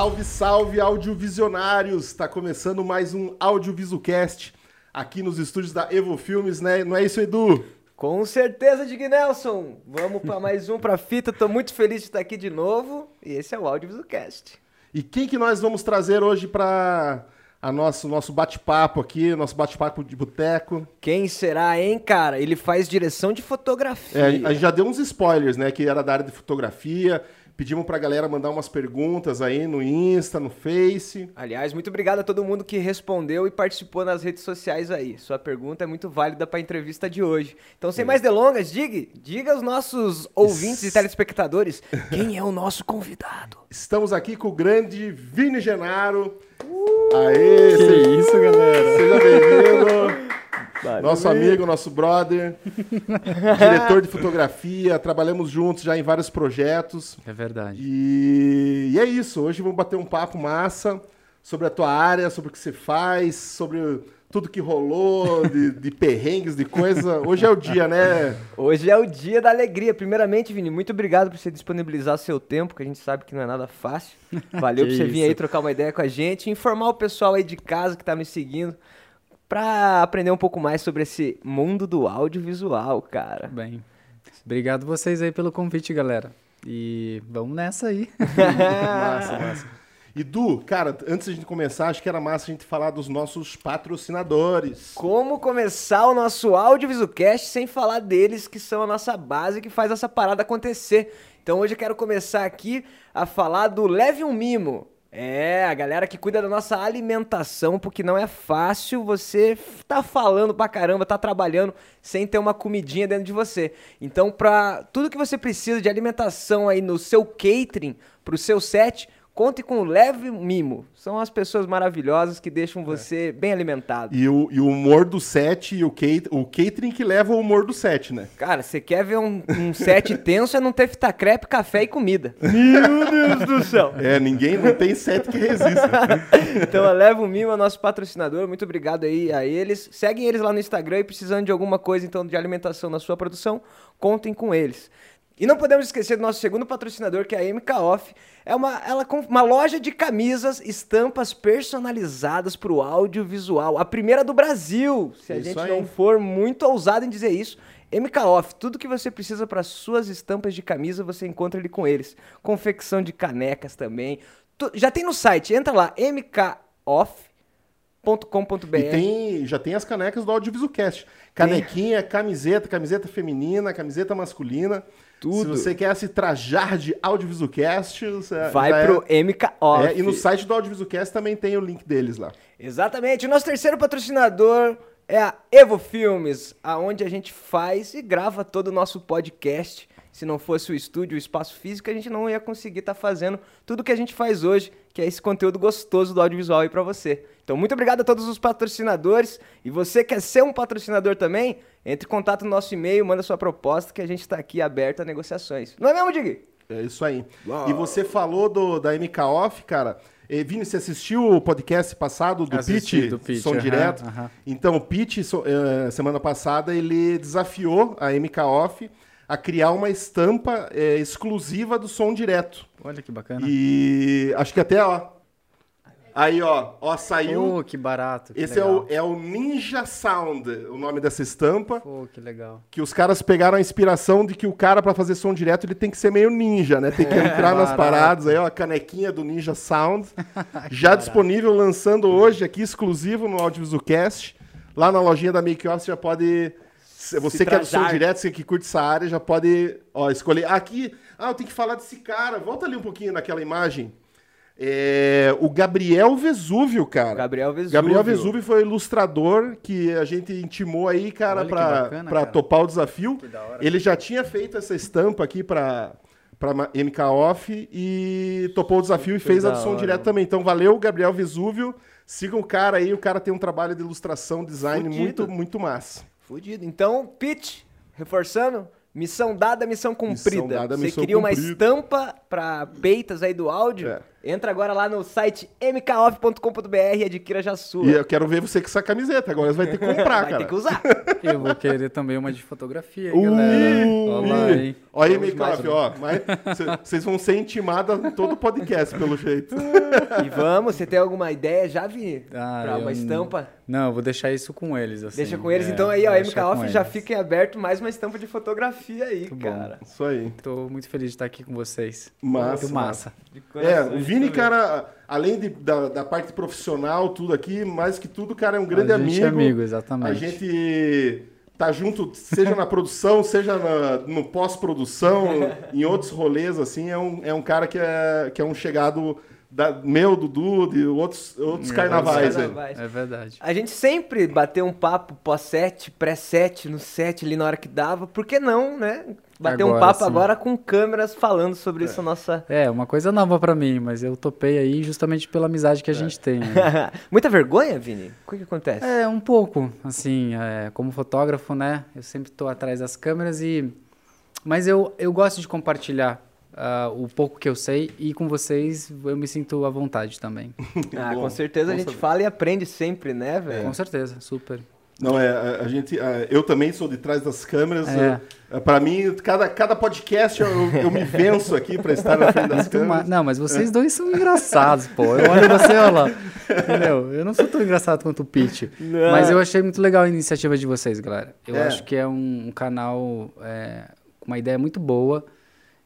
Salve, salve, audiovisionários! Está começando mais um Audiovisucast aqui nos estúdios da Evo Filmes, né? Não é isso, Edu? Com certeza, Dig Nelson! Vamos para mais um para fita. Tô muito feliz de estar aqui de novo. E esse é o Audiovisucast. E quem que nós vamos trazer hoje para a nosso nosso bate-papo aqui, nosso bate-papo de boteco? Quem será, hein, cara? Ele faz direção de fotografia. É, a gente já deu uns spoilers, né? Que era da área de fotografia. Pedimos pra galera mandar umas perguntas aí no Insta, no Face. Aliás, muito obrigado a todo mundo que respondeu e participou nas redes sociais aí. Sua pergunta é muito válida para a entrevista de hoje. Então, sem é. mais delongas, diga, diga aos nossos ouvintes e telespectadores quem é o nosso convidado. Estamos aqui com o grande Vini Genaro. Uh, Aê, que se... isso, galera. Seja bem-vindo. Nosso amigo, nosso brother, diretor de fotografia, trabalhamos juntos já em vários projetos. É verdade. E, e é isso, hoje vamos bater um papo massa sobre a tua área, sobre o que você faz, sobre tudo que rolou, de, de perrengues, de coisa. Hoje é o dia, né? Hoje é o dia da alegria. Primeiramente, Vini, muito obrigado por você disponibilizar seu tempo, que a gente sabe que não é nada fácil. Valeu por você vir aí trocar uma ideia com a gente, informar o pessoal aí de casa que tá me seguindo para aprender um pouco mais sobre esse mundo do audiovisual, cara. Bem, obrigado vocês aí pelo convite, galera. E vamos nessa aí. massa, massa. E Du, cara, antes de gente começar, acho que era massa a gente falar dos nossos patrocinadores. Como começar o nosso Audiovisualcast sem falar deles, que são a nossa base que faz essa parada acontecer. Então hoje eu quero começar aqui a falar do Leve um Mimo. É, a galera que cuida da nossa alimentação, porque não é fácil você tá falando pra caramba, tá trabalhando sem ter uma comidinha dentro de você. Então, pra tudo que você precisa de alimentação aí no seu catering, pro seu set, Conte com o Leve Mimo. São as pessoas maravilhosas que deixam você é. bem alimentado. E o, e o humor do set e o, cate, o catering que leva o humor do set, né? Cara, você quer ver um, um set tenso é não ter fita crepe, café e comida. Meu Deus do céu. É, ninguém, não tem set que resista. então, a Leva o Mimo é nosso patrocinador. Muito obrigado aí a eles. Seguem eles lá no Instagram e precisando de alguma coisa, então, de alimentação na sua produção, contem com eles. E não podemos esquecer do nosso segundo patrocinador, que é a MK Off. É uma, ela, uma loja de camisas, estampas personalizadas para o audiovisual. A primeira do Brasil, se a isso gente aí. não for muito ousado em dizer isso. MK Off, tudo que você precisa para suas estampas de camisa, você encontra ali com eles. Confecção de canecas também. Tu, já tem no site, entra lá, mkoff.com.br. E tem, já tem as canecas do Audiovisualcast. Canequinha, camiseta, camiseta feminina, camiseta masculina. Tudo. Se você quer se trajar de Audiovisualcast, vai pro é, MK Off. É, e no site do Audiovisualcast também tem o link deles lá. Exatamente. O nosso terceiro patrocinador é a Evo Filmes, aonde a gente faz e grava todo o nosso podcast. Se não fosse o estúdio, o espaço físico, a gente não ia conseguir estar tá fazendo tudo que a gente faz hoje, que é esse conteúdo gostoso do audiovisual aí para você. Então, muito obrigado a todos os patrocinadores. E você quer ser um patrocinador também? Entre em contato no nosso e-mail, manda sua proposta que a gente está aqui aberto a negociações. Não é mesmo, Dig? É isso aí. Uau. E você falou do, da MK Off, cara. E, Vini, você assistiu o podcast passado do Assisti, Pitch, do Pitch, Som Direto? Então, o Pitch, so, uh, semana passada, ele desafiou a MK Off a criar uma estampa uh, exclusiva do Som Direto. Olha que bacana. E acho que até, ó, Aí, ó, ó, saiu. Oh, que barato. Que esse é o, é o Ninja Sound, o nome dessa estampa. Pô, oh, que legal. Que os caras pegaram a inspiração de que o cara, para fazer som direto, ele tem que ser meio ninja, né? Tem que entrar nas paradas. Aí, ó, a canequinha do Ninja Sound. já barato. disponível, lançando hoje aqui, exclusivo no Audiovisualcast. Lá na lojinha da Make Off, você já pode. Você que é do som direto, você que curte essa área, já pode ó, escolher. Aqui, ah, eu tenho que falar desse cara. Volta ali um pouquinho naquela imagem. É, o Gabriel Vesúvio, cara. Gabriel Vesúvio. Gabriel Vesúvio foi o ilustrador que a gente intimou aí, cara, para topar o desafio. Ele já tinha feito essa estampa aqui para para MK Off e topou o desafio e fez a do som direto também. Então valeu, Gabriel Vesúvio. Sigam o cara aí, o cara tem um trabalho de ilustração, design Fudido. muito muito massa. Fudido. Então, pitch, reforçando, Missão dada, missão cumprida. Missão dada, Você missão queria cumprida. uma estampa para peitas aí do áudio? É Entra agora lá no site mkoff.com.br e adquira já sua. E eu quero ver você com essa camiseta. Agora você vai ter que comprar, Vai cara. ter que usar. Eu vou querer também uma de fotografia, Uh, hein, galera. Olha lá, hein? Olha aí, Temos Make Off, mais um. ó. Vocês vão ser intimados em todo o podcast, pelo jeito. E vamos, você tem alguma ideia já, Vini? Ah, pra uma estampa? Não, eu vou deixar isso com eles, assim. Deixa com eles. É, então aí, ó, vou deixar MK Off com já fica em aberto mais uma estampa de fotografia aí, Muito bom. cara. Isso aí. Tô muito feliz de estar aqui com vocês. Massa, Muito massa. De É, Vini, cara, além de- da, da parte profissional, tudo aqui, mais que tudo, cara, é um grande a gente amigo. é amigo, A exatamente. gente tá junto, seja na produção, seja na- no pós-produção, em outros rolês, assim, é um, é um cara que é, que é um chegado da, meu, Dudu, de outros, outros É, carnavais. Carnavais. É verdade. A gente sempre bateu um papo pós-set, pré-set, no set ali na hora que dava. Por que não, né? Bater um Agora papo sim. agora com câmeras falando sobre isso, nossa. É, uma coisa nova pra mim, mas eu topei aí justamente pela amizade que a gente tem. né? Muita vergonha, Vini? O que, que acontece? É, um pouco, assim, é, como fotógrafo, né? Eu sempre tô atrás das câmeras e... Mas eu, eu gosto de compartilhar ah, o pouco que eu sei e com vocês eu me sinto à vontade também. Ah, Bom, com certeza a gente saber. fala e aprende sempre, né, velho? Com certeza, super. Não, é, a, a gente, a- eu também sou de trás das câmeras. É. É. Para mim, cada, cada podcast eu, eu me venço aqui para estar na frente das câmeras. Não, mas vocês dois são engraçados, pô. Eu olho você, olha lá. Entendeu? Eu não sou tão engraçado quanto o Pete. Não. Mas eu achei muito legal a iniciativa de vocês, galera. Eu É. acho que é um, um canal é, com uma ideia muito boa.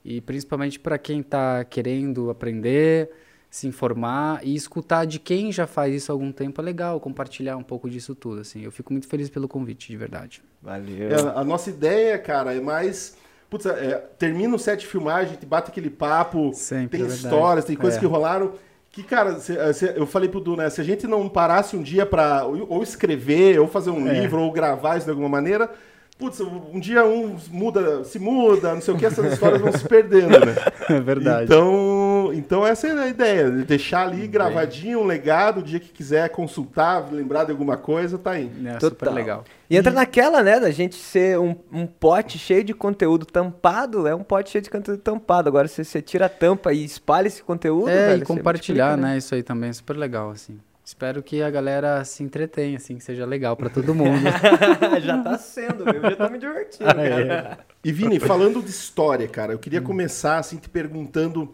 E principalmente para quem tá querendo aprender, se informar e escutar de quem já faz isso há algum tempo é legal, compartilhar um pouco disso tudo, assim. Eu fico muito feliz pelo convite, de verdade. Valeu. É, a nossa ideia, cara, é mais. Putz, é, termina o set de filmagem, a gente bate aquele papo, Sempre, tem é histórias, tem coisas É. que rolaram. Que, cara, cê- cê- eu falei pro Du, né? Se a gente não parasse um dia pra ou, ou escrever, ou fazer um É. livro, ou gravar isso de alguma maneira, putz, um dia um muda, se muda, não sei o que, essas histórias vão se perdendo, né? É verdade. Então, então essa é a ideia, de deixar ali gravadinho um legado, o dia que quiser consultar, lembrar de alguma coisa, tá aí. É Total. super legal. E entra naquela, né, da gente ser um, um pote cheio de conteúdo tampado, é um pote cheio de conteúdo tampado. Agora, se você tira a tampa e espalha esse conteúdo, É, velho, e compartilhar, multiplica, né? Isso aí também é super legal, assim. Espero que a galera se entretenha, assim, que seja legal pra todo mundo. já tá sendo, eu já tô me divertindo, Ah, cara. E Vini, falando de história, cara, eu queria começar assim te perguntando,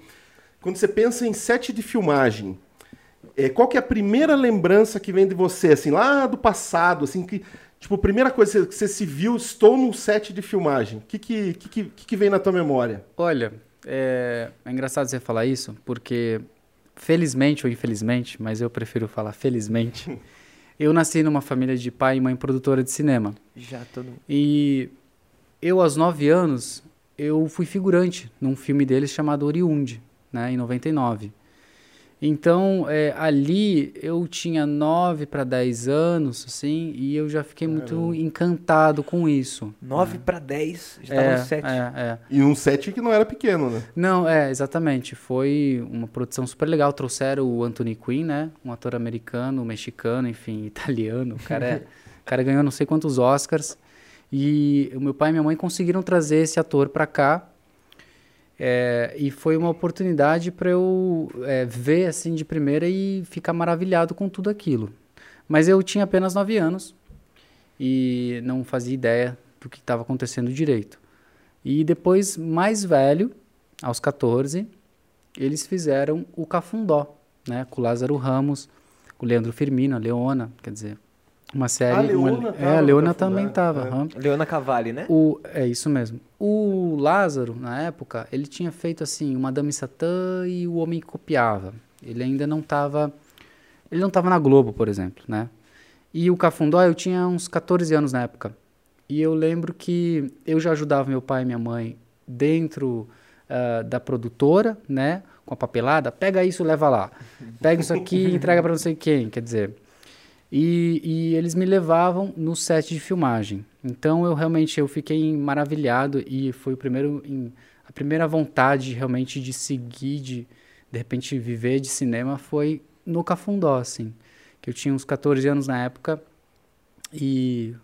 quando você pensa em set de filmagem, é, qual que é a primeira lembrança que vem de você, assim, lá do passado, assim, que, tipo, a primeira coisa que você se viu, estou num set de filmagem, o que que, que, que, que que vem na tua memória? Olha, é, é engraçado você falar isso, porque felizmente ou infelizmente, mas eu prefiro falar felizmente, eu nasci numa família de pai e mãe produtora de cinema. Já todo E eu, aos nove anos, eu fui figurante num filme deles chamado Oriunde, né, em 99. Então, é, ali eu tinha nove para dez anos, assim, e eu já fiquei muito encantado com isso. 9 pra 10, já tava É, no 7. é, é. E um set que não era pequeno, né? Não, é, exatamente. Foi uma produção super legal. Trouxeram o Anthony Quinn, né? Um ator americano, mexicano, enfim, italiano. O cara, é, o cara ganhou não sei quantos Oscars. E o meu pai e minha mãe conseguiram trazer esse ator para cá. É, e foi uma oportunidade para eu é, ver assim de primeira e ficar maravilhado com tudo aquilo. Mas eu tinha apenas nove anos e não fazia ideia do que estava acontecendo direito. E depois, mais velho, aos 14, eles fizeram o Cafundó, né? Com o Lázaro Ramos, o Leandro Firmino, a Leona, quer dizer, uma série... A Leona uma, tava é, a Leona também estava. é. Leona Cavalli, né? O, é isso mesmo. O Lázaro, na época, ele tinha feito assim, o Madame Satã e o Homem que Copiava. Ele ainda não estava... Ele não estava na Globo, por exemplo, né? E o Cafundó, eu tinha uns 14 anos na época. E eu lembro que eu já ajudava meu pai e minha mãe dentro ah, da produtora, né? Com a papelada. Pega isso, leva lá. Pega isso aqui e entrega para não sei quem. Quer dizer... E, e eles me levavam no set de filmagem. Então eu realmente eu fiquei maravilhado e foi o primeiro em- a primeira vontade realmente de seguir de de repente viver de cinema foi no Cafundó assim, que eu tinha uns 14 anos na época e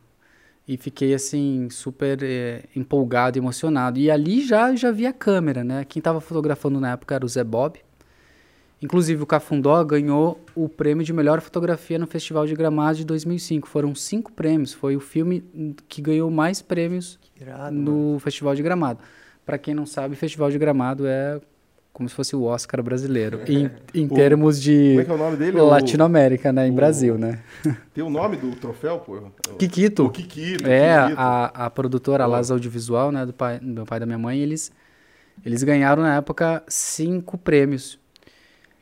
e fiquei assim super eh, empolgado, emocionado. E ali já já vi a câmera, né? Quem estava fotografando na época era o Zé Bob. Inclusive, o Cafundó ganhou o prêmio de melhor fotografia no Festival de Gramado de 2005. Foram cinco prêmios. Foi o filme que ganhou mais prêmios Irado, no Festival de Gramado. Para quem não sabe, Festival de Gramado é como se fosse o Oscar brasileiro, em, em O- termos de Como é que é o nome dele? O- Latinoamérica, né? Em o- Brasil, né? Tem o nome do troféu, pô? Kikito. O Kikito. É, Kikito. a, a produtora Pô. Lasa Audiovisual, né, do, pai, do meu pai e da minha mãe, eles, eles ganharam na época cinco prêmios.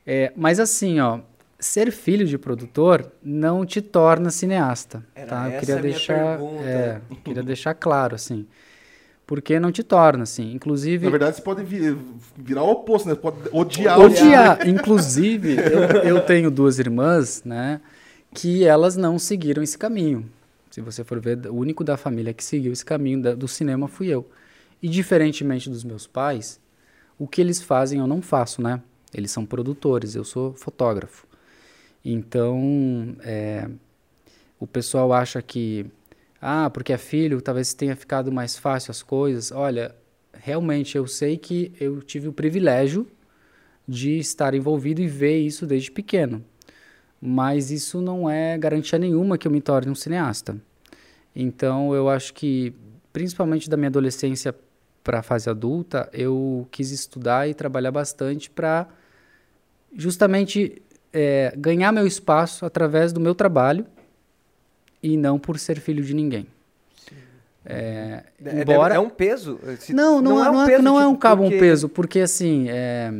É, mas assim, ó, ser filho de produtor não te torna cineasta, Era tá? Eu essa queria deixar, pergunta. é, queria deixar claro, assim, porque não te torna, assim. Inclusive, Na verdade, você pode vi- virar o oposto, né? Você pode odiar, odiar. Inclusive, eu, eu tenho duas irmãs, né, que elas não seguiram esse caminho. Se você for ver, o único da família que seguiu esse caminho da- do cinema fui eu. E diferentemente dos meus pais, o que eles fazem eu não faço, né? Eles são produtores, eu sou fotógrafo. Então, é, o pessoal acha que, ah, porque é filho, talvez tenha ficado mais fácil as coisas. Olha, realmente eu sei que eu tive o privilégio de estar envolvido e ver isso desde pequeno. Mas isso não é garantia nenhuma que eu me torne um cineasta. Então, eu acho que, principalmente da minha adolescência para a fase adulta, eu quis estudar e trabalhar bastante para justamente é, ganhar meu espaço através do meu trabalho e não por ser filho de ninguém. É, É, embora é um peso. Se- não, não, é, não, é, peso, não é um tipo, cabo um porque- peso, porque assim, é,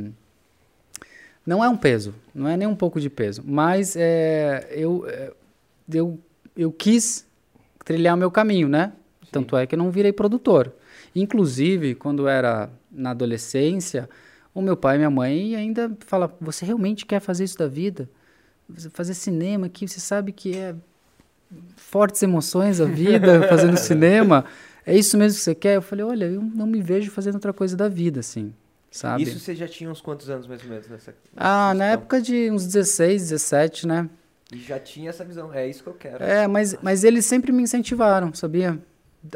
não é um peso, não é nem um pouco de peso, mas é, eu, é, eu, eu quis trilhar o meu caminho, né? Tanto é que eu não virei produtor. Inclusive, quando eu era na adolescência, o meu pai e minha mãe ainda falam, você realmente quer fazer isso da vida? Você fazer cinema aqui, você sabe que é fortes emoções a vida fazendo cinema. É isso mesmo que você quer? Eu falei, olha, eu não me vejo fazendo outra coisa da vida, assim, sabe? Isso você já tinha uns quantos anos mais ou menos nessa. Ah, nessa na questão? época de uns 16, 17, né? E já tinha essa visão. É isso que eu quero. É, mas, mas eles sempre me incentivaram, sabia?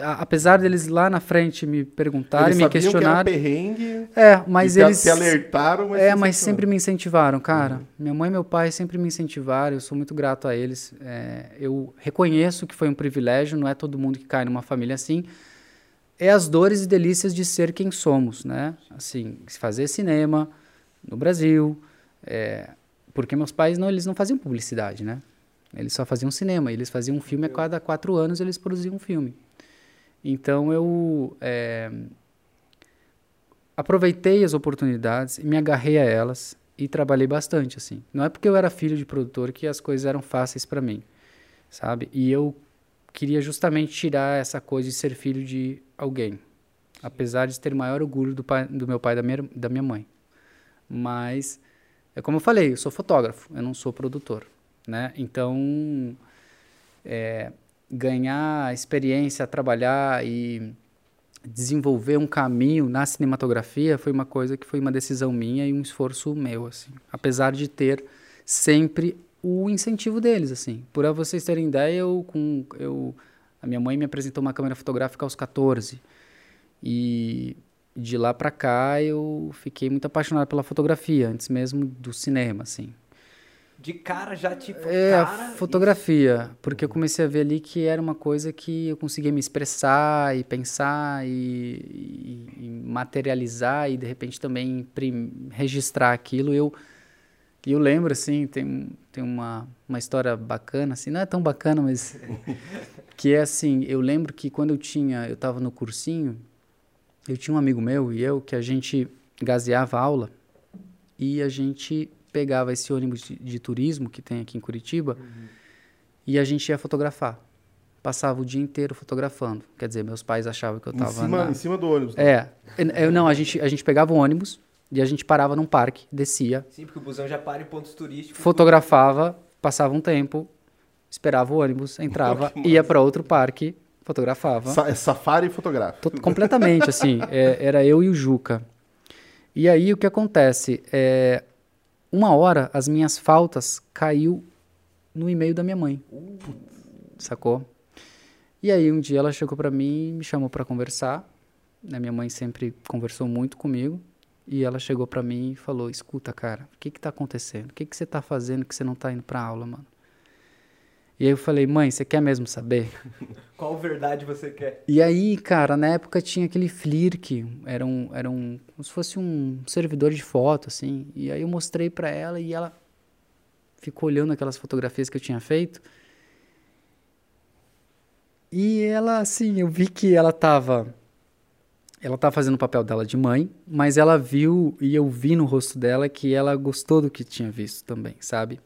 Apesar deles lá na frente me perguntarem, Eles me sabiam que questionarem. perrengue, É, mas eles. te alertaram, mas É, mas sempre me incentivaram, cara. Minha mãe e meu pai sempre me incentivaram, eu sou muito grato a eles. É, eu reconheço que foi um privilégio, não é todo mundo que cai numa família assim. É as dores e delícias de ser quem somos, né? Assim, fazer cinema no Brasil, é, porque meus pais não, eles não faziam publicidade, né? Eles só faziam cinema, eles faziam um filme a cada quatro anos, eles produziam um filme. Então eu é, aproveitei as oportunidades e me agarrei a elas e trabalhei bastante assim. Não é porque eu era filho de produtor que as coisas eram fáceis para mim, sabe? E eu queria justamente tirar essa coisa de ser filho de alguém, apesar de ter maior orgulho do, pai, do meu pai e da minha, da minha mãe. Mas é como eu falei, eu sou fotógrafo, eu não sou produtor, né? Então é, ganhar experiência, trabalhar e desenvolver um caminho na cinematografia foi uma coisa que foi uma decisão minha e um esforço meu, assim. Apesar de ter sempre o incentivo deles, assim. Por vocês terem ideia, eu com eu a minha mãe me apresentou uma câmera fotográfica aos 14. E de lá pra cá eu fiquei muito apaixonado pela fotografia, antes mesmo do cinema, assim. De cara já tipo. É, cara, fotografia, porque eu comecei a ver ali que era uma coisa que eu conseguia me expressar e pensar e, e- e materializar e de repente também registrar aquilo. Eu, eu lembro, assim, tem, tem uma, uma história bacana, assim, não é tão bacana, mas que é assim, eu lembro que quando eu tinha, eu estava no cursinho, eu tinha um amigo meu e eu que a gente gaseava a aula e a gente pegava esse ônibus de, de turismo que tem aqui em Curitiba e a gente ia fotografar. Passava o dia inteiro fotografando. Quer dizer, meus pais achavam que eu Em estava cima, na... em cima do ônibus. né? É, eu- eu não, a gente, a gente pegava o ônibus e a gente parava num parque, descia, Sim, porque o busão já para em pontos turísticos. fotografava, passava um tempo, esperava o ônibus, entrava, ia para outro parque, fotografava. Sa- é safari fotográfico. To- completamente, assim. é, era eu e o Juca. E aí o que acontece? É, uma hora as minhas faltas caiu no e-mail da minha mãe. Sacou? E aí um dia ela chegou pra mim me chamou pra conversar. né? Minha mãe sempre conversou muito comigo. e ela chegou para mim e falou: Escuta, cara, o que que tá acontecendo? O que que você tá fazendo que você não tá indo pra aula, mano? E aí eu falei: Mãe, você quer mesmo saber? Qual verdade você quer? E aí, cara, na época tinha aquele Flirk, era um, era um, como se fosse um servidor de foto, assim. E aí eu mostrei pra ela e ela ficou olhando aquelas fotografias que eu tinha feito. E ela, assim, eu vi que ela tava, ela tava fazendo o papel dela de mãe, mas ela viu e eu vi no rosto dela que ela gostou do que tinha visto também, sabe?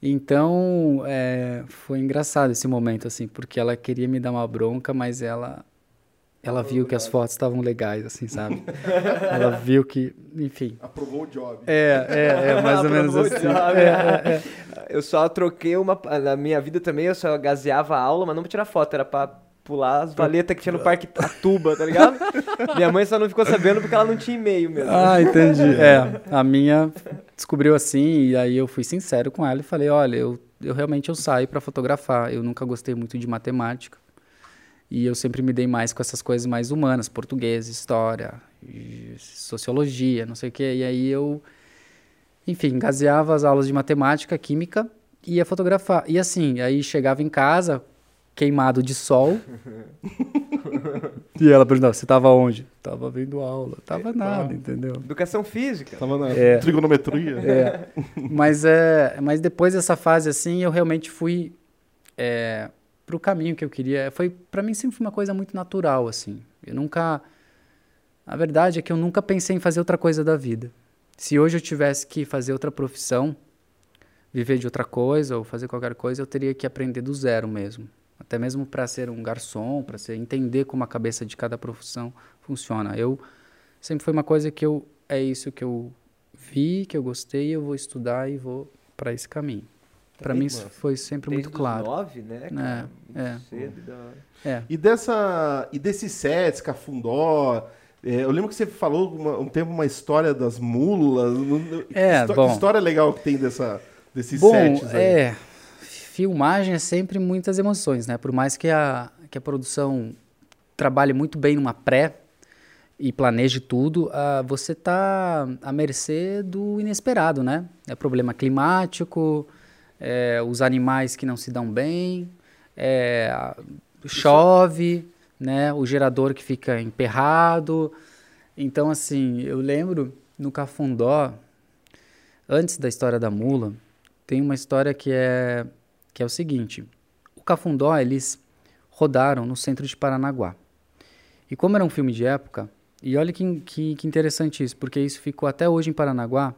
Então, é, foi engraçado esse momento, assim, porque ela queria me dar uma bronca, mas ela ela viu que as fotos estavam legais, assim, sabe? ela viu que, enfim. Aprovou o job. É, é, é mais ou menos Aprovou o assim. job. É, é, é. Eu só troquei uma. Na minha vida também, eu só gaseava a aula, mas não pra tirar foto, era pra pular as valetas que tinha no Parque Atuba, tá ligado? minha mãe só não ficou sabendo porque ela não tinha e-mail mesmo. Ah, entendi. É, a minha descobriu assim, e aí eu fui sincero com ela e falei, olha, eu, eu realmente eu saio para fotografar, eu nunca gostei muito de matemática, e eu sempre me dei mais com essas coisas mais humanas, português, história, sociologia, não sei o quê, e aí eu, enfim, gaseava as aulas de matemática, química, e ia fotografar. E assim, aí chegava em casa, queimado de sol, e ela perguntava, você tava onde? Tava vendo aula. Tava nada, entendeu? Educação física. Tava na É. trigonometria. É, mas, é, mas depois dessa fase, assim, eu realmente fui é, pro caminho que eu queria. Foi, para mim, sempre foi uma coisa muito natural, assim. Eu nunca... A verdade é que eu nunca pensei em fazer outra coisa da vida. Se hoje eu tivesse que fazer outra profissão, viver de outra coisa ou fazer qualquer coisa, eu teria que aprender do zero mesmo. Até mesmo para ser um garçom, para ser entender como a cabeça de cada profissão funciona. Eu sempre foi uma coisa que eu é isso que eu vi, que eu gostei, eu vou estudar e vou para esse caminho. Para Também, mim foi sempre Desde muito os claro. nove, né? cara? É, é. Cedo, da. É. E dessa e desses sets, Cafundó, é, eu lembro que você falou uma- um tempo uma história das mulas. É, histó- bom. Que história legal que tem dessa, desses Bom, sets aí. é, filmagem é sempre muitas emoções, né? Por mais que a, que a produção trabalhe muito bem numa pré e planeje tudo, ah, você tá à mercê do inesperado, né? É problema climático, é, os animais que não se dão bem, é, chove, né? O gerador que fica emperrado. Então, assim, eu lembro no Cafundó, antes da história da mula, tem uma história que é, que é o seguinte. O Cafundó, eles rodaram no centro de Paranaguá. E como era um filme de época, e olha que, que, que interessante isso, porque isso ficou até hoje em Paranaguá,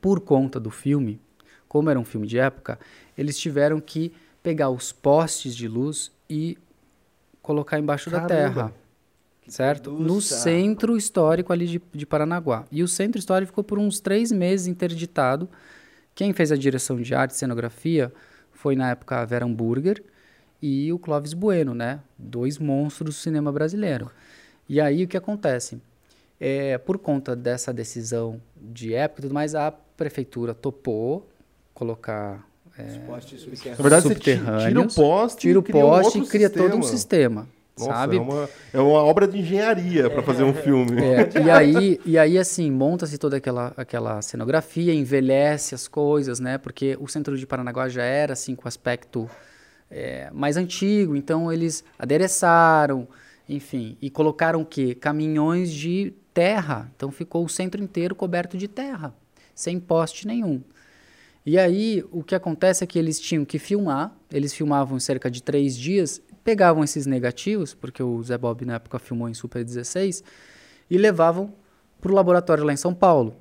por conta do filme, como era um filme de época, eles tiveram que pegar os postes de luz e colocar embaixo da Caramba. terra. Certo? No centro histórico ali de, de Paranaguá. E o centro histórico ficou por uns três meses interditado. Quem fez a direção de arte e cenografia foi, na época, a Vera Hamburger e o Clóvis Bueno, né? Dois monstros do cinema brasileiro. E aí, o que acontece? É, por conta dessa decisão de época e tudo mais, a prefeitura topou colocar Os postes subterrâneos. Na verdade, você ti- tira o poste, tira o cria um poste e cria todo um sistema. Nossa, sabe? É, uma, é uma obra de engenharia para fazer um filme. É, e aí, e aí assim, monta-se toda aquela, aquela cenografia, envelhece as coisas, né? Porque o centro de Paranaguá já era, assim, com aspecto é, mais antigo, então eles adereçaram, enfim, e colocaram o quê? Caminhões de terra. Então ficou o centro inteiro coberto de terra, sem poste nenhum. E aí, o que acontece é que eles tinham que filmar, eles filmavam cerca de três dias, pegavam esses negativos, porque o Zé Bob na época filmou em Super 16, e levavam para o laboratório lá em São Paulo.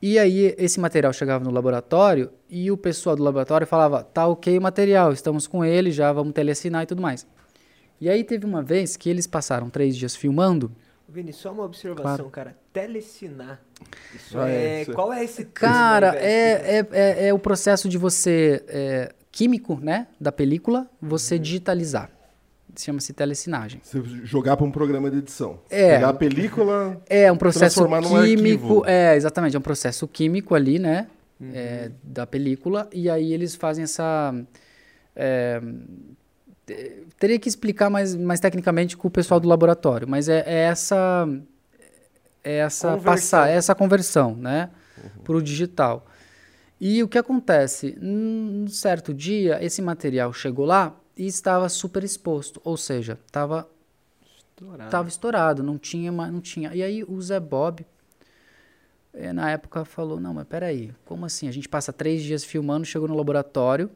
E aí, esse material chegava no laboratório e o pessoal do laboratório falava: tá ok o material, estamos com ele, já vamos telecinar e tudo mais. E aí, teve uma vez que eles passaram três dias filmando. Vini, só uma observação, Claro. cara. Telecinar. Isso é, é. isso Qual é esse Cara, é, é, é, é o processo de você, é, químico, né, da película, você digitalizar. Chama-se telecinagem. Você jogar para um programa de edição. É. Pegar a película. É um processo químico. É, exatamente. É um processo químico ali, né? é, da película. E aí eles fazem essa. é, te- teria que explicar mais, mais tecnicamente com o pessoal do laboratório, mas é, é essa. essa Conversão. passar essa conversão, né, para o digital. E o que acontece? Num certo dia, esse material chegou lá e estava super exposto, ou seja, estava Tava estourado, não tinha, não tinha. E aí o Zé Bob, eh, na época, falou, não, mas peraí, como assim? A gente passa três dias filmando, chegou no laboratório,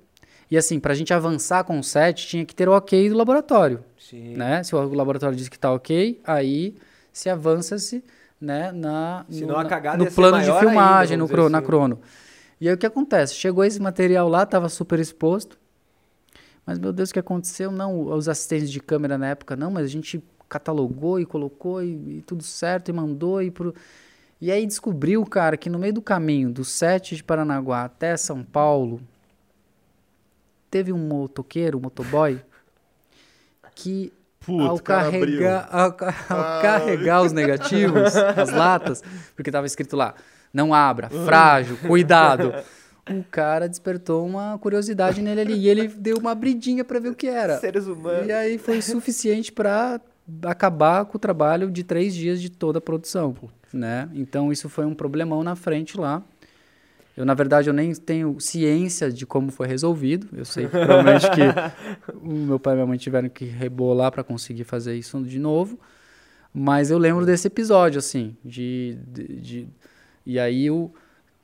e assim, pra gente avançar com o set, tinha que ter o ok do laboratório, Sim. né? Se o laboratório diz que tá ok, aí se avança-se, né, na, Senão no, a cagada no plano de filmagem, ainda, no cro- dizer na assim. crono. E aí o que acontece? Chegou esse material lá, tava super exposto, mas, meu Deus, o que aconteceu? Não, os assistentes de câmera na época, não, mas a gente catalogou e colocou e, e tudo certo e mandou e pro... E aí descobriu, cara, que no meio do caminho do set de Paranaguá até São Paulo, teve um motoqueiro, um motoboy, que Puta, ao carregar, ao, ao carregar os negativos, as latas, porque tava escrito lá, não abra, frágil, cuidado. O cara despertou uma curiosidade nele ali e ele deu uma abridinha para ver o que era. Seres humanos. E aí foi suficiente para acabar com o trabalho de três dias de toda a produção, né? Então isso foi um problemão na frente lá. Eu na verdade eu nem tenho ciência de como foi resolvido. Eu sei que provavelmente que o meu pai e minha mãe tiveram que rebolar para conseguir fazer isso de novo. Mas eu lembro desse episódio assim, de, de, de- e aí o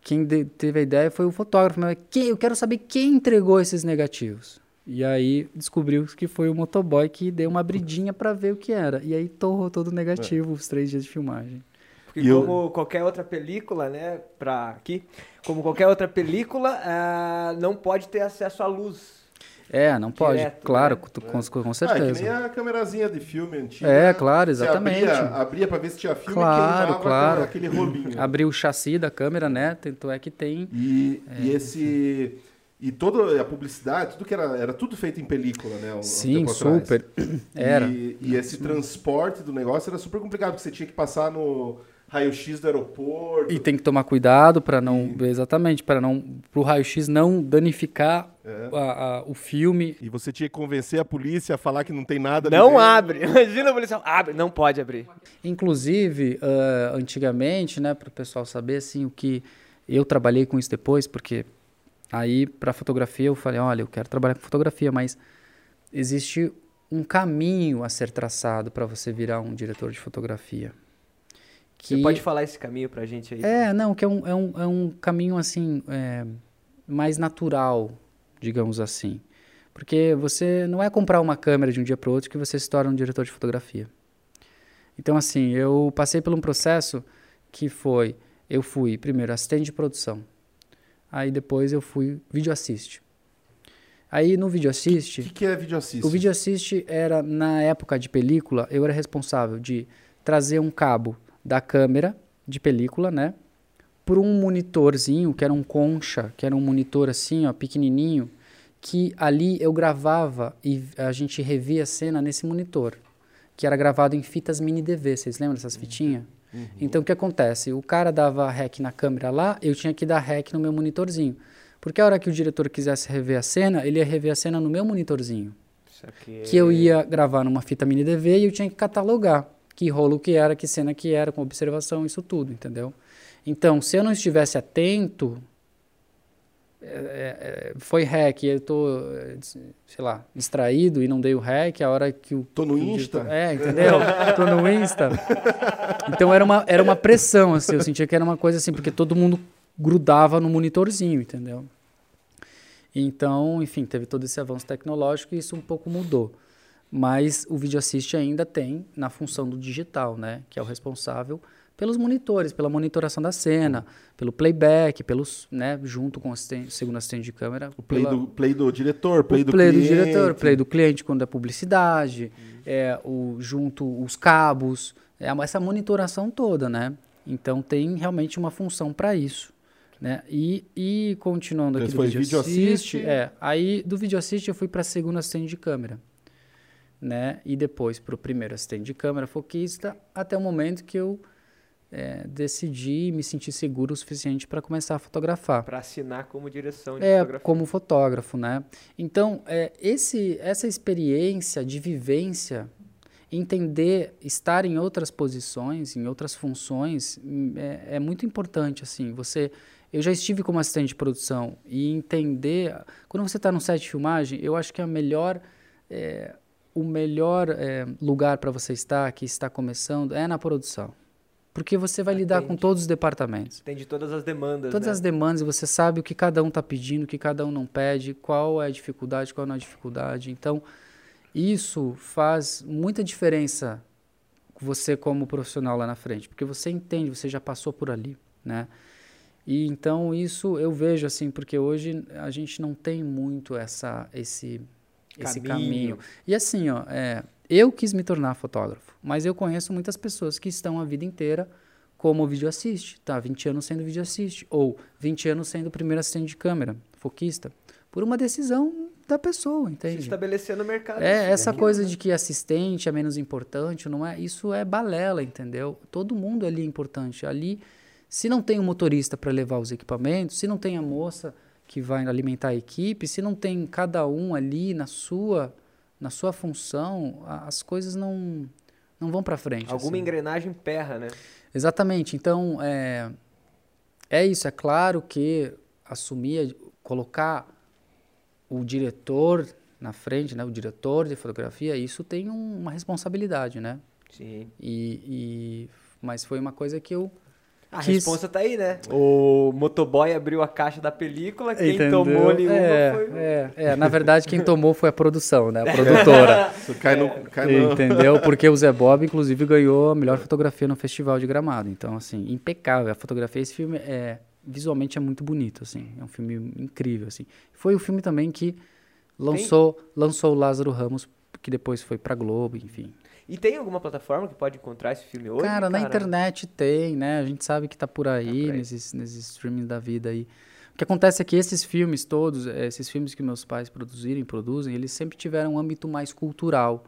quem de- teve a ideia foi o fotógrafo. Mas quem, eu quero saber quem entregou esses negativos. E aí descobriu que foi o motoboy que deu uma abridinha para ver o que era. E aí torrou todo negativo os três dias de filmagem. Porque E eu- como qualquer outra película, né, pra aqui, como qualquer outra película, ah, não pode ter acesso à luz. É, não pode. Direto, claro, né? com, com, com Ah, é que certeza. nem a câmerazinha de filme antiga. É, claro, Você exatamente. Abria, abria pra ver se tinha filme Claro, e claro. aquele rolinho. Abriu o chassi da câmera, né? Tanto é que tem. E, É. e esse. E toda a publicidade, tudo que era. Era tudo feito em película, né? Sim, tempo atrás. super. Era. E, e esse transporte do negócio era super complicado, porque você tinha que passar no raio-x do aeroporto. E tem que tomar cuidado para não. Exatamente, para não. Pro raio-x não danificar É. a- a- o filme. E você tinha que convencer a polícia a falar que não tem nada Não dentro. abre. Imagina o policial. Abre. Não pode abrir. Inclusive, ah, antigamente, né, para o pessoal saber assim, o que eu trabalhei com isso depois, porque aí para fotografia eu falei, olha, eu quero trabalhar com fotografia, mas existe um caminho a ser traçado para você virar um diretor de fotografia. Você pode falar esse caminho pra gente aí? É, não, que é um, é um, é um caminho assim é, mais natural, digamos assim. Porque você não é comprar uma câmera de um dia para outro que você se torna um diretor de fotografia. Então, assim, eu passei por um processo que foi: eu fui primeiro assistente de produção, aí depois eu fui video assist. Aí no video O assist. que, que é vídeo assist? O vídeo assist era, na época de película, eu era responsável de trazer um cabo da câmera de película, né? Por um monitorzinho, que era um concha, que era um monitor assim, ó, pequenininho, que ali eu gravava e a gente revia a cena nesse monitor, que era gravado em fitas mini DV, vocês lembram dessas fitinhas? Então o que acontece? O cara dava rec na câmera lá, eu tinha que dar rec no meu monitorzinho. Porque a hora que o diretor quisesse rever a cena, ele ia rever a cena no meu monitorzinho Isso aqui que eu ia gravar numa fita mini DV e eu tinha que catalogar que rolo que era, que cena que era, com observação, isso tudo, entendeu? Então, se eu não estivesse atento, é, é, é, foi hack, eu tô, sei lá, distraído e não dei o hack, a hora que o... Tô no Insta. É, entendeu? tô no Insta. Então era uma, era uma pressão, assim, eu sentia que era uma coisa assim, porque todo mundo grudava no monitorzinho, entendeu? Então, enfim, teve todo esse avanço tecnológico e isso um pouco mudou. Mas o vídeo assist ainda tem na função do digital, né? Que é o responsável pelos monitores, pela monitoração da cena, pelo playback, pelos, né, junto com o assistente, segundo assistente de câmera. O play, pela- do, play do diretor, play o do play do cliente. diretor, play do cliente quando é publicidade, é, o, junto os cabos, é essa monitoração toda, né? Então tem realmente uma função para isso. Né? E, e continuando Então, aqui do vídeo vídeo assist, assist. é, aí do vídeo assist eu fui para segundo assistente de câmera, né? E depois para o primeiro assistente de câmera foquista, até o momento que eu é, decidi me sentir seguro o suficiente para começar a fotografar. Pra assinar como direção de É, fotografia. como fotógrafo, né? Então, é, esse, essa experiência de vivência entender, estar em outras posições, em outras funções, hum, é, é muito importante, assim, você... Eu já estive como assistente de produção e entender... Quando você está no set de filmagem, eu acho que a melhor... É, o melhor é, lugar para você estar, que está começando, é na produção. Porque você vai lidar com todos os departamentos. Entende todas as demandas. Todas né? as demandas, você sabe o que cada um está pedindo, o que cada um não pede, qual é a dificuldade, qual não é a dificuldade. Então, isso faz muita diferença você como profissional lá na frente, porque você entende, você já passou por ali, né? E então isso eu vejo assim, porque hoje a gente não tem muito essa esse esse caminho. E assim, ó, é, eu quis me tornar fotógrafo, mas eu conheço muitas pessoas que estão a vida inteira como vídeo assiste, tá? 20 anos sendo vídeo assiste, ou 20 anos sendo primeiro assistente de câmera, foquista, por uma decisão da pessoa, entende? Se estabelecer no mercado. É, essa coisa né? de que assistente é menos importante, não é? Isso é balela, entendeu? Todo mundo ali é importante. Ali, se não tem um motorista para levar os equipamentos, se não tem a moça que vai alimentar a equipe, se não tem cada um ali na sua na sua função, as coisas não não vão para frente. Alguma assim. engrenagem perra, né? Exatamente. Então é é isso. É claro que assumir, colocar o diretor na frente, né, o diretor de fotografia, isso tem um, uma responsabilidade, né? Sim. E, e mas foi uma coisa que eu a quis... resposta tá aí, né? O motoboy abriu a caixa da película, quem Entendeu? tomou nenhuma é, foi... É, é, na verdade quem tomou foi a produção, né? A produtora. Isso cai no, cai no... Entendeu? Porque o Zé Bob, inclusive, ganhou a melhor fotografia no Festival de Gramado. Então, assim, impecável. A fotografia, esse filme é... Visualmente é muito bonito, assim. É um filme incrível, assim. Foi o filme também que lançou, lançou o Lázaro Ramos, que depois foi pra Globo, enfim. E tem alguma plataforma que pode encontrar esse filme hoje? Cara, cara? na internet tem, né? A gente sabe que tá por aí, tá nesses, nesses streaming da vida aí. O que acontece é que esses filmes todos, eh, esses filmes que meus pais produziram e produzem, eles sempre tiveram um âmbito mais cultural.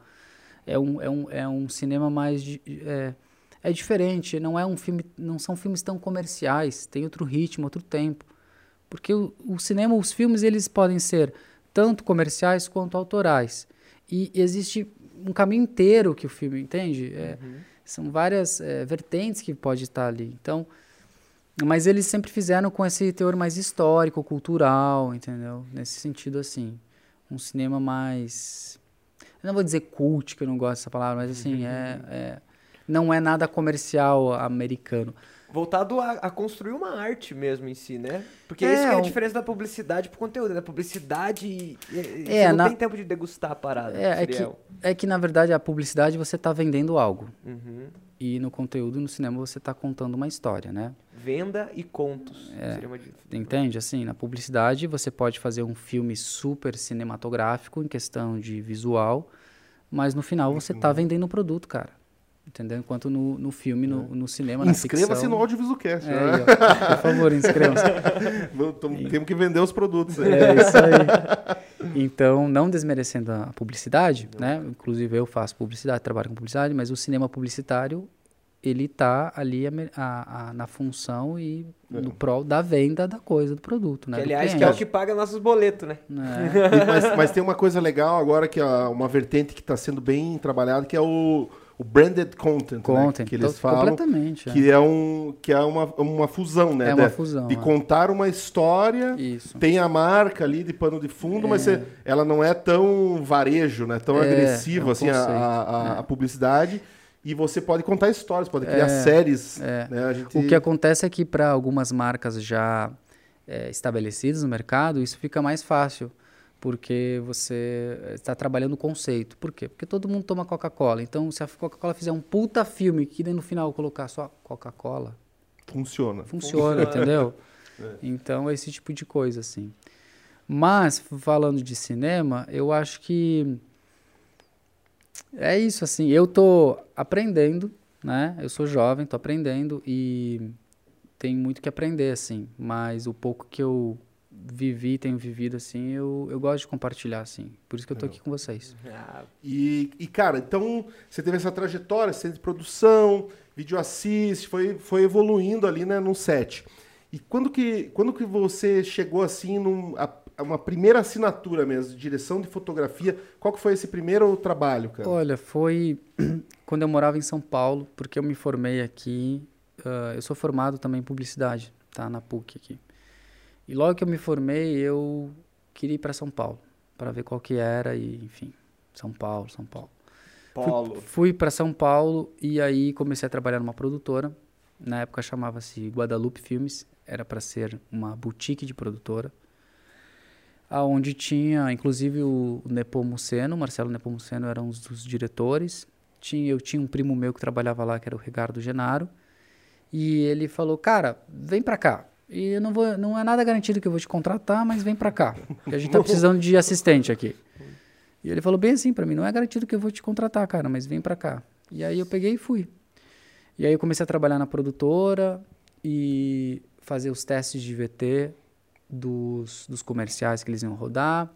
É um, é um, é um cinema mais... É, é diferente, não é um filme, não são filmes tão comerciais, tem outro ritmo, outro tempo. Porque o, o cinema, os filmes, eles podem ser tanto comerciais quanto autorais. E existe um caminho inteiro que o filme entende. É, uhum. São várias é, vertentes que pode estar ali. Então, mas eles sempre fizeram com esse teor mais histórico, cultural, entendeu? Nesse sentido assim, um cinema mais, eu não vou dizer cult, que eu não gosto dessa palavra, mas assim uhum. é, é não é nada comercial americano voltado a, a, construir uma arte mesmo em si, né? Porque é, isso é a diferença da publicidade pro conteúdo, né? Publicidade, é, não na... tem tempo de degustar a parada. É, é que, é que, na verdade, a publicidade você está vendendo algo. Uhum. E no conteúdo, no cinema, você está contando uma história, né? Venda e contos. É, uma... Entende? Assim, na publicidade, você pode fazer um filme super cinematográfico em questão de visual, mas no final você está vendendo o produto, cara. Entendeu? Enquanto no, no filme, no, no cinema, Inscreva-se no Audiovisualcast. É, né? por favor, inscreva-se. Temos que vender os produtos. Aí. É isso aí. Então, não desmerecendo a publicidade, não. né? Inclusive eu faço publicidade, trabalho com publicidade, mas o cinema publicitário, ele está ali a, a, a, na função e é. no prol da venda da coisa, do produto, né? Que, aliás, que é o que paga nossos boletos, né? É. E, mas, mas tem uma coisa legal agora, que é uma vertente que está sendo bem trabalhada, que é o o branded content, content né, que eles falam, é. que é um que é uma, uma fusão, né, é uma de, fusão, de é. contar uma história, Isso. tem a marca ali de pano de fundo, é. mas você, ela não é tão varejo, né, tão é, agressiva é um assim a, a, a, é. publicidade. E você pode contar histórias, pode criar séries. Né, gente... O que acontece é que para algumas marcas já estabelecidas no mercado, isso fica mais fácil porque você está trabalhando o conceito. Por quê? Porque todo mundo toma Coca-Cola. Então, se a Coca-Cola fizer um puta filme que no final colocar só Coca-Cola... Funciona. Funciona, entendeu? É. Então, é esse tipo de coisa, assim. Mas, falando de cinema, eu acho que... É isso, assim. Eu tô aprendendo, né? Eu sou jovem, tô aprendendo e tem muito que aprender, assim. Mas o pouco que eu vivi, tenho vivido assim, eu, eu gosto de compartilhar assim. Por isso que eu tô aqui com vocês. Ah, e, e cara, então você teve essa trajetória, você de produção, vídeo assiste, foi, foi evoluindo ali, né, no set. E quando que, quando que você chegou assim num, a, uma primeira assinatura mesmo, de direção de fotografia. Qual que foi esse primeiro trabalho, cara? Olha, foi quando eu morava em São Paulo, porque eu me formei aqui. Uh, eu sou formado também em publicidade, tá? Na PUC aqui. E logo que eu me formei, eu queria ir para São Paulo, para ver qual que era e, enfim, São Paulo, São Paulo. Paulo. Fui, fui para São Paulo e aí comecei a trabalhar numa produtora. Na época chamava-se Guadalupe Filmes, era para ser uma boutique de produtora, aonde tinha, inclusive o Nepomuceno, Marcelo Nepomuceno era um dos diretores. Tinha, eu tinha um primo meu que trabalhava lá, que era o Ricardo Genaro, e ele falou: "Cara, vem para cá. E eu não vou, não é nada garantido que eu vou te contratar, mas vem para cá, porque a gente tá precisando de assistente aqui". E ele falou bem assim para mim, não é garantido que eu vou te contratar, cara, mas vem para cá. E aí eu peguei e fui. E aí eu comecei a trabalhar na produtora e fazer os testes de VT dos, dos comerciais que eles iam rodar.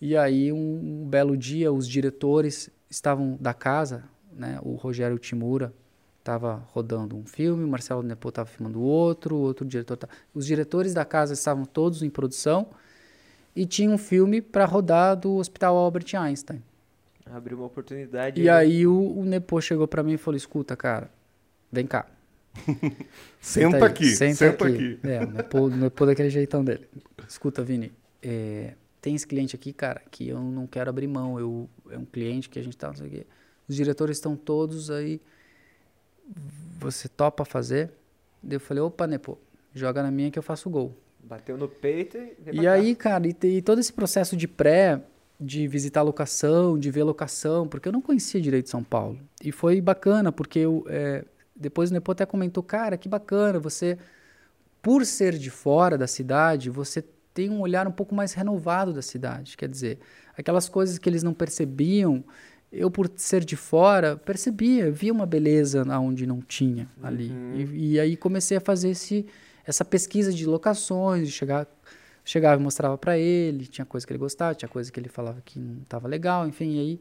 E aí um, um belo dia os diretores estavam da casa, né? O Rogério Timura estava rodando um filme, o Marcelo Nepo estava filmando outro, o outro diretor. Tava... Os diretores da casa estavam todos em produção e tinha um filme para rodar do Hospital Albert Einstein. Abriu uma oportunidade. E aí o, o Nepo chegou para mim e falou: "Escuta, cara, vem cá. Senta, aí, aqui, senta, senta aqui. aqui. É, o Nepo, o Nepo daquele jeitão dele. Escuta, Vini, é, tem esse cliente aqui, cara, que eu não quero abrir mão. Eu, é um cliente que a gente tá, não sei o quê. Os diretores estão todos aí. Você topa fazer? Daí eu falei, opa, Nepo, joga na minha que eu faço o gol. Bateu no peito e. E aí, cara, e, e todo esse processo de pré, de visitar a locação, de ver a locação, porque eu não conhecia direito São Paulo. E foi bacana, porque eu, é, depois o Nepo até comentou, cara, que bacana, você, por ser de fora da cidade, você tem um olhar um pouco mais renovado da cidade. Quer dizer, aquelas coisas que eles não percebiam, eu, por ser de fora, percebia, via uma beleza onde não tinha ali. E, e aí comecei a fazer esse, essa pesquisa de locações, de chegar chegava e mostrava pra ele, tinha coisa que ele gostava, tinha coisa que ele falava que não tava legal, enfim, e aí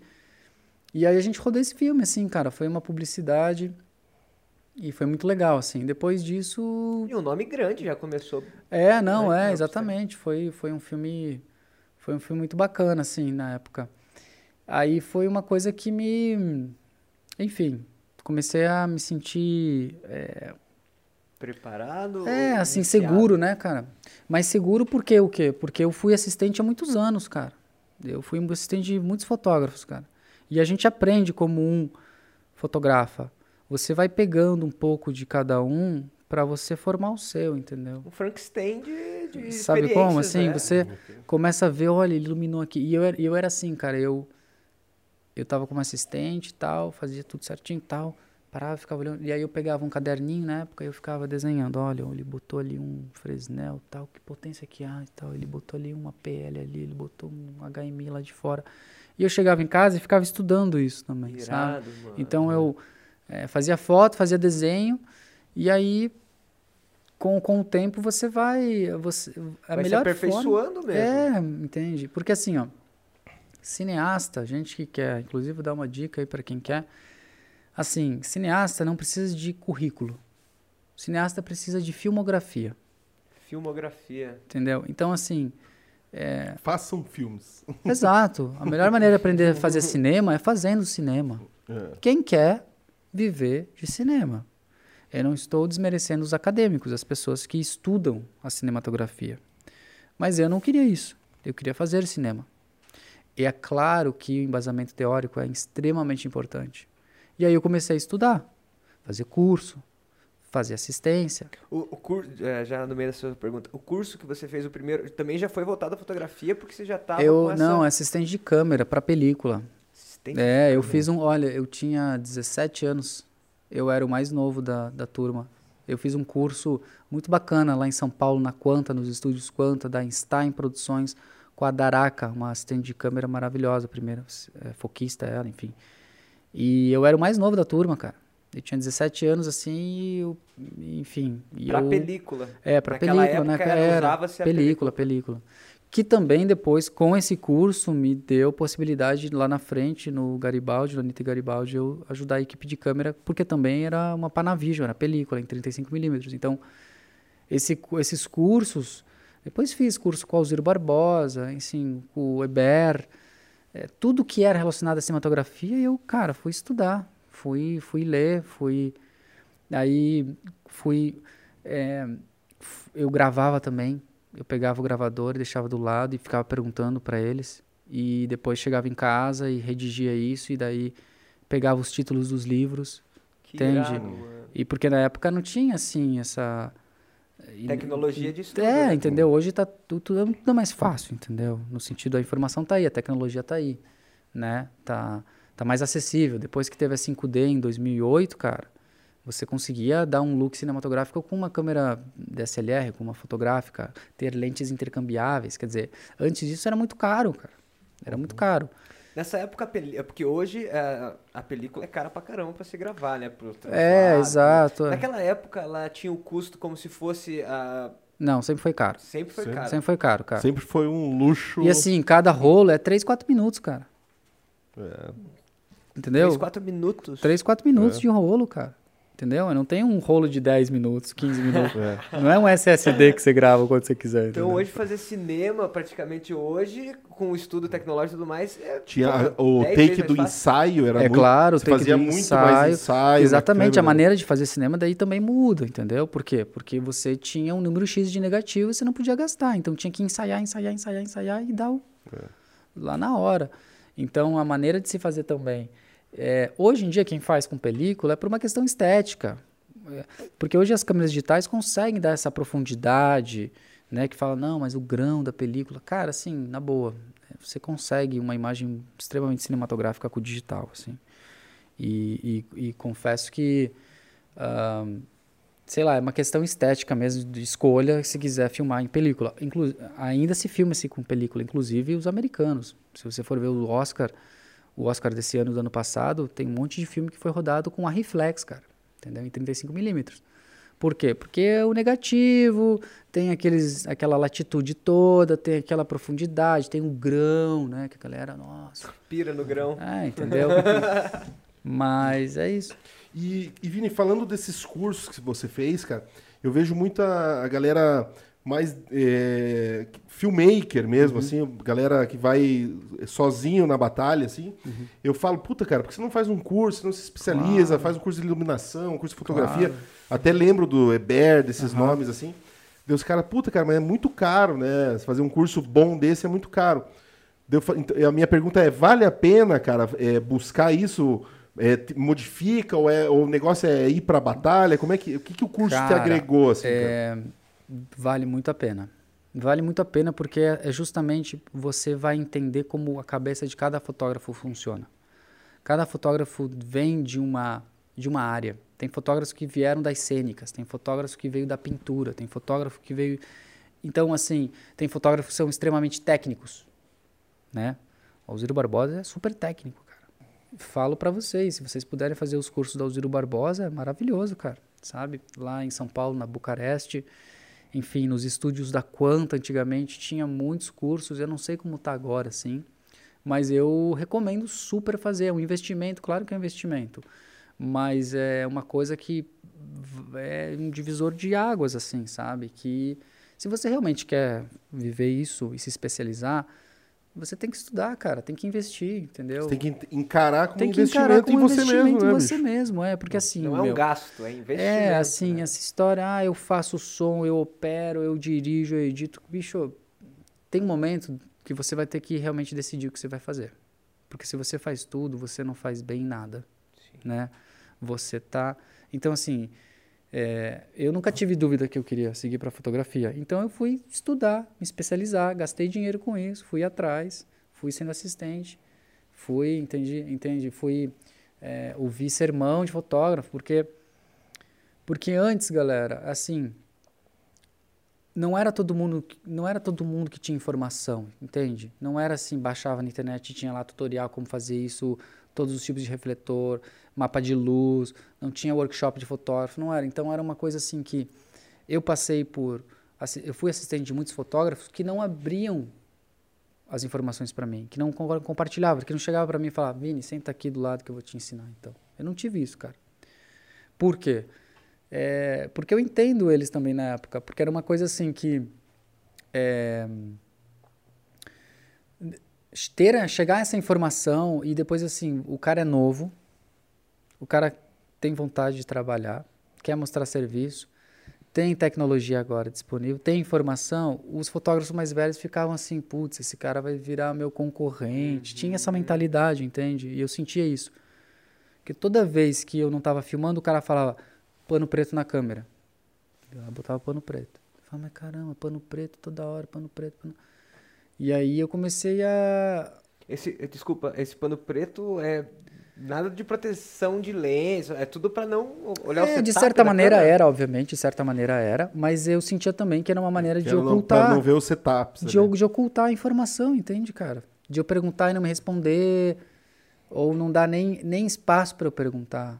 e aí a gente rodou esse filme assim, cara, foi uma publicidade e foi muito legal assim. Depois disso, E um nome grande já começou. é, não, Né? é, exatamente, foi foi um filme foi um filme muito bacana assim na época. Aí foi uma coisa que me enfim, comecei a me sentir é, Preparado? É, assim, iniciado? seguro, né, cara? Mas seguro porque o quê? Porque eu fui assistente há muitos anos, cara. Eu fui um assistente de muitos fotógrafos, cara. E a gente aprende como um fotografa. Você vai pegando um pouco de cada um para você formar o seu, entendeu? Um Frankenstein de, de Sabe como? Assim, né? você começa a ver, olha, ele iluminou aqui. E eu era, eu era assim, cara, eu eu tava como assistente e tal, fazia tudo certinho e tal, parava, ficava olhando. E aí eu pegava um caderninho na época e eu ficava desenhando, olha, ele botou ali um Fresnel tal, que potência que há e tal, ele botou ali uma PL ali, ele botou um HMI lá de fora. E eu chegava em casa e ficava estudando isso também, sabe? Irado, mano. Então eu eh, fazia foto, fazia desenho e aí com, com o tempo você vai você a Vai se melhor forma aperfeiçoando mesmo. é, entende? Porque assim, ó, cineasta, gente que quer, inclusive vou dar uma dica aí para quem quer. Assim, cineasta não precisa de currículo. Cineasta precisa de filmografia, Filmografia. entendeu? Então assim, Façam filmes. exato. A melhor maneira de aprender a fazer cinema é fazendo cinema. É. Quem quer viver de cinema? Eu não estou desmerecendo os acadêmicos, as pessoas que estudam a cinematografia. Mas eu não queria isso. Eu queria fazer cinema. E é claro que o embasamento teórico é extremamente importante. E aí eu comecei a estudar, fazer curso, fazer assistência. O, o curso, é, já no meio da sua pergunta, o curso que você fez o primeiro também já foi voltado à fotografia porque você já estava eu com essa não, assistente de câmera para película. assistência É, eu fiz um. Olha, eu tinha 17 anos. Eu era o mais novo da, da turma. Eu fiz um curso muito bacana lá em São Paulo, na Quanta, nos estúdios Quanta, da Einstein Produções, com a Daraca, uma assistente de câmera maravilhosa, primeira é, foquista ela, enfim. E eu era o mais novo da turma, cara. Eu tinha 17 anos, assim, e eu, enfim. E Pra eu, película. é, pra Naquela película, né? era- Era usava-se a película, película. Que também depois, com esse curso, me deu possibilidade de, lá na frente, no Garibaldi, no Anitta Garibaldi, eu ajudar a equipe de câmera, porque também era uma Panavision, era película em 35mm. Então, esse, esses cursos Depois fiz curso com o Alziro Barbosa, assim, com o Eber, é, tudo que era relacionado à cinematografia, eu, cara, fui estudar, fui, fui ler, fui. Aí fui. É, eu gravava também, eu pegava o gravador e deixava do lado e ficava perguntando para eles. E depois chegava em casa e redigia isso, e daí pegava os títulos dos livros, Que entende? E porque na época não tinha assim essa. Tecnologia de estudo. É, né? entendeu? Hoje tá tudo, tudo, tudo mais fácil, entendeu? No sentido, a informação tá aí, a tecnologia tá aí, né? Tá, tá mais acessível. Depois que teve a 5D em 2008, cara, você conseguia dar um look cinematográfico com uma câmera DSLR, com uma fotográfica, ter lentes intercambiáveis. Quer dizer, antes disso era muito caro, cara. Era muito caro. Nessa época, a é porque hoje é, a película é cara pra caramba pra se gravar, né? Pro É, exato. é. Naquela época, ela tinha o custo como se fosse. a Não, sempre foi caro. Sempre foi Sim. caro. Sempre foi caro, cara. Sempre foi um luxo. E assim, cada rolo é 3, 4 minutos, cara. É. Entendeu? 3, 4 minutos. 3, 4 minutos É. de rolo, cara. Entendeu? Não tem um rolo de 10 minutos, 15 minutos. É. Não é um SSD que você grava quando você quiser. Então entendeu? hoje fazer cinema, praticamente hoje, com o estudo tecnológico e tudo mais, é Tinha o 10 take do ensaio, era É muito, claro, o você take fazia do muito ensaio. mais ensaio. Exatamente, a maneira de fazer cinema daí também muda, entendeu? Por quê? Porque você tinha um número X de negativo e você não podia gastar. Então tinha que ensaiar, ensaiar, ensaiar, ensaiar e dar o... É. lá na hora. Então a maneira de se fazer também. É, hoje em dia, quem faz com película é por uma questão estética. É, Porque hoje as câmeras digitais conseguem dar essa profundidade, né? Que fala, não, mas o grão da película. Cara, assim, na boa, é, você consegue uma imagem extremamente cinematográfica com o digital, assim. E, e- e confesso que, ahn, sei lá, é uma questão estética mesmo, de escolha se quiser filmar em película. Inclu ainda se filma-se com película, inclusive os americanos. Se você for ver o Oscar, o Oscar desse ano, do ano passado, tem um monte de filme que foi rodado com a reflex, cara, entendeu? Em 35mm. Por quê? Porque o negativo tem aqueles, aquela latitude toda, tem aquela profundidade, tem um grão, né? Que a galera, nossa, Pira no grão. é, entendeu? Mas é isso. E, e Vini, falando desses cursos que você fez, cara, eu vejo muita a galera mais é, filmmaker mesmo, Uhum. assim, galera que vai sozinho na batalha, assim. Uhum. Eu falo, puta, cara, por que você não faz um curso, você não se especializa, Claro. faz um curso de iluminação, um curso de fotografia? Claro. Até lembro do Eber, desses nomes, assim. Deus, cara, puta, cara, mas é muito caro, né? Fazer um curso bom desse é muito caro. Deu então, a minha pergunta é, vale a pena, cara, é, buscar isso? É, te- modifica ou, é, ou o negócio é ir pra batalha? Como é que, o que, que o curso te Cara, agregou, assim, cara? Vale muito a pena. Vale muito a pena porque é justamente você vai entender como a cabeça de cada fotógrafo funciona. Cada fotógrafo vem de uma, de uma área. Tem fotógrafos que vieram das cênicas, tem fotógrafo que veio da pintura, tem fotógrafo que veio. Então, assim, tem fotógrafos que são extremamente técnicos, né? O Alziro Barbosa é super técnico, cara. Falo pra vocês, se vocês puderem fazer os cursos do Alziro Barbosa, é maravilhoso, cara. Sabe? Lá em São Paulo, na Bucareste, enfim, nos estúdios da Quanta, antigamente, tinha muitos cursos. Eu não sei como tá agora, assim. Mas eu recomendo super fazer. É um investimento, claro que é um investimento. Mas é uma coisa que é um divisor de águas, assim, sabe? Que se você realmente quer viver isso e se especializar, você tem que estudar, cara. Tem que investir, entendeu? Você tem que en- encarar como Tem que investimento encarar como em você investimento mesmo, né, em você bicho? mesmo, é. Porque assim, Não é um meu, gasto, é investimento. é, assim, né? essa história, ah, eu faço som, eu opero, eu dirijo, eu edito. Bicho, tem um momento que você vai ter que realmente decidir o que você vai fazer. Porque se você faz tudo, você não faz bem nada, né? Você tá... Então, assim, é, eu nunca tive dúvida que eu queria seguir para fotografia. Então, eu fui estudar, me especializar, gastei dinheiro com isso, fui atrás, fui sendo assistente, fui, entendi, entende? Fui é, ouvir sermão de fotógrafo, porque porque antes, galera, assim, não era todo mundo, não era todo mundo que tinha informação, entende? Não era assim, baixava na internet e tinha lá tutorial como fazer isso, todos os tipos de refletor, mapa de luz, não tinha workshop de fotógrafo, não era. Então era uma coisa assim que eu passei por, eu fui assistente de muitos fotógrafos que não abriam as informações para mim, que não com- compartilhavam, que não chegava para mim e falava, Vini, senta aqui do lado que eu vou te ensinar. Então, eu não tive isso, cara. Por quê? É, porque eu entendo eles também na época, porque era uma coisa assim que é, ter, chegar a essa informação e depois assim, o cara é novo, o cara tem vontade de trabalhar, quer mostrar serviço, tem tecnologia agora disponível, tem informação, os fotógrafos mais velhos ficavam assim, putz, esse cara vai virar meu concorrente. Uhum. Tinha essa mentalidade, entende? E eu sentia isso. Porque toda vez que eu não estava filmando, o cara falava pano preto na câmera. Eu botava pano preto. Eu falava, mas caramba, pano preto toda hora, pano preto. Pano... E aí eu comecei a. Esse, desculpa, esse pano preto é nada de proteção de lens, é tudo para não olhar é, o De certa maneira câmera. era, obviamente, de certa maneira era, mas eu sentia também que era uma maneira de ocultar. Pra não ver o setup. De, de ocultar a informação, entende, cara? De eu perguntar e não me responder, ou não dar nem, nem espaço para eu perguntar.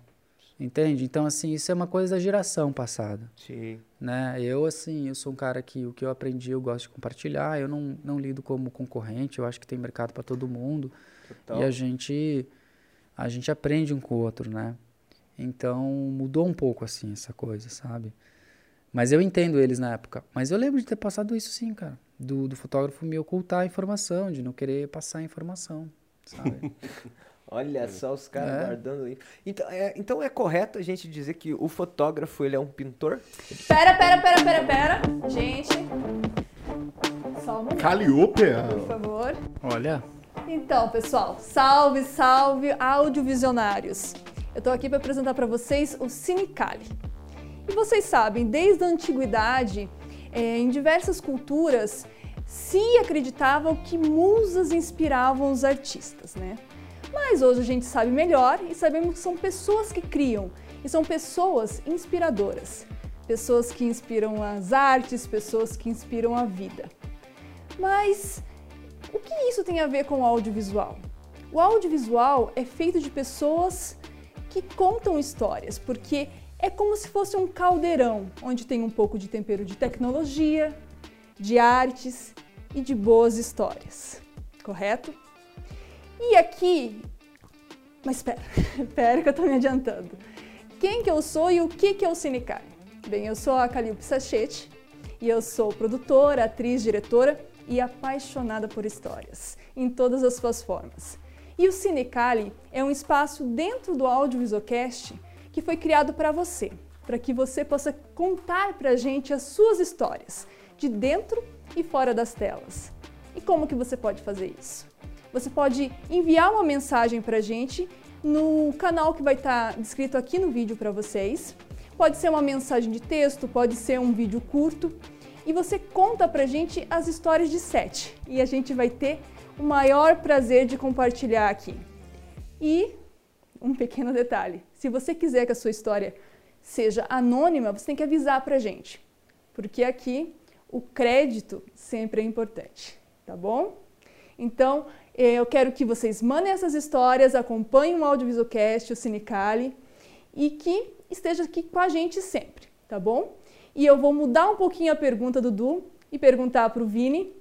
Entende? Então, assim, isso é uma coisa da geração passada. Sim. Né? Eu, assim, eu sou um cara que o que eu aprendi eu gosto de compartilhar. Eu não, não lido como concorrente. Eu acho que tem mercado para todo mundo. Total. E a gente, a gente aprende um com o outro, né? Então, mudou um pouco, assim, essa coisa, sabe? Mas eu entendo eles na época. Mas eu lembro de ter passado isso, sim, cara. Do, do fotógrafo me ocultar a informação, de não querer passar a informação, sabe? Olha só os caras é. guardando. Então é, então é correto a gente dizer que o fotógrafo ele é um pintor? Pera, pera, pera, pera, pera. Gente. Só um? Por favor. Olha. Então, pessoal, salve, salve audiovisionários. Eu tô aqui para apresentar para vocês o Cinecali. E vocês sabem, desde a antiguidade, é, em diversas culturas, se acreditavam que musas inspiravam os artistas, né? Mas hoje a gente sabe melhor e sabemos que são pessoas que criam e são pessoas inspiradoras. Pessoas que inspiram as artes, pessoas que inspiram a vida. Mas o que isso tem a ver com o audiovisual? O audiovisual é feito de pessoas que contam histórias, porque é como se fosse um caldeirão onde tem um pouco de tempero de tecnologia, de artes e de boas histórias. Correto? E aqui, mas espera, espera que eu estou me adiantando. Quem que eu sou e o que que é o Cinecali? Bem, eu sou a Calil Sachete e eu sou produtora, atriz, diretora e apaixonada por histórias, em todas as suas formas. E o Cinecali é um espaço dentro do Audiovisualcast que foi criado para você, para que você possa contar para a gente as suas histórias, de dentro e fora das telas. E como que você pode fazer isso? Você pode enviar uma mensagem para a gente no canal que vai estar tá descrito aqui no vídeo para vocês. Pode ser uma mensagem de texto, pode ser um vídeo curto. E você conta para a gente as histórias de sete. E a gente vai ter o maior prazer de compartilhar aqui. E um pequeno detalhe: se você quiser que a sua história seja anônima, você tem que avisar para a gente. Porque aqui o crédito sempre é importante, tá bom? Então, eu quero que vocês mandem essas histórias, acompanhem o Audiovisualcast, o Cinecali, e que esteja aqui com a gente sempre, tá bom? E eu vou mudar um pouquinho a pergunta do Du e perguntar para o Vini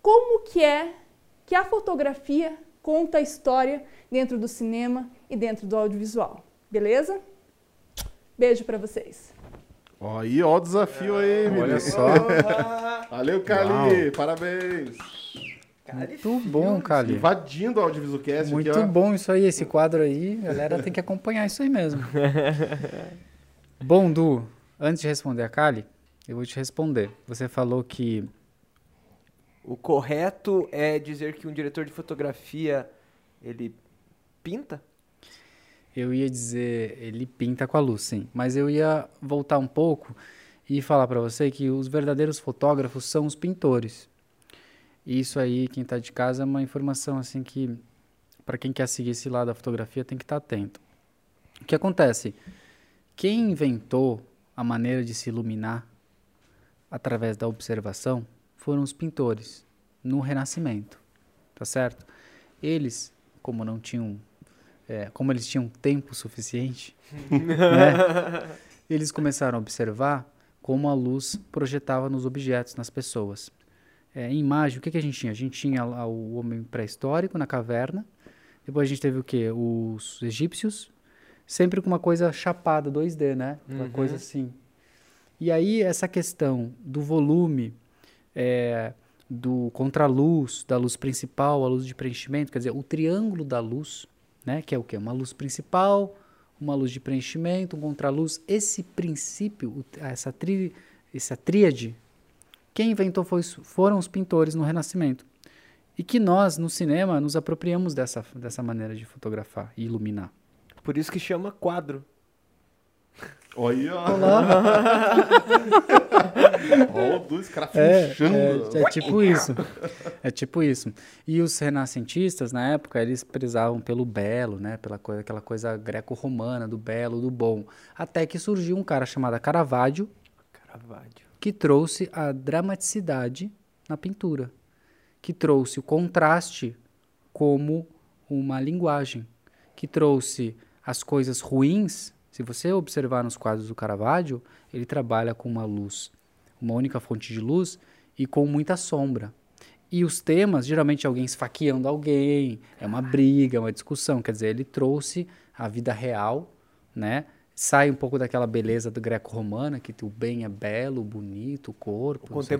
como que é que a fotografia conta a história dentro do cinema e dentro do audiovisual, beleza? Beijo para vocês. Ó, aí, ó o desafio aí, Olha só. Valeu, Cali. Parabéns. Muito bom, Cali. Invadindo o Audiovisualcast. Muito aqui, bom isso aí, esse quadro aí. A galera tem que acompanhar isso aí mesmo. bom, Du, antes de responder a Cali, eu vou te responder. Você falou que... O correto é dizer que um diretor de fotografia, ele pinta? Eu ia dizer, ele pinta com a luz, sim. Mas eu ia voltar um pouco e falar para você que os verdadeiros fotógrafos são os pintores. Isso aí, quem está de casa, é uma informação assim que, para quem quer seguir esse lado da fotografia, tem que estar tá atento. O que acontece? Quem inventou a maneira de se iluminar através da observação foram os pintores no Renascimento, tá certo? Eles, como não tinham, é, como eles tinham tempo suficiente, né, eles começaram a observar como a luz projetava nos objetos, nas pessoas é, em imagem, o que, que a gente tinha? A gente tinha lá o homem pré-histórico na caverna, depois a gente teve o que? Os egípcios, sempre com uma coisa chapada, 2D, né? Uma uhum. coisa assim. E aí essa questão do volume, é, do contraluz, da luz principal, a luz de preenchimento, quer dizer, o triângulo da luz, né, que é o que? Uma luz principal, uma luz de preenchimento, um contraluz. Esse princípio, essa, tri, essa tríade, quem inventou foi, foram os pintores no Renascimento. E que nós, no cinema, nos apropriamos dessa, dessa maneira de fotografar e iluminar. Por isso que chama quadro. Olha, ó. Ó, dois caras É, é, é tipo isso. É tipo isso. E os renascentistas, na época, eles prezavam pelo belo, né? Pela coisa, aquela coisa greco-romana, do belo, do bom. Até que surgiu um cara chamado Caravaggio, Caravaggio. Que trouxe a dramaticidade na pintura, que trouxe o contraste como uma linguagem, que trouxe as coisas ruins. Se você observar nos quadros do Caravaggio, ele trabalha com uma luz, uma única fonte de luz e com muita sombra. E os temas, geralmente alguém esfaqueando alguém, é uma briga, é uma discussão. Quer dizer, ele trouxe a vida real, né? Sai um pouco daquela beleza do greco-romana, que o bem é belo, bonito, o corpo. O o quê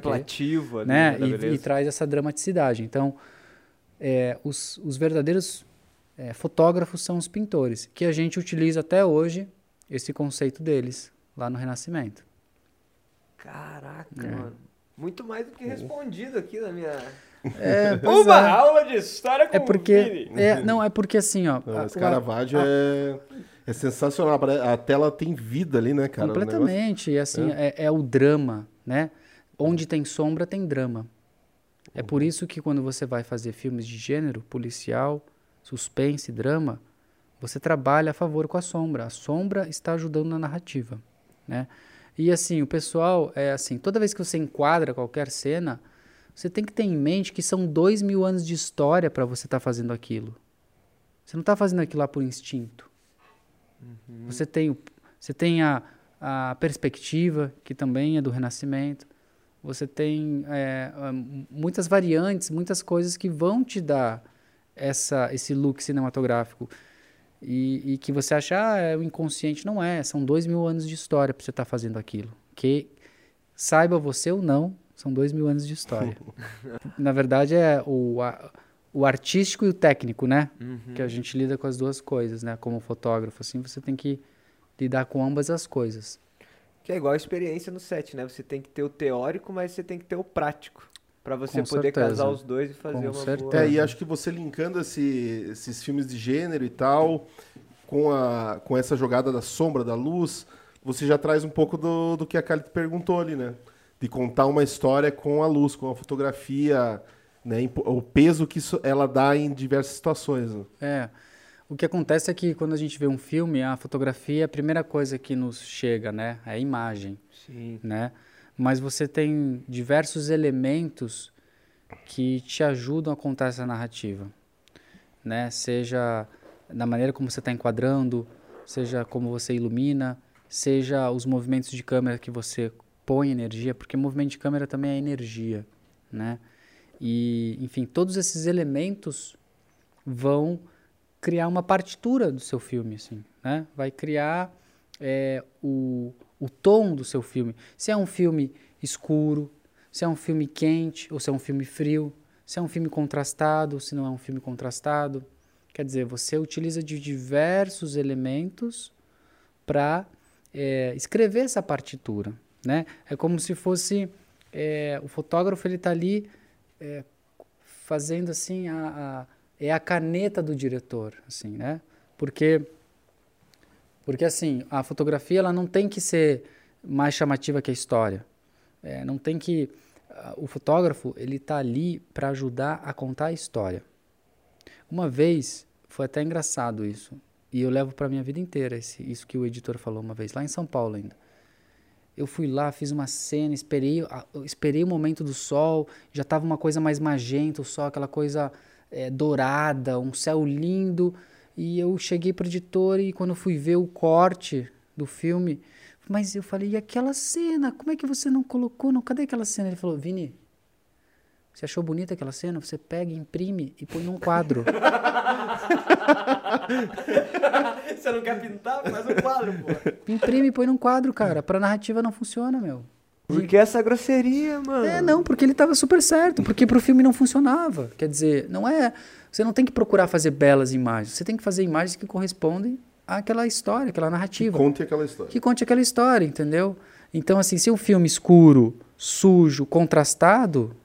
ali, né? E, e traz essa dramaticidade. Então, é, os, os verdadeiros é, fotógrafos são os pintores, que a gente utiliza até hoje esse conceito deles lá no Renascimento. Caraca, É. mano. Muito mais do que respondido aqui na minha... É, Uma é. aula de história com É o porque Vini. é, não é porque assim, ó, Não, a- esse o- Caravaggio é, é sensacional. A tela tem vida ali, né, cara? Completamente, e assim é. é o drama, né? Onde tem sombra tem drama. É por isso que quando você vai fazer filmes de gênero, policial, suspense, drama, você trabalha a favor com a sombra. A sombra está ajudando na narrativa, né? E assim, o pessoal é assim, toda vez que você enquadra qualquer cena, você tem que ter em mente que são dois mil anos de história para você estar fazendo aquilo. Você não está fazendo aquilo lá por instinto. Você tem, o- você tem a, a perspectiva, que também é do Renascimento. Você tem é, muitas variantes, muitas coisas que vão te dar essa, esse look cinematográfico. E, e que você acha, ah, é o inconsciente. Não é, são dois mil anos de história para você estar fazendo aquilo. Que, saiba você ou não, são dois mil anos de história. Na verdade, é o, a- o artístico e o técnico, né? Uhum. Que a gente lida com as duas coisas, né? Como fotógrafo, assim, você tem que lidar com ambas as coisas. Que é igual a experiência no set, né? Você tem que ter o teórico, mas você tem que ter o prático. Pra você Com poder certeza. casar os dois e fazer Com uma certeza. boa... É, e acho que você linkando esse- esses filmes de gênero e tal, com, a, com essa jogada da sombra, da luz, você já traz um pouco do, do que a Kali perguntou ali, né? De contar uma história com a luz, com a fotografia, né? O peso que isso, ela dá em diversas situações. né? É. O que acontece é que quando a gente vê um filme, a fotografia é a primeira coisa que nos chega, né? É a imagem, Sim. né? Mas você tem diversos elementos que te ajudam a contar essa narrativa, né? Seja na maneira como você está enquadrando, seja como você ilumina, seja os movimentos de câmera que você põe energia, porque movimento de câmera também é energia, né? E, enfim, todos esses elementos vão criar uma partitura do seu filme, assim, né? Vai criar é, o, o tom do seu filme. Se é um filme escuro, se é um filme quente ou se é um filme frio, se é um filme contrastado, se não é um filme contrastado. Quer dizer, você utiliza de diversos elementos para escrever essa partitura, né? É como se fosse é, o fotógrafo ele está ali é, fazendo assim a, a é a caneta do diretor, assim, né? Porque porque assim a fotografia ela não tem que ser mais chamativa que a história. É, não tem que ah, o fotógrafo ele está ali para ajudar a contar a história. Uma vez foi até engraçado isso e eu levo para minha vida inteira esse, isso que o editor falou uma vez lá em São Paulo ainda. Eu fui lá, fiz uma cena, esperei, esperei o momento do sol, já estava uma coisa mais magenta, o sol, aquela coisa é, dourada, um céu lindo. E eu cheguei pro editor e quando eu fui ver o corte do filme, mas eu falei, e aquela cena? Como é que você não colocou? Não, cadê aquela cena? Ele falou, Vini, você achou bonita aquela cena? Você pega, imprime e põe num quadro. Você não quer pintar? Faz um quadro, pô. imprime e põe num quadro, cara. Pra narrativa não funciona, meu. Por que essa grosseria, mano? É, não, porque ele estava super certo, porque pro filme não funcionava. Quer dizer, não é. Você não tem que procurar fazer belas imagens, você tem que fazer imagens que correspondem àquela história, aquela narrativa. Conte aquela história. Que conte aquela história, entendeu? Então, assim, se um filme escuro, sujo, contrastado,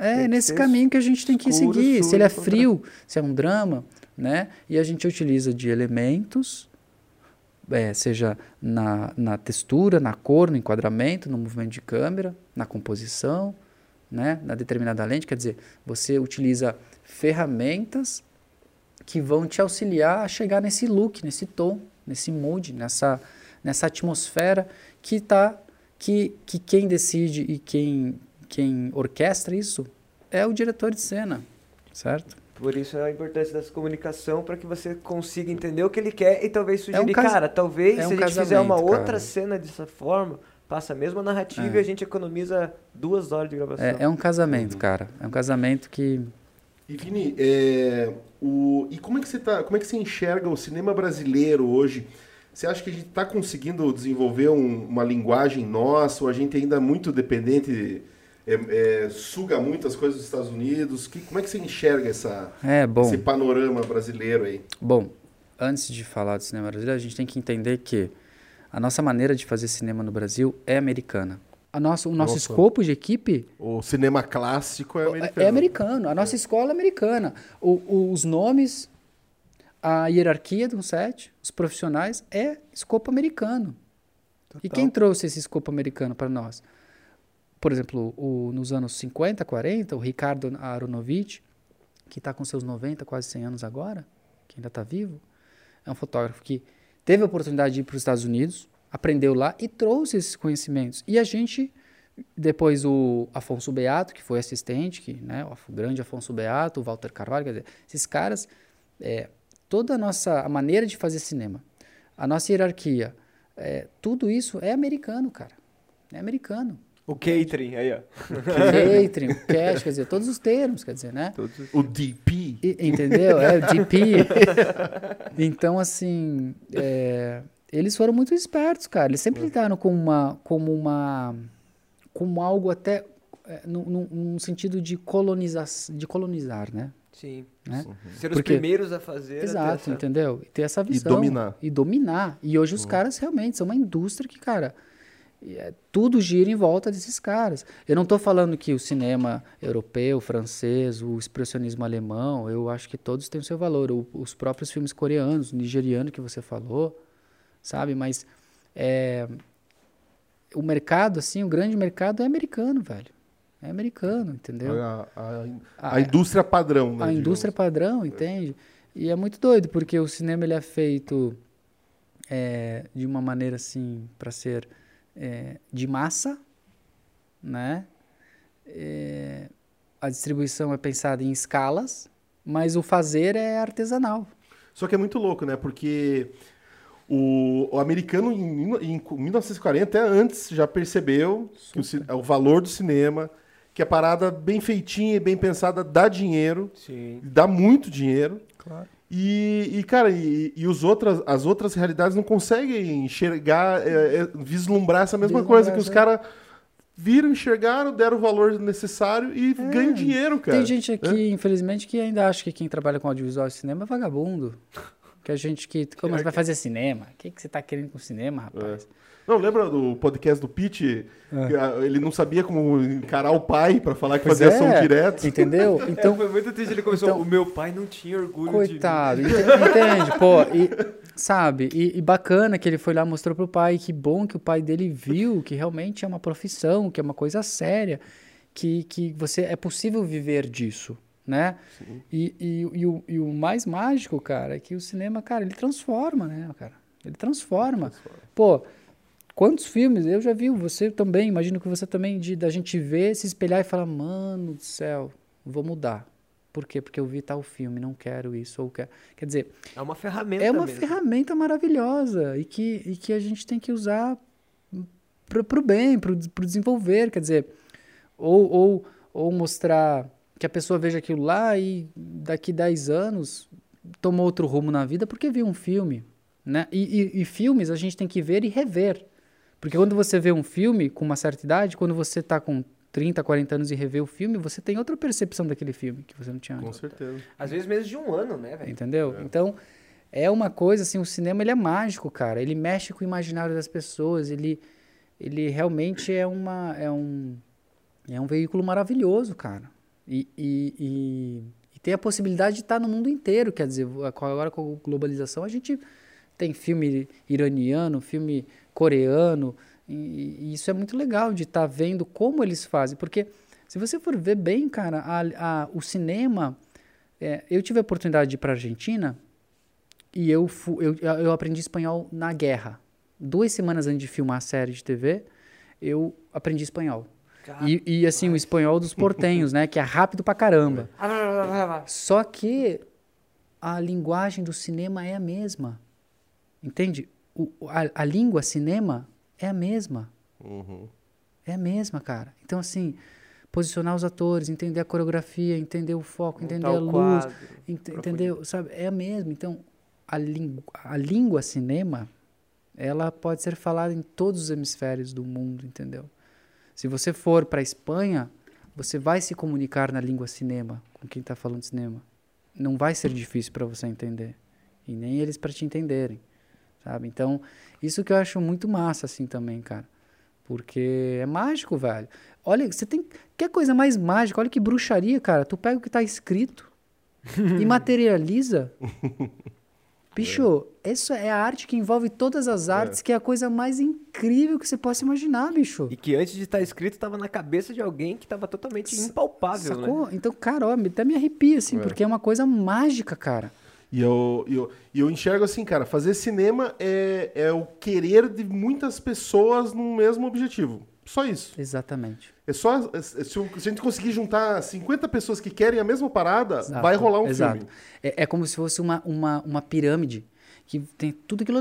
é nesse caminho que a gente tem que escuro, seguir. se ele é contra- frio, se é um drama, né? E a gente utiliza de elementos, é, seja na, na textura, na cor, no enquadramento, no movimento de câmera, na composição, né? na determinada lente. Quer dizer, você utiliza ferramentas que vão te auxiliar a chegar nesse look, nesse tom, nesse mood, nessa, nessa atmosfera que tá que, que quem decide e quem, quem orquestra isso é o diretor de cena, certo? Por isso a importância dessa comunicação para que você consiga entender o que ele quer e talvez sugerir, cas- cara, talvez é um se a gente fizer uma outra cara. cena dessa forma, passa a mesma narrativa É. e a gente economiza duas horas de gravação. É, é um casamento, cara. É um casamento que E Vini, é, o, e como é que você tá, como é que você enxerga o cinema brasileiro hoje? Você acha que a gente está conseguindo desenvolver um- uma linguagem nossa, ou a gente ainda é muito dependente, é, é, suga muitas coisas dos Estados Unidos? Que, como é que você enxerga essa, é bom. esse panorama brasileiro aí? Bom, antes de falar do cinema brasileiro, a gente tem que entender que a nossa maneira de fazer cinema no Brasil é americana. A nossa, o nosso Nossa. escopo de equipe O cinema clássico é americano. é americano. A nossa escola é americana. O- o- os nomes, a hierarquia do set, os profissionais, é escopo americano. E quem trouxe esse escopo americano para nós? Por exemplo, o- nos anos 50, 40, o Ricardo Aronovich, que está com seus 90, quase 100 anos agora, que ainda está vivo, é um fotógrafo que teve a oportunidade de ir para os Estados Unidos, aprendeu lá e trouxe esses conhecimentos. E a gente, depois o Afonso Beato, que foi assistente, que, né, o grande Afonso Beato, o Walter Carvalho, quer dizer, esses caras, é, toda a nossa a maneira de fazer cinema, a nossa hierarquia, é, tudo isso é americano, cara. É americano. O catering, aí, ó. Catering, o cash, quer dizer, todos os termos, quer dizer, né? O DP. E- entendeu? É o DP. então, assim, é, eles foram muito espertos, cara. Eles sempre lidaram com uma, como uma, como algo até é, num, sentido de colonização, de colonizar, né? Sim. Né? Ser os Porque- primeiros a fazer. Exato, essa- entendeu? E ter essa visão. dominar. E dominar. E hoje os caras realmente são uma indústria que, cara, e é- tudo gira em volta desses caras. Eu não estou falando que o cinema europeu, francês, o expressionismo alemão, eu acho que todos têm o seu valor. O- os próprios filmes coreanos, nigeriano que você falou, sabe? Mas é, o mercado, assim, o grande mercado é americano, velho. É americano, entendeu? A, a- A- a indústria padrão, né? a indústria padrão, entende? E é muito doido, porque o cinema ele é feito é, de uma maneira assim, para ser é, de massa, né? É, a distribuição é pensada em escalas, mas o fazer é artesanal. Só que é muito louco, né? Porque o, o americano, em, mil- em 1940, até antes, já percebeu que o, o valor do cinema, que a parada bem feitinha e bem pensada dá dinheiro, Sim. dá muito dinheiro. Claro. E, e, cara, e, e os outras, as outras realidades não conseguem enxergar, é, é, vislumbrar essa mesma Vislumbrar coisa, que os essa- caras viram, enxergaram, deram o valor necessário e ganham dinheiro, cara. Tem gente aqui, infelizmente, que ainda acha que quem trabalha com audiovisual e cinema é vagabundo. Que a gente que. Como você vai fazer cinema? O que, que você tá querendo com cinema, rapaz? Não, lembra do podcast do Pete? Que, ah, Ele não sabia como encarar o pai pra falar que Pois fazia é, som direto. Entendeu? Então, Então, foi muito triste. Ele começou. então- o meu pai não tinha orgulho Coitado, ente- entende? Pô, e, sabe? E, e bacana que ele foi lá, mostrou pro pai, que bom que o pai dele viu que realmente é uma profissão, que é uma coisa séria, que, que você é possível viver disso, né? E, e, e, o, e o mais mágico, cara, é que o cinema, cara, ele transforma, né, cara? Ele transforma. Pô, quantos filmes eu já vi, você também, imagino que você também, de, da gente ver, se espelhar e falar, mano do céu, vou mudar. Por quê? Porque eu vi tal filme, não quero isso, ou quero. Quer dizer. É uma ferramenta é uma mesmo. ferramenta maravilhosa e que, e que a gente tem que usar para o bem, para o desenvolver. Quer dizer, ou, ou, ou mostrar que a pessoa veja aquilo lá e daqui 10 anos tomou outro rumo na vida porque viu um filme. Né? E, e, e filmes a gente tem que ver e rever. Porque quando você vê um filme com uma certa idade, quando você tá com 30, 40 anos e revê o filme, você tem outra percepção daquele filme que você não tinha Com antes. certeza. Às vezes menos de um ano, né, velho? Entendeu? Então, é uma coisa assim, o cinema ele é mágico, cara. Ele mexe com o imaginário das pessoas, ele ele realmente é uma é um é um veículo maravilhoso, cara. E, e, e, e tem a possibilidade de estar no mundo inteiro, quer dizer, agora com a globalização a gente tem filme iraniano, filme coreano, e, e isso é muito legal de estar vendo como eles fazem, porque se você for ver bem, cara, a, a, o cinema, é, eu tive a oportunidade de ir para Argentina e eu, fu, eu, eu aprendi espanhol na guerra. Duas semanas antes de filmar a série de TV, eu aprendi espanhol. E, e, assim, o espanhol dos portenhos, né? Que é rápido pra caramba. Só que a linguagem do cinema é a mesma. Entende? O, a, a língua cinema é a mesma. Uhum. É a mesma, cara. Então, assim, posicionar os atores, entender a coreografia, entender o foco, entender Montar a o luz, quadro, ent- entendeu? Sabe? É a mesma. Então, a, língua a língua cinema, ela pode ser falada em todos os hemisférios do mundo, entendeu? Se você for para a Espanha, você vai se comunicar na língua cinema com quem está falando cinema. Não vai ser difícil para você entender e nem eles para te entenderem, sabe? Então, isso que eu acho muito massa assim também, cara. Porque é mágico, velho. Olha, você tem quer coisa mais mágica? Olha que bruxaria, cara. Tu pega o que tá escrito e materializa. Bicho, isso é a arte que envolve todas as artes, que é a coisa mais incrível que você possa imaginar, bicho. E que antes de estar escrito tava na cabeça de alguém que tava totalmente impalpável, né? Sacou? Então, cara, ó, até me arrepia, assim, porque é uma coisa mágica, cara. E eu, eu, eu enxergo assim, cara, fazer cinema é, é o querer de muitas pessoas no mesmo objetivo. Só isso. Exatamente. É só. é- é- Se, se a gente conseguir juntar 50 pessoas que querem a mesma parada, Exato, vai rolar um exato. filme. É, é como se fosse uma, uma, uma pirâmide que tem tudo aquilo.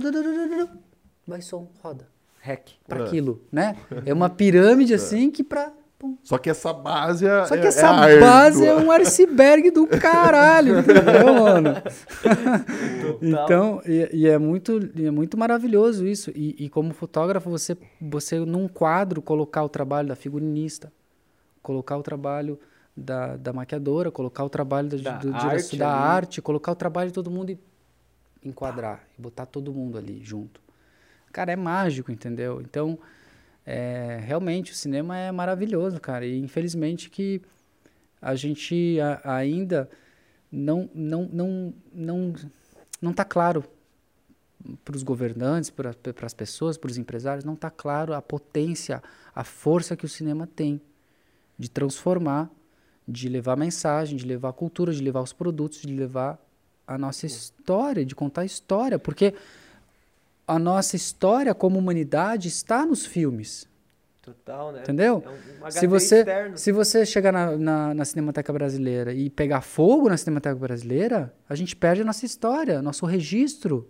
Vai som, roda. Hack. Pra É. aquilo, né? É uma pirâmide assim que pra. Pum. Só que essa base é. Só que é- essa é árdua. base é um iceberg do caralho, entendeu, mano? Então, e, e é muito, e é muito maravilhoso isso. E, e como fotógrafo, você, você num quadro colocar o trabalho da figurinista, colocar o trabalho da, da maquiadora, colocar o trabalho da, Da do, arte direção da arte, colocar o trabalho de todo mundo e enquadrar, e botar todo mundo ali junto. Cara, é mágico, entendeu? Então, é, realmente, o cinema é maravilhoso, cara. E infelizmente que a gente a- ainda não não não não não está claro para os governantes, para as pessoas, para os empresários, não está claro a potência, a força que o cinema tem de transformar, de levar mensagem, de levar cultura, de levar os produtos, de levar a nossa história, de contar a história, porque a nossa história como humanidade está nos filmes. Total, né? Entendeu? É um, Se você, externo. se você chegar na, na, na Cinemateca Brasileira e pegar fogo na Cinemateca Brasileira, a gente perde a nossa história, nosso registro,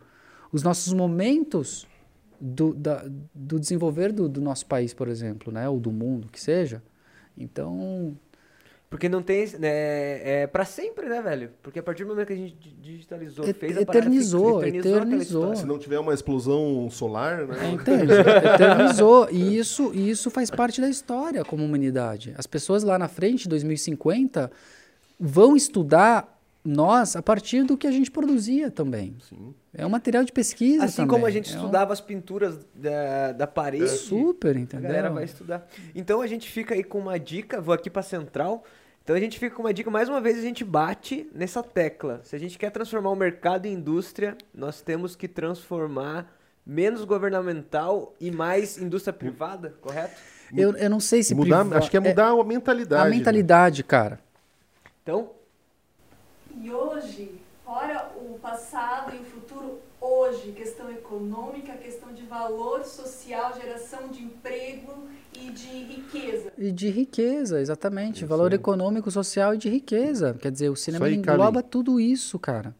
os nossos momentos do, da, do desenvolver do, do nosso país, por exemplo, né? ou do mundo, que seja. Então, Porque não tem. Né, é pra sempre, né, velho? Porque a partir do momento que a gente di- digitalizou, Et- fez a parada, eternizou, eternizou. Se não tiver uma explosão solar, É, né? Entende? Eternizou. E isso, e isso faz parte da história como humanidade. As pessoas lá na frente, 2050, vão estudar nós a partir do que a gente produzia também. Sim. É um material de pesquisa Assim também. como a gente É um- estudava as pinturas da, da parede. Super, A entendeu? galera vai estudar. Então a gente fica aí com uma dica, vou aqui pra central. Então a gente fica com uma dica, mais uma vez a gente bate nessa tecla. Se a gente quer transformar o mercado em indústria, nós temos que transformar menos governamental e mais indústria privada, correto? Eu, eu não sei se... Mudar, priva- acho que é mudar a mentalidade. A né? mentalidade, cara. Então, E hoje, fora o passado e o futuro, hoje, questão econômica, questão de valor social, geração de emprego e de riqueza. E de riqueza, exatamente. Isso Valor aí. econômico, social e de riqueza. Quer dizer, o cinema aí, engloba tudo isso, cara.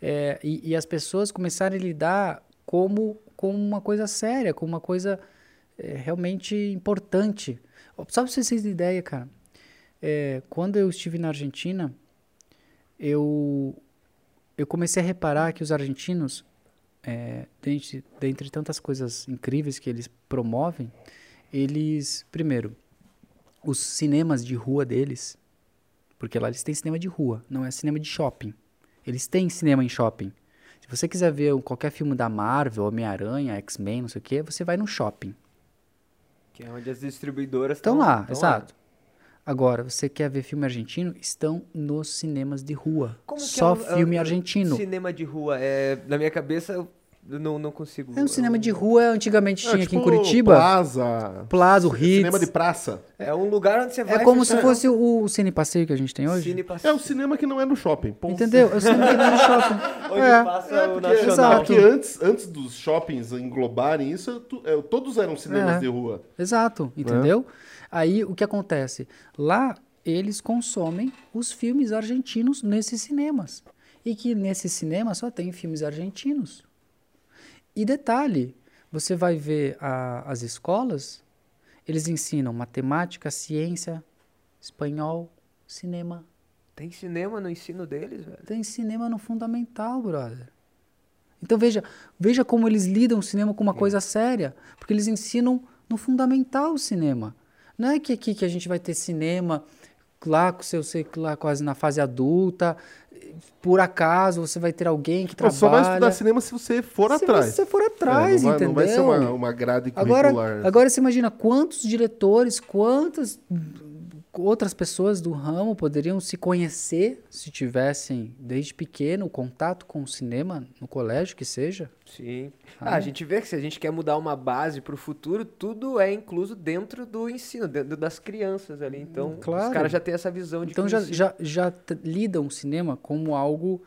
É, e, e as pessoas começarem a lidar como, como uma coisa séria, como uma coisa é, realmente importante. Só pra vocês terem ideia, cara. É, quando eu estive na Argentina, eu, eu comecei a reparar que os argentinos é, dentre, dentre tantas coisas incríveis que eles promovem, eles, primeiro, os cinemas de rua deles, porque lá eles têm cinema de rua, não é cinema de shopping. Eles têm cinema em shopping. Se você quiser ver qualquer filme da Marvel, Homem-Aranha, X-Men, não sei o que, você vai no shopping. Que é onde as distribuidoras estão lá, tão exato. Lá. Agora, você quer ver filme argentino? Estão nos cinemas de rua. Como Só é o, filme é, argentino. Cinema de rua. É, na minha cabeça, eu não, não consigo. É um cinema de rua, antigamente é, tinha tipo aqui em tipo Curitiba. Plaza. Plaza, o Hits. Cinema de praça. É um lugar onde você vai. É como se fosse o, o Cine Passeio que a gente tem hoje. É o cinema que não é no shopping. Ponto. Entendeu? É o cinema que não é no shopping. onde é. passa é, o nacional. Exato. Porque antes, antes dos shoppings englobarem isso, é, todos eram cinemas é. de rua. Exato, entendeu? Aí o que acontece? Lá eles consomem os filmes argentinos nesses cinemas. E que nesses cinemas só tem filmes argentinos. E detalhe, você vai ver a, as escolas, eles ensinam matemática, ciência, espanhol, cinema. Tem cinema no ensino deles, velho? Tem cinema no fundamental, brother. Então veja, veja como eles lidam o cinema com uma coisa séria, porque eles ensinam no fundamental o cinema. Não é que aqui que a gente vai ter cinema lá com seu sei lá quase na fase adulta, por acaso você vai ter alguém que trabalha. Só vai estudar cinema se você for se atrás. Se você for atrás, é, não vai, entendeu? Não vai ser uma, uma grade curricular. Agora, agora você imagina quantos diretores, quantas outras pessoas do ramo poderiam se conhecer se tivessem, desde pequeno, contato com o cinema no colégio, que seja. Sim. Ah, a gente vê que se a gente quer mudar uma base para o futuro, tudo é incluso dentro do ensino, dentro das crianças ali. Então, claro. os caras já têm essa visão de Então, já, já, já lidam o cinema como algo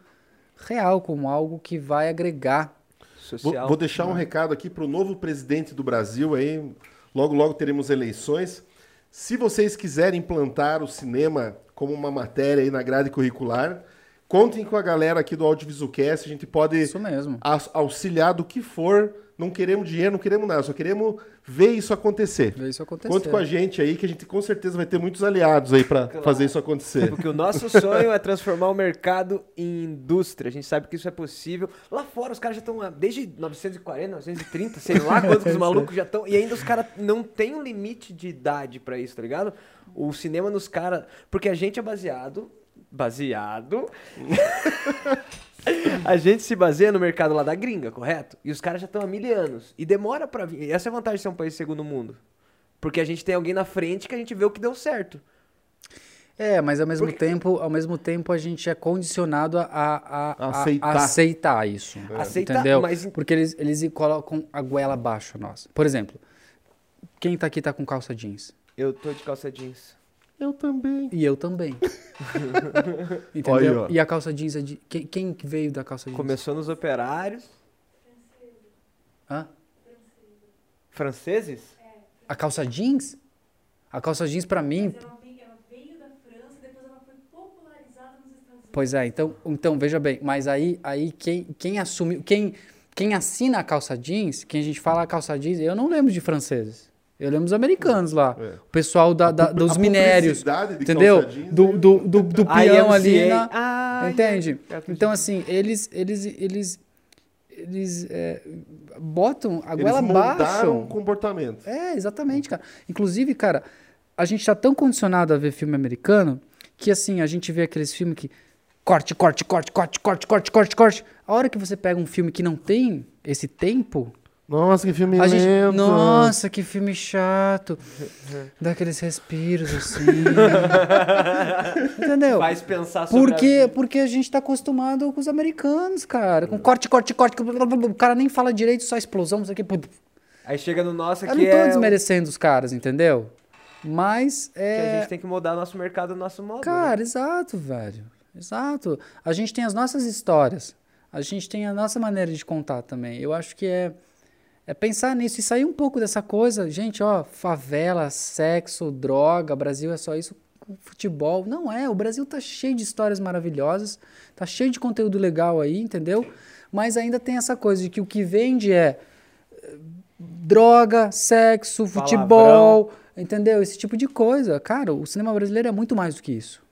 real, como algo que vai agregar. Social. Vou, vou deixar um recado aqui para o novo presidente do Brasil aí. Logo, logo teremos eleições. Se vocês quiserem implantar o cinema como uma matéria aí na grade curricular, contem com a galera aqui do Audiovisualcast, a gente pode isso mesmo. auxiliar do que for. Não queremos dinheiro, não queremos nada, só queremos ver isso acontecer. Ver isso acontecer. Conte com a gente aí, que a gente com certeza vai ter muitos aliados aí para claro. fazer isso acontecer. Porque o nosso sonho é transformar o mercado em indústria. A gente sabe que isso é possível. Lá fora os caras já estão desde 940, 930, sei lá quantos os malucos já estão. E ainda os caras não tem um limite de idade para isso, tá ligado? O cinema nos caras. Porque a gente é baseado. Baseado. a gente se baseia no mercado lá da gringa, correto? E os caras já estão há mil anos. E demora para vir. E essa é a vantagem de ser um país segundo mundo. Porque a gente tem alguém na frente que a gente vê o que deu certo. É, mas ao mesmo Porque... tempo, ao mesmo tempo a gente é condicionado a, a, a, aceitar. a aceitar. isso. É. Aceitar, entendeu? Mas... Porque eles, eles colocam a goela abaixo a nós. Por exemplo, quem tá aqui tá com calça jeans? Eu tô de calça jeans. Eu também. E eu também. Entendeu? Aí, e a calça jeans é de. Quem, quem veio da calça jeans? Começou nos operários. Hã? Franceses? É. A calça jeans? A calça jeans pra mim. Pois é, então, então veja bem, mas aí, aí quem, quem assumiu, quem, quem assina a calça jeans, quem a gente fala a calça jeans, eu não lembro de franceses. Eu lembro dos americanos lá. É. O pessoal da, da dos minérios. entendeu? Do, do, do, do peão ali. Na, ah, entende? É. Então, assim, eles, eles, eles, eles é, botam a goela abaixo. um comportamento. É, exatamente, cara. Inclusive, cara, a gente tá tão condicionado a ver filme americano que, assim, a gente vê aqueles filmes que corte, corte, corte, corte, corte, corte, corte, corte. A hora que você pega um filme que não tem esse tempo, nossa, que filme a lento. Gente, nossa, que filme chato. Dá aqueles respiros assim. Entendeu? Faz pensar sobre porque, a... porque a gente tá acostumado com os americanos, cara. Com corte, corte, corte. O cara nem fala direito, só explosão, isso aqui. Aí chega no nosso aqui. Eu não tô é desmerecendo os caras, entendeu? Mas é. Que a gente tem que mudar nosso mercado, nosso modo. Cara, né? exato, velho. Exato. A gente tem as nossas histórias. A gente tem a nossa maneira de contar também. Eu acho que é é pensar nisso e sair um pouco dessa coisa, gente, ó, favela, sexo, droga, Brasil é só isso, futebol. Não é, o Brasil tá cheio de histórias maravilhosas, tá cheio de conteúdo legal aí, entendeu? Mas ainda tem essa coisa de que o que vende é eh, droga, sexo, futebol, Palavrão. entendeu? Esse tipo de coisa. Cara, o cinema brasileiro é muito mais do que isso.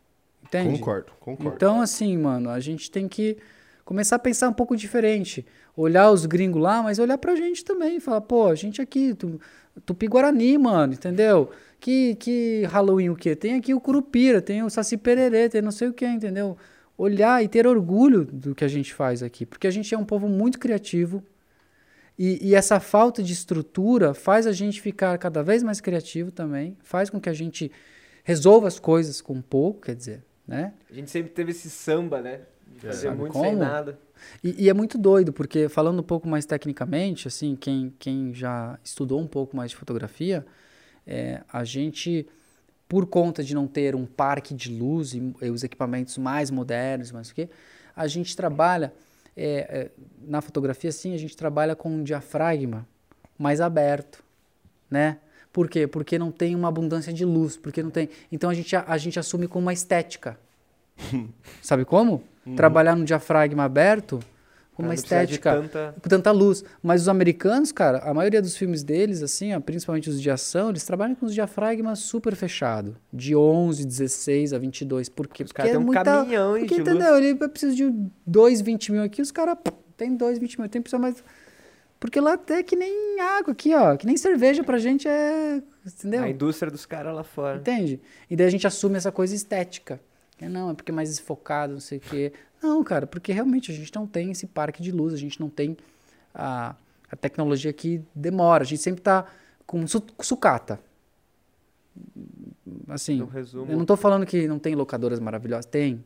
Entende? Concordo, concordo. Então, assim, mano, a gente tem que começar a pensar um pouco diferente. Olhar os gringos lá, mas olhar pra gente também. Falar, pô, a gente aqui, tu, Tupi-Guarani, mano, entendeu? Que, que Halloween o quê? Tem aqui o Curupira, tem o Saci Pererê, tem não sei o que, entendeu? Olhar e ter orgulho do que a gente faz aqui. Porque a gente é um povo muito criativo. E, e essa falta de estrutura faz a gente ficar cada vez mais criativo também. Faz com que a gente resolva as coisas com pouco, quer dizer, né? A gente sempre teve esse samba, né? De fazer Sabe muito como? sem nada. E, e é muito doido, porque falando um pouco mais tecnicamente, assim, quem, quem já estudou um pouco mais de fotografia, é, a gente, por conta de não ter um parque de luz e, e os equipamentos mais modernos, mais o quê, a gente trabalha, é, é, na fotografia, sim, a gente trabalha com um diafragma mais aberto, né? Por quê? Porque não tem uma abundância de luz, porque não tem... Então a gente, a, a gente assume como uma estética. Sabe como? Trabalhar no diafragma aberto com uma estética tanta- com tanta luz. Mas os americanos, cara, a maioria dos filmes deles, assim, ó, principalmente os de ação, eles trabalham com os diafragmas super fechado, de 11, 16 a 22. Por quê? Os Porque é têm um muita... caminhão, hein, Porque, entendeu? Ele precisa de 2, 20 mil aqui, os caras tem 2, 20 mil. Tem precisa mais... Porque lá até que nem água aqui, ó. Que nem cerveja pra gente é... Entendeu? A indústria dos caras lá fora. Entende? E daí a gente assume essa coisa estética. É, não, é porque é mais desfocado, não sei o quê. Não, cara, porque realmente a gente não tem esse parque de luz, a gente não tem a, a tecnologia que demora. A gente sempre tá com su- sucata. Assim, resumo. eu não tô falando que não tem locadoras maravilhosas, tem.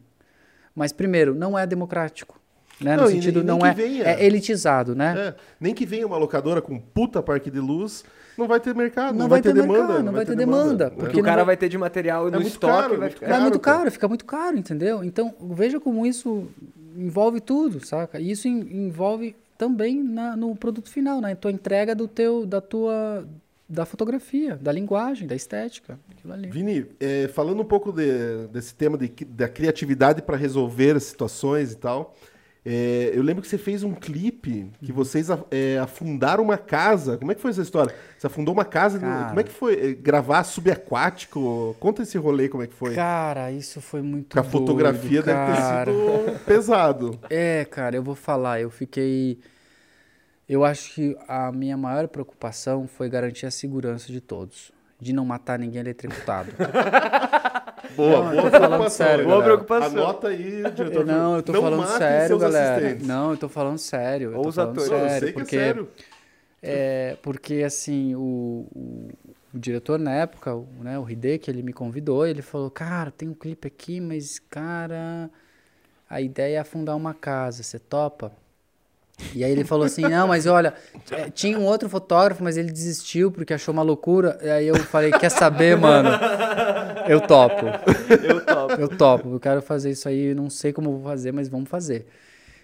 Mas primeiro, não é democrático. Né? Não, no sentido, nem não é, venha. é elitizado, né? É, nem que venha uma locadora com puta parque de luz, não vai ter mercado, não, Não vai, vai ter, ter demanda. mercado, não vai ter demanda, né? Porque o cara vai- vai ter de material no muito estoque caro, vai muito ficar... É muito caro, fica muito caro, entendeu? Então, veja como isso envolve tudo, saca? E isso en- envolve também na- no produto final, na tua entrega do teu, da tua, da fotografia, da linguagem, da estética. Vini, é, falando um pouco de- desse tema de, da criatividade para resolver as situações e tal, é, eu lembro que você fez um clipe que vocês é, afundaram uma casa. Como é que foi essa história? Você afundou uma casa. Cara. Como é que foi? É, Gravar subaquático? Conta esse rolê, como é que foi? Cara, isso foi muito Porque a fotografia doido, cara. deve ter sido pesado. É, cara, eu vou falar, eu fiquei. Eu acho que a minha maior preocupação foi garantir a segurança de todos. De não matar ninguém eletrocutado. Boa, Não, eu boa tô falando preocupação. sério, Boa preocupação. Anota aí, diretor. Não, eu tô falando matem sério, galera. assistentes. Não, eu tô falando sério. Eu Ou os falando atores. Não, eu sério, sei que porque é sério. É, porque assim, o, o, o diretor na época, o, né, o Hideki, ele me convidou, ele falou, cara, tem um clipe aqui, mas, cara, a ideia é afundar uma casa, você topa? E aí ele falou assim, não, mas olha, é, tinha um outro fotógrafo, mas ele desistiu porque achou uma loucura. E aí eu falei, quer saber, mano? Eu topo. Eu topo. Eu topo, eu quero fazer isso aí, não sei como vou fazer, mas vamos fazer.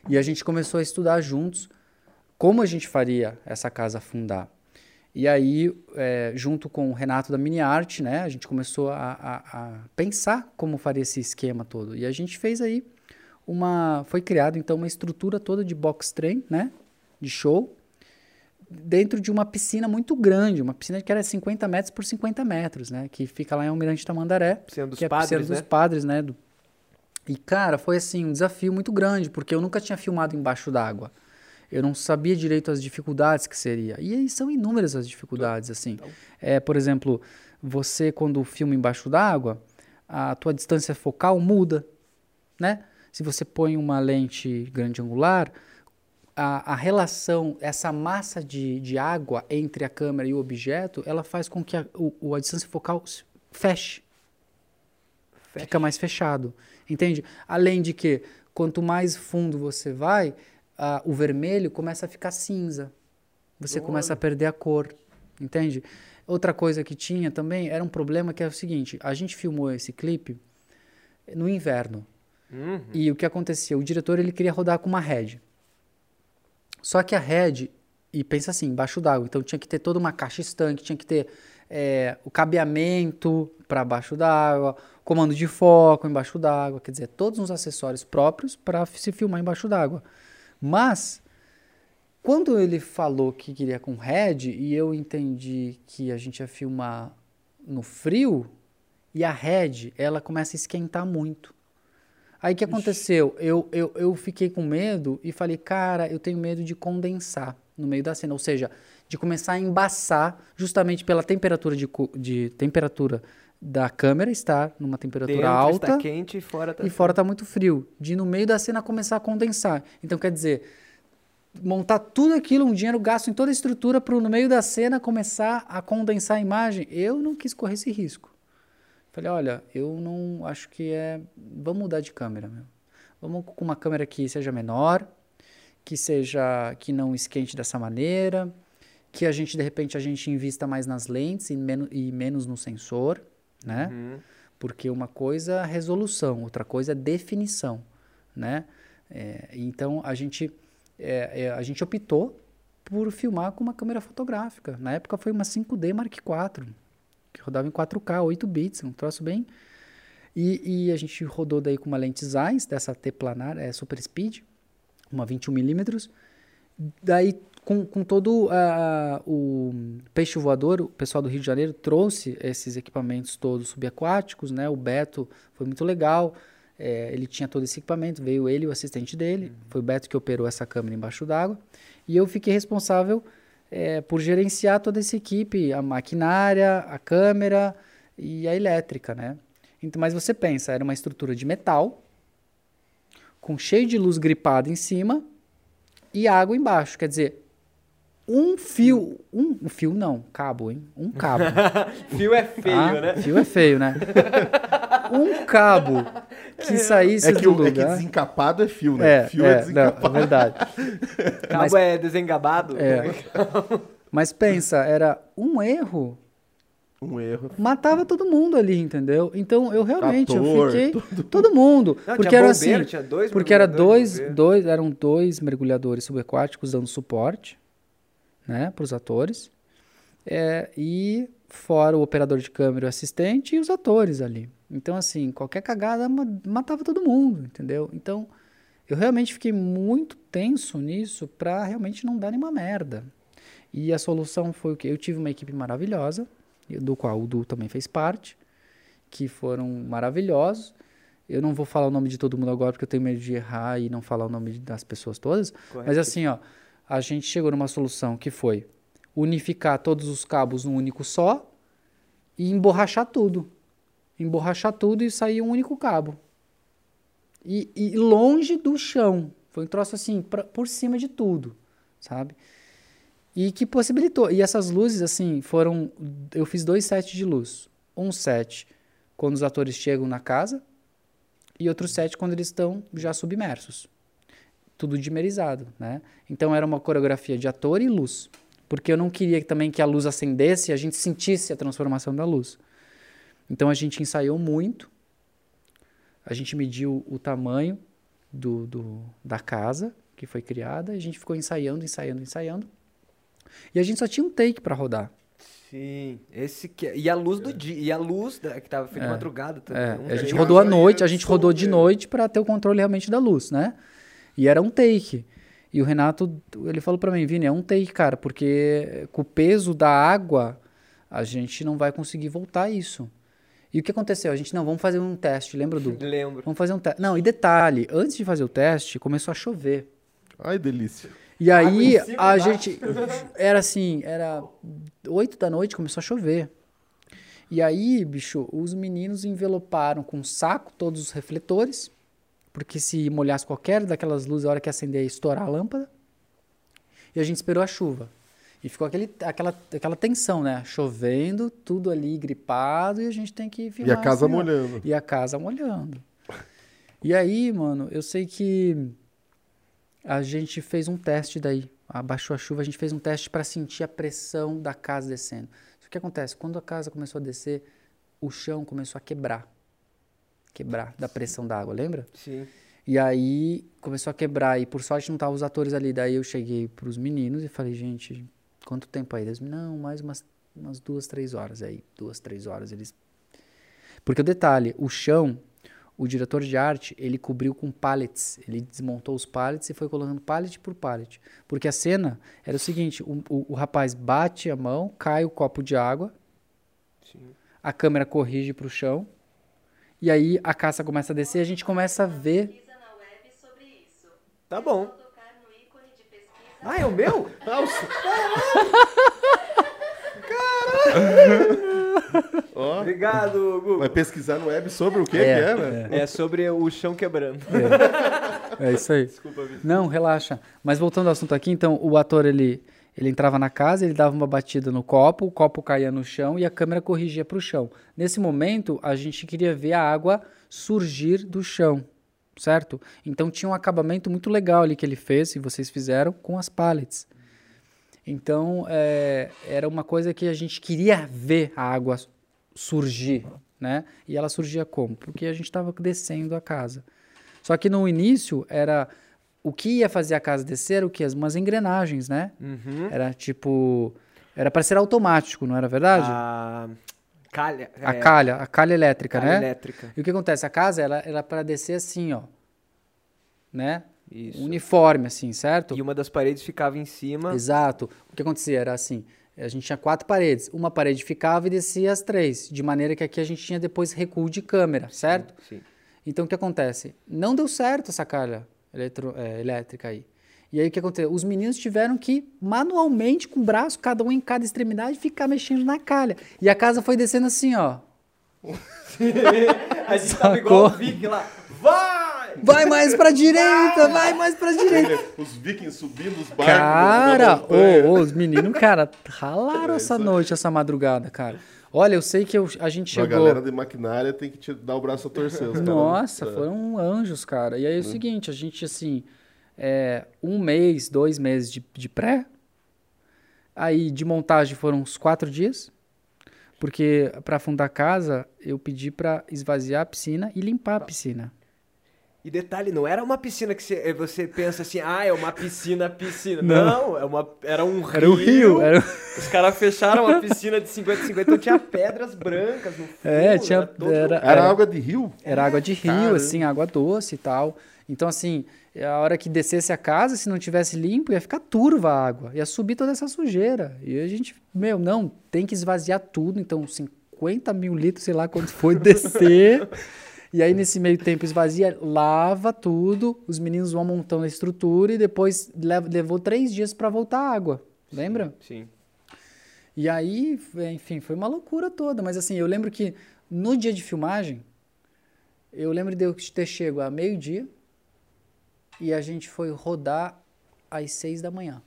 E a gente começou a estudar juntos como a gente faria essa casa afundar. E aí, é, junto com o Renato da Mini Arte, né, a gente começou a, a- a pensar como faria esse esquema todo. E a gente fez aí uma. Foi criado então uma estrutura toda de box train, né, de show, dentro de uma piscina muito grande, uma piscina que era 50 metros por 50 metros, né, que fica lá em Almirante Tamandaré Piscina dos que é a piscina padres, dos né? padres, né? do- E, cara, foi assim, um desafio muito grande, porque eu nunca tinha filmado embaixo d'água. Eu não sabia direito as dificuldades que seria. E aí são inúmeras as dificuldades, assim. É, por exemplo, você quando filma embaixo d'água, a tua distância focal muda, né? Se você põe uma lente grande angular, a, a relação, essa massa de, de água entre a câmera e o objeto, ela faz com que a, o- a distância focal feche fica mais fechado, entende? Além de que, quanto mais fundo você vai, ah, o vermelho começa a ficar cinza. Você começa a perder a cor, entende? Outra coisa que tinha também era um problema que é o seguinte: a gente filmou esse clipe no inverno. Uhum. E o que acontecia? O diretor ele queria rodar com uma head. Só que a head, e pensa assim, embaixo d'água, então tinha que ter toda uma caixa estanque, tinha que ter é, o cabeamento para baixo d'água, comando de foco embaixo d'água, quer dizer, todos os acessórios próprios para se filmar embaixo d'água. Mas quando ele falou que queria com head e eu entendi que a gente ia filmar no frio e a head ela começa a esquentar muito. Aí o que aconteceu? Eu, eu, eu fiquei com medo e falei, cara, eu tenho medo de condensar no meio da cena. Ou seja, de começar a embaçar justamente pela temperatura de, de temperatura da câmera estar numa temperatura Dentro alta está quente e fora tá e fora tá muito frio. De no meio da cena começar a condensar. Então quer dizer, montar tudo aquilo, um dinheiro gasto em toda a estrutura para no meio da cena começar a condensar a imagem. Eu não quis correr esse risco. Falei, olha, eu não acho que é. Vamos mudar de câmera, meu. Vamos com uma câmera que seja menor, que seja. que não esquente dessa maneira, que a gente, de repente, a gente invista mais nas lentes e, menos e menos no sensor, né? Uhum. Porque uma coisa é resolução, outra coisa é definição, né? É, então a gente, é, é, a gente optou por filmar com uma câmera fotográfica. Na época foi uma 5D Mark IV, que rodava em 4K, 8 bits, um troço bem. E, e a gente rodou daí com uma lente Zeiss, dessa T-planar, é Super Speed, uma 21mm. Daí, com, com todo ah, o peixe voador, o pessoal do Rio de Janeiro trouxe esses equipamentos todos subaquáticos, né? O Beto foi muito legal, é, ele tinha todo esse equipamento, veio ele e o assistente dele, foi o Beto que operou essa câmera embaixo d'água, e eu fiquei responsável é, por gerenciar toda essa equipe, a maquinária, a câmera e a elétrica, né? Então, mas você pensa, era uma estrutura de metal, com cheio de luz gripada em cima e água embaixo. Quer dizer, um fio, um, um fio não, cabo, hein? Um cabo. Fio é feio, tá? né? Fio é feio, né? um cabo que saísse É que, do o, é que lugar. desencapado é fio, né? É, fio é, é, não, desencapado. é verdade. Cabo Mas- é desengabado. É. Mas pensa, era um erro, Um erro. matava todo mundo ali, entendeu? Então eu realmente eu fiquei todo mundo, Não, porque tinha era bombeiro, assim, tinha dois porque era dois, dois, eram dois mergulhadores subaquáticos dando suporte, né, para os atores, é, e fora o operador de câmera, o assistente e os atores ali. Então assim, qualquer cagada ma- matava todo mundo, entendeu? Então eu realmente fiquei muito tenso nisso para realmente não dar nenhuma merda. E a solução foi o que eu tive uma equipe maravilhosa, do qual o Du também fez parte, que foram maravilhosos. Eu não vou falar o nome de todo mundo agora porque eu tenho medo de errar e não falar o nome das pessoas todas, Correto. mas assim, ó, a gente chegou numa solução que foi unificar todos os cabos num único só e emborrachar tudo. Emborrachar tudo e sair um único cabo. E, e longe do chão. Foi um troço assim, pra- por cima de tudo, sabe? E que possibilitou. E essas luzes, assim, foram. Eu fiz dois sets de luz. Um set quando os atores chegam na casa e outro set quando eles estão já submersos. Tudo dimerizado, né? Então era uma coreografia de ator e luz. Porque eu não queria também que a luz acendesse e a gente sentisse a transformação da luz. Então a gente ensaiou muito. A gente mediu o tamanho do, do- da casa que foi criada. A gente ficou ensaiando, ensaiando, ensaiando. E a gente só tinha um take para rodar. Sim, esse que é- e a luz do dia, e a luz da- que tava feita de É. madrugada também. É, um a gente rodou à noite, a gente rodou de noite para ter o controle realmente da luz, né? E era um take. E o Renato, ele falou para mim, Vini, é um take, cara, porque com o peso da água, a gente não vai conseguir voltar isso. E o que aconteceu? A gente, não, vamos fazer um teste, lembra, Du? Lembro. Vamos fazer um teste. Não, e detalhe, antes de fazer o teste, começou a chover. Ai, delícia. E aí a gente era assim, era 8 da noite, começou a chover. E aí, bicho, os meninos enveloparam com um saco todos os refletores, porque se molhasse qualquer daquelas luzes, a hora que acender ia estourar a lâmpada. E a gente esperou a chuva. E ficou aquele, aquela, aquela tensão, né? Chovendo, tudo ali gripado, e a gente tem que E filmar. a casa assim, molhando. E a casa molhando. E aí, mano, eu sei que a gente fez um teste daí. Abaixou a chuva, a gente fez um teste para sentir a pressão da casa descendo. O que acontece? Quando a casa começou a descer, o chão começou a quebrar. Quebrar da pressão da água, lembra? Sim. E aí começou a quebrar e por sorte não estavam os atores ali. Daí eu cheguei pros meninos e falei, gente, quanto tempo aí? Eles, não, mais umas, umas duas, três horas. Aí, duas, três horas, eles... Porque o detalhe, o chão, o diretor de arte, ele cobriu com pallets. Ele desmontou os pallets e foi colocando pallet por pallet. Porque a cena era o seguinte, o, o, o rapaz bate a mão, cai o copo de água, Sim. a câmera corrige pro chão E aí a caça começa a descer e a gente começa a ver. Tá bom. Ah, é o meu? Ó, Obrigado, Google. vai pesquisar no web sobre o que É, que é, né? É sobre o chão quebrando. É isso aí. Desculpa, Vitor. Não, relaxa. Mas voltando ao assunto aqui, então o ator ele, ele entrava na casa, ele dava uma batida no copo, o copo caía no chão e a câmera corrigia para o chão. Nesse momento, a gente queria ver a água surgir do chão, certo? Então tinha um acabamento muito legal ali que ele fez, e vocês fizeram, com as pallets. Então é, era uma coisa que a gente queria ver a água surgir, né? E ela surgia como? Porque a gente estava descendo a casa. Só que no início era o que ia fazer a casa descer, o que umas engrenagens, né? Uhum. Era tipo era para ser automático, não era verdade? A calha. a é, calha, a calha elétrica, calha né? elétrica. E o que acontece? A casa ela era para descer assim, ó, né? Isso. Uniforme assim, certo? E uma das paredes ficava em cima. Exato. O que acontecia era assim, a gente tinha quatro paredes, uma parede ficava e descia as três, de maneira que aqui a gente tinha depois recuo de câmera, certo? Sim. Então o que acontece? Não deu certo essa calha eletro- é, elétrica aí. E aí o que aconteceu? Os meninos tiveram que manualmente, com o braço, cada um em cada extremidade, ficar mexendo na calha. E a casa foi descendo assim, ó. A gente tava igual o Vic lá. Vai! Vai mais pra direita, vai mais pra direita. Os vikings subindo os barcos. Cara, ô, ô, os meninos, cara, ralaram essa noite, essa madrugada, cara. Olha, eu sei que eu- a gente A chegou. galera de maquinária tem que te dar o braço a torcer. Nossa, É. foram anjos, cara. E aí é o seguinte, a gente, assim, é, um mês, dois meses de, de pré. Aí de montagem foram uns quatro dias. Porque para afundar a casa, eu pedi para esvaziar a piscina e limpar a piscina. E detalhe, não era uma piscina que você, você pensa assim, ah, é uma piscina, piscina. Não. Não, é uma, era um rio. Era o rio, era... Os caras fecharam uma piscina de 50 50, então tinha pedras brancas no fundo. É, tinha- todo- era- Era água de rio? Era água de rio, Caramba. assim, água doce e tal. Então, assim, a hora que descesse a casa, se não tivesse limpo, ia ficar turva a água. Ia subir toda essa sujeira. E a gente, meu, não, tem que esvaziar tudo. Então, 50 mil litros, sei lá quanto foi, descer. E aí, nesse meio tempo, esvazia, lava tudo. Os meninos vão montando a estrutura e depois levou três dias para voltar a água. Lembra? Sim. E aí, enfim, foi uma loucura toda. Mas assim, eu lembro que no dia de filmagem, eu lembro de eu ter chego a meio-dia e a gente foi rodar às seis da manhã.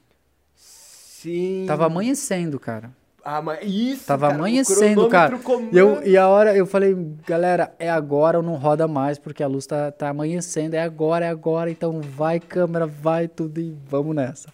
Sim. Tava amanhecendo, cara. Ah, mas isso, Tava cara, amanhecendo, cara. E, eu, e a hora eu falei, galera, é agora ou não roda mais, porque a luz tá, tá amanhecendo. É agora, é agora. Então vai, câmera, vai tudo e vamos nessa.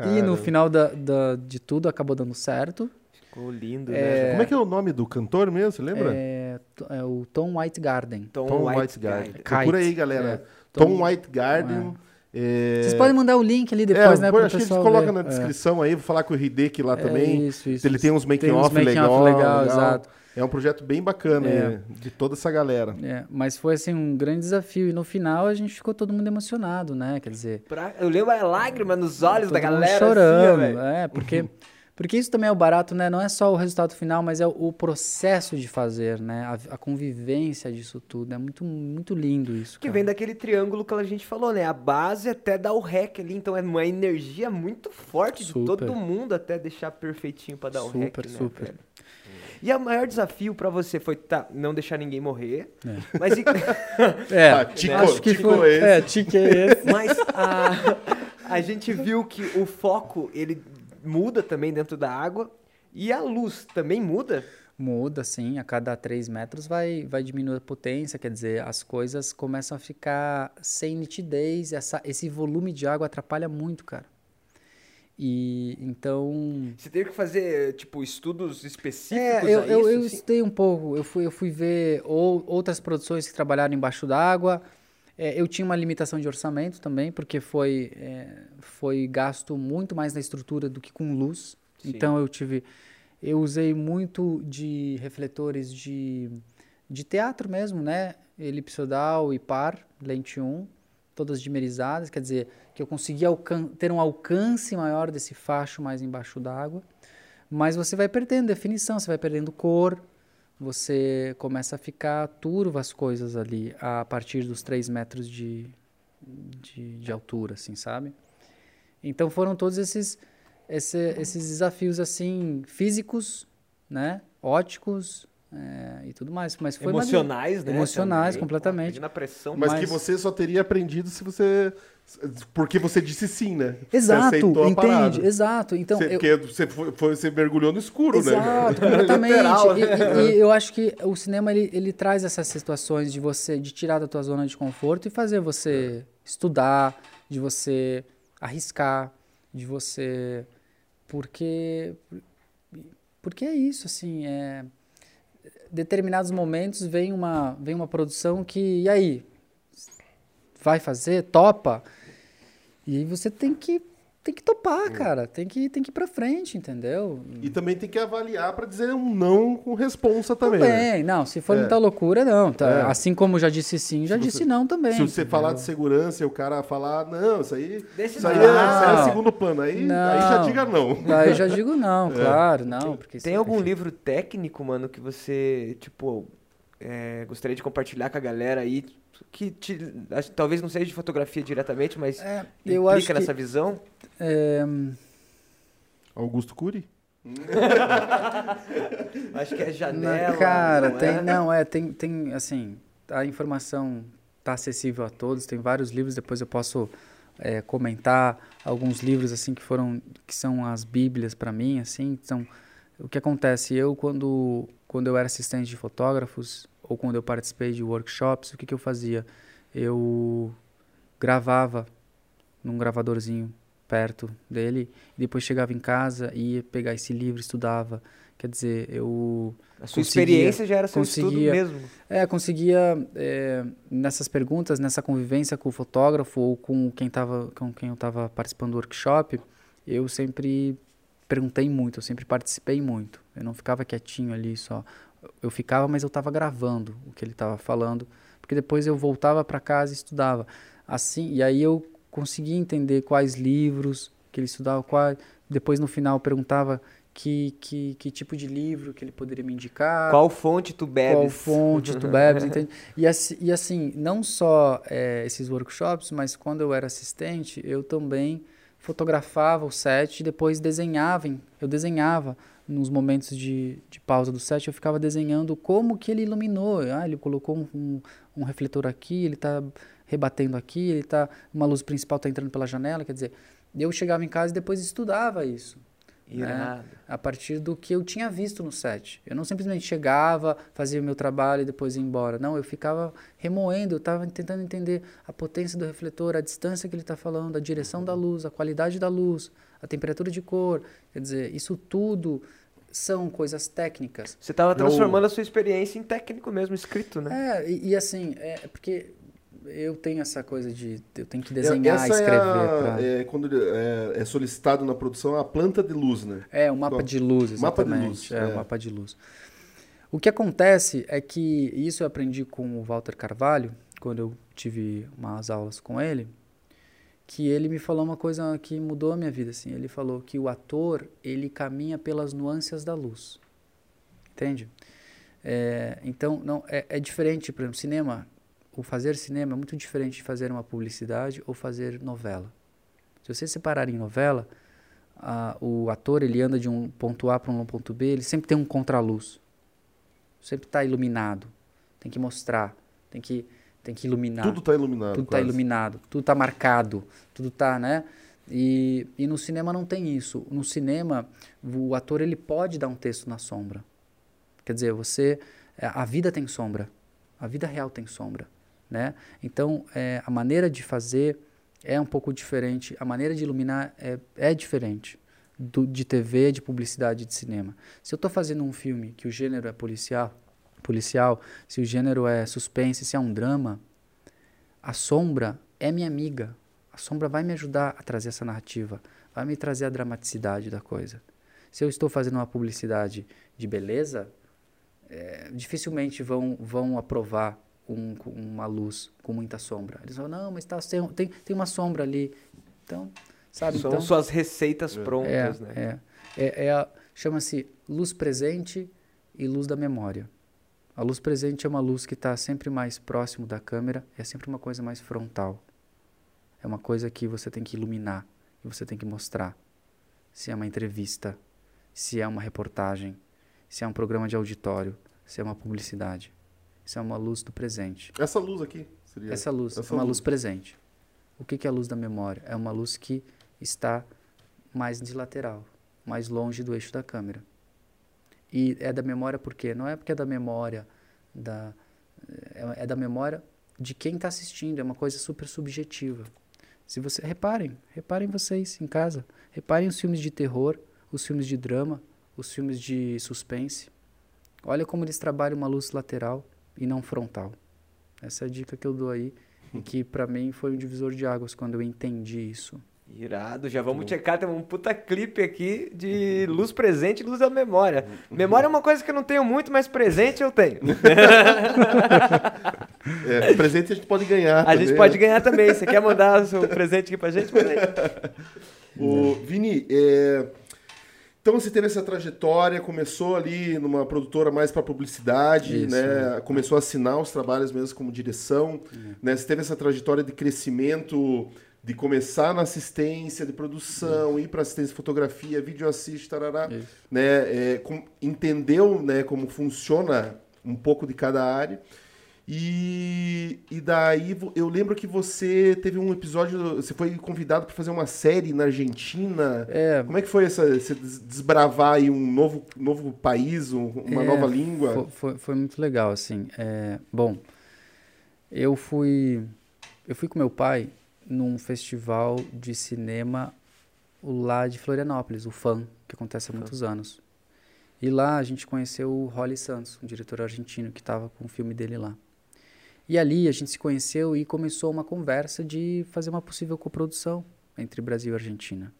E no Cara. final da, da- de tudo acabou dando certo. Ficou lindo, É, né? Como é que é o nome do cantor mesmo, você lembra? É, é o Tom White Garden. Tom, Tom White White Garden. Guy. Procura aí, galera. é. Tom, Tom- White Garden. é, Vocês podem mandar o link ali é, depois, né? pô, pro acho que a gente pessoal coloca ver. na É. descrição aí, vou falar com o Hideki lá É, também. isso, isso, Ele tem uns making Tem uns off making legal, legal, legal. exato. É um projeto bem bacana É. de toda essa galera. É, mas foi assim um grande desafio e no final a gente ficou todo mundo emocionado, né? Quer dizer, Pra- Eu lembro a lágrima nos olhos da galera. chorando, assim, ó, velho. é, porque porque isso também é o barato, né? Não é só o resultado final, mas é o, o processo de fazer, né? A, a convivência disso tudo, é muito muito lindo isso. Que cara. vem daquele triângulo que a gente falou, né? A base até dá o rec ali, então é uma energia muito forte de Super. todo mundo até deixar perfeitinho pra dar o rec, Super, né, super. velho? E o maior desafio pra você foi tá, não deixar ninguém morrer, É. mas, e- É, Ah, Tico- acho que Tico foi, esse. é, tique é esse. mas a, a gente viu que o foco ele muda também dentro da água e a luz também muda. Muda, sim. A cada 3 metros vai, vai diminuir a potência, quer dizer, as coisas começam a ficar sem nitidez. Essa, esse volume de água atrapalha muito, cara. E então. Você teve que fazer, tipo, estudos específicos É, eu, a eu, isso, eu assim? estudei um pouco. Eu fui, eu fui ver ou, outras produções que trabalharam embaixo d'água. É, eu tinha uma limitação de orçamento também, porque foi, é, foi gasto muito mais na estrutura do que com luz. Sim. Então eu tive. Eu usei muito de refletores de, de teatro mesmo, né? Elipsodal e par, lente 1, todas dimerizadas, quer dizer, que eu consegui alcan- ter um alcance maior desse facho mais embaixo d'água. Mas você vai perdendo definição, você vai perdendo cor, você começa a ficar turvo as coisas ali a partir dos 3 metros de, de, de altura, assim, sabe? Então foram todos esses, esse- esses desafios, assim, físicos, né? Óticos é, e tudo mais. Mas foi uma- Emocionais, né? Emocionais, também. completamente. Pô, imagina a pressão. Mas, Mas- que você só teria aprendido se você. Porque você disse sim, né? Exato, parada. entende? Exato. Então, Você- eu, Porque você, foi, foi- você mergulhou no escuro, né? Exato, completamente. Literal, E, e- e eu acho que o cinema ele, ele traz essas situações de você de tirar da tua zona de conforto e fazer você estudar, de você arriscar, de você porque porque é isso assim, é determinados momentos vem uma vem uma produção que e aí vai fazer, topa. E aí você tem que tem que topar, cara. Tem que tem que ir pra frente, entendeu? E também tem que avaliar pra dizer um não com responsa também. Também, né? não, se for É. muita loucura, não. tá? É. Assim como já disse sim, já Se disse você- não também. Se você entendeu? falar de segurança e o cara falar, não, isso aí, Desse isso aí, é, isso aí é segundo plano. Aí, Não. aí já diga não. Aí eu já digo não, claro, não. Porque Tem se- algum livro técnico, mano, que você, tipo, é, gostaria de compartilhar com a galera aí? Que te- acho- talvez não seja de fotografia diretamente, mas É, implica acho que nessa visão. é, Augusto Cury? Acho que é na- janela. cara, não tem, é? não, é, tem, tem, assim, a informação tá acessível a todos, tem vários livros, depois eu posso é, comentar alguns livros, assim, que foram, que são as bíblias para mim, assim, são, o que acontece, eu quando, quando eu era assistente de fotógrafos, ou quando eu participei de workshops, o que que eu fazia? Eu gravava num gravadorzinho perto dele, e depois chegava em casa e ia pegar esse livro, estudava, quer dizer, eu A sua experiência já era seu conseguia- mesmo. é, conseguia é, nessas perguntas, nessa convivência com o fotógrafo ou com quem tava, com quem eu estava participando do workshop, eu sempre perguntei muito, eu sempre participei muito. Eu não ficava quietinho ali só. Eu ficava, mas eu estava gravando o que ele estava falando, porque depois eu voltava para casa e estudava. Assim, e aí eu conseguia entender quais livros que ele estudava, quais, depois no final perguntava que, que, que tipo de livro que ele poderia me indicar Qual fonte tu bebes? qual fonte tu bebes, entende? E assim, e assim não só eh, esses workshops, mas quando eu era assistente, eu também fotografava o set e depois desenhava, eu desenhava nos momentos de, de pausa do set, eu ficava desenhando como que ele iluminou. Ah, ele colocou um, um, um refletor aqui, ele está rebatendo aqui, ele tá, uma luz principal está entrando pela janela, quer dizer, eu chegava em casa e depois estudava isso Irado. a partir do que eu tinha visto no set. Eu não simplesmente chegava, fazia o meu trabalho e depois ia embora. Não, eu ficava remoendo, eu estava tentando entender a potência do refletor, a distância que ele está falando, a direção da luz, a qualidade da luz, a temperatura de cor. Quer dizer, isso tudo são coisas técnicas. Você estava Eu- transformando a sua experiência em técnico mesmo, escrito, né? É, e, e assim, é porque eu tenho essa coisa de eu tenho que desenhar, Essa escrever. é, a- pra- é quando ele é, é solicitado na produção a planta de luz, né? É, o mapa Bom, de luz, mapa de exatamente. luz, é, é. o mapa de luz. O que acontece é que, isso eu aprendi com o Walter Carvalho, quando eu tive umas aulas com ele, que ele me falou uma coisa que mudou a minha vida, assim. Ele falou que o ator, ele caminha pelas nuances da luz. Entende? É, então, não, é, é diferente, por exemplo, cinema, o fazer cinema é muito diferente de fazer uma publicidade ou fazer novela. Se você separar em novela, a- o ator ele anda de um ponto A para um ponto B, ele sempre tem um contraluz. Sempre está iluminado. Tem que mostrar, tem que, tem que iluminar. Tudo tá iluminado. Tudo está iluminado, tudo está marcado, tudo está, né? E, e no cinema não tem isso. No cinema, o ator ele pode dar um texto na sombra. Quer dizer, você, é, a vida tem sombra, a vida real tem sombra, né? Então, é, a maneira de fazer é um pouco diferente, a maneira de iluminar é, é diferente do, de TV, de publicidade, de cinema. Se eu estou fazendo um filme que o gênero é policial, policial, se o gênero é suspense, se é um drama, a sombra é minha amiga. A sombra vai me ajudar a trazer essa narrativa, vai me trazer a dramaticidade da coisa. Se eu estou fazendo uma publicidade de beleza, é, dificilmente vão, vão aprovar um, com uma luz com muita sombra. Eles vão, não, mas tá, tem, tem uma sombra ali. Então, sabe? São então, suas receitas prontas, é, né? é, é, é a- chama-se luz presente e luz da memória. A luz presente é uma luz que está sempre mais próximo da câmera, é sempre uma coisa mais frontal. É uma coisa que você tem que iluminar, que você tem que mostrar. Se é uma entrevista, se é uma reportagem, se é um programa de auditório, se é uma publicidade. Isso é uma luz do presente. Essa luz aqui seria. Essa luz essa é uma luz. luz presente. O que que é a luz da memória? É uma luz que está mais de lateral, mais longe do eixo da câmera. E é da memória por quê? Não é porque é da memória da é, é da memória de quem está assistindo, é uma coisa super subjetiva. Se você reparem, reparem vocês em casa, reparem os filmes de terror, os filmes de drama, os filmes de suspense. Olha como eles trabalham uma luz lateral e não frontal. Essa é a dica que eu dou aí e que pra mim foi um divisor de águas quando eu entendi isso. Irado, já vamos checar, tem um puta clipe aqui de luz presente e luz da memória. Memória é uma coisa que eu não tenho muito, mas presente eu tenho. É, presente a gente pode ganhar. A também, gente pode né? ganhar também. Você quer mandar o seu presente aqui pra gente? Aí. O Vini, é, então você teve essa trajetória, começou ali numa produtora mais para publicidade, Isso, né? Começou a assinar os trabalhos mesmo como direção, né? Você teve essa trajetória de crescimento, de começar na assistência de produção, ir para assistência de fotografia, vídeo assist, tarará, Isso. né? É, com- entendeu, né, como funciona um pouco de cada área. E, e daí eu lembro que você teve um episódio, você foi convidado para fazer uma série na Argentina. É, Como é que foi essa, você des- desbravar aí um novo, novo país, um- uma É, nova língua? Foi, foi, foi muito legal, assim. É, bom, eu fui, eu fui com meu pai num festival de cinema lá de Florianópolis, o FAM, que acontece há muitos anos. E lá a gente conheceu o Holly Santos, um diretor argentino que estava com o filme dele lá. E ali a gente se conheceu e começou uma conversa de fazer uma possível coprodução entre Brasil e Argentina.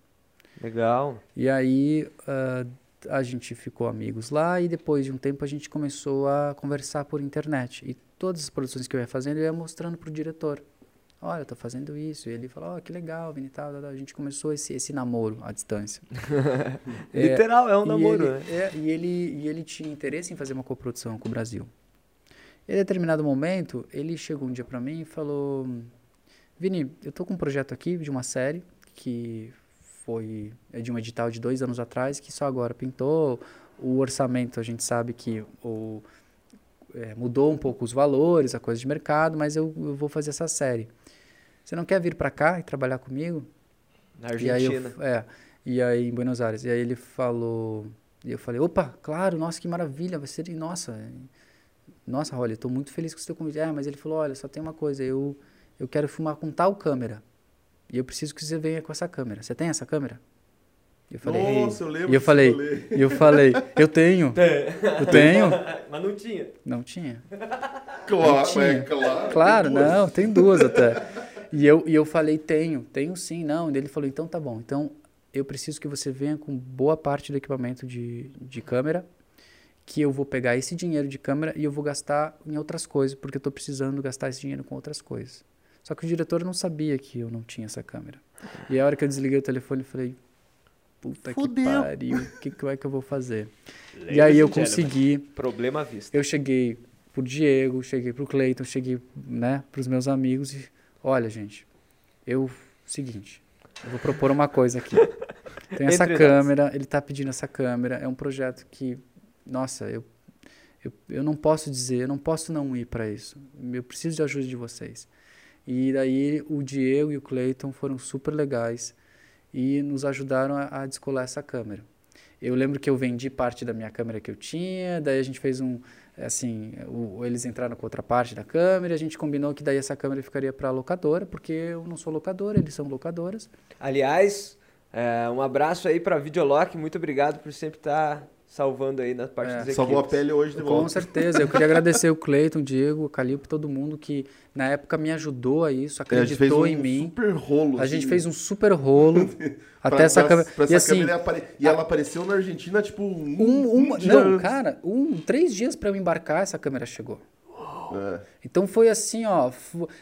Legal. E aí ah, a gente ficou amigos lá e depois de um tempo a gente começou a conversar por internet. E todas as produções que eu ia fazendo eu ia mostrando pro diretor. Olha, eu tô fazendo isso. E ele falou, ó, que legal, Vini, tal, tal, tal. A gente começou esse, esse namoro à distância. É, Literal, é um e namoro, ele, né? é, e, ele, e ele tinha interesse em fazer uma coprodução com o Brasil. Em determinado momento, ele chegou um dia para mim e falou: Vini, eu tô com um projeto aqui de uma série que foi é de um edital de dois anos atrás que só agora pintou. O orçamento, a gente sabe que o, é, mudou um pouco os valores, a coisa de mercado, mas eu, eu vou fazer essa série. Você não quer vir para cá e trabalhar comigo? Na E aí, eu, Argentina. é, e aí em Buenos Aires. E aí ele falou. E eu falei, opa, claro, nossa, que maravilha, vai ser. Nossa, é, nossa, olha, eu tô muito feliz com o seu convite. É, mas ele falou, olha, só tem uma coisa, eu, eu quero filmar com tal câmera. E eu preciso que você venha com essa câmera. Você tem essa câmera? Eu falei, Nossa, eu lembro e eu falei, rolê. e eu falei, eu tenho, eu tenho. Mas não tinha. Não tinha. Claro, tinha. é claro. Claro, tem não, tem duas até. E eu, e eu falei, tenho, tenho sim, não. E ele falou, então tá bom. Então eu preciso que você venha com boa parte do equipamento de, de câmera, que eu vou pegar esse dinheiro de câmera e eu vou gastar em outras coisas, porque eu tô precisando gastar esse dinheiro com outras coisas. Só que o diretor não sabia que eu não tinha essa câmera. E a hora que eu desliguei o telefone, eu falei, puta Fudeu. que pariu, o que, que é que eu vou fazer? e aí eu consegui Problema à vista. eu cheguei pro Diego, cheguei pro Cleiton, cheguei, né, pros meus amigos e olha, gente, eu seguinte, eu vou propor uma coisa aqui. Tem essa Entre nós. câmera, ele tá pedindo essa câmera, é um projeto que, nossa, eu eu, eu não posso dizer, eu não posso não ir para isso. Eu preciso de ajuda de vocês. E daí o Diego e o Cleiton foram super legais e nos ajudaram a, a descolar essa câmera. Eu lembro que eu vendi parte da minha câmera que eu tinha, daí a gente fez um, assim, o- eles entraram com outra parte da câmera, a gente combinou que daí essa câmera ficaria para locadora, porque eu não sou locadora, eles são locadoras. Aliás, é, um abraço aí pra Videolock. Muito obrigado por sempre estar salvando aí na parte É, dos Salvou a pele hoje de Com volta. certeza, eu queria agradecer o Cleiton, o Diego, o Calil, todo mundo que na época me ajudou a isso, É, a gente fez acreditou um em mim. super rolo. A gente assim, fez um super rolo até pra- essa pra- câmera. pra e essa assim, câmera apare- E ela apareceu na Argentina, tipo, um, um, um um, dia não, antes. cara, um, três dias para eu embarcar, essa câmera chegou. É. Então foi assim, ó.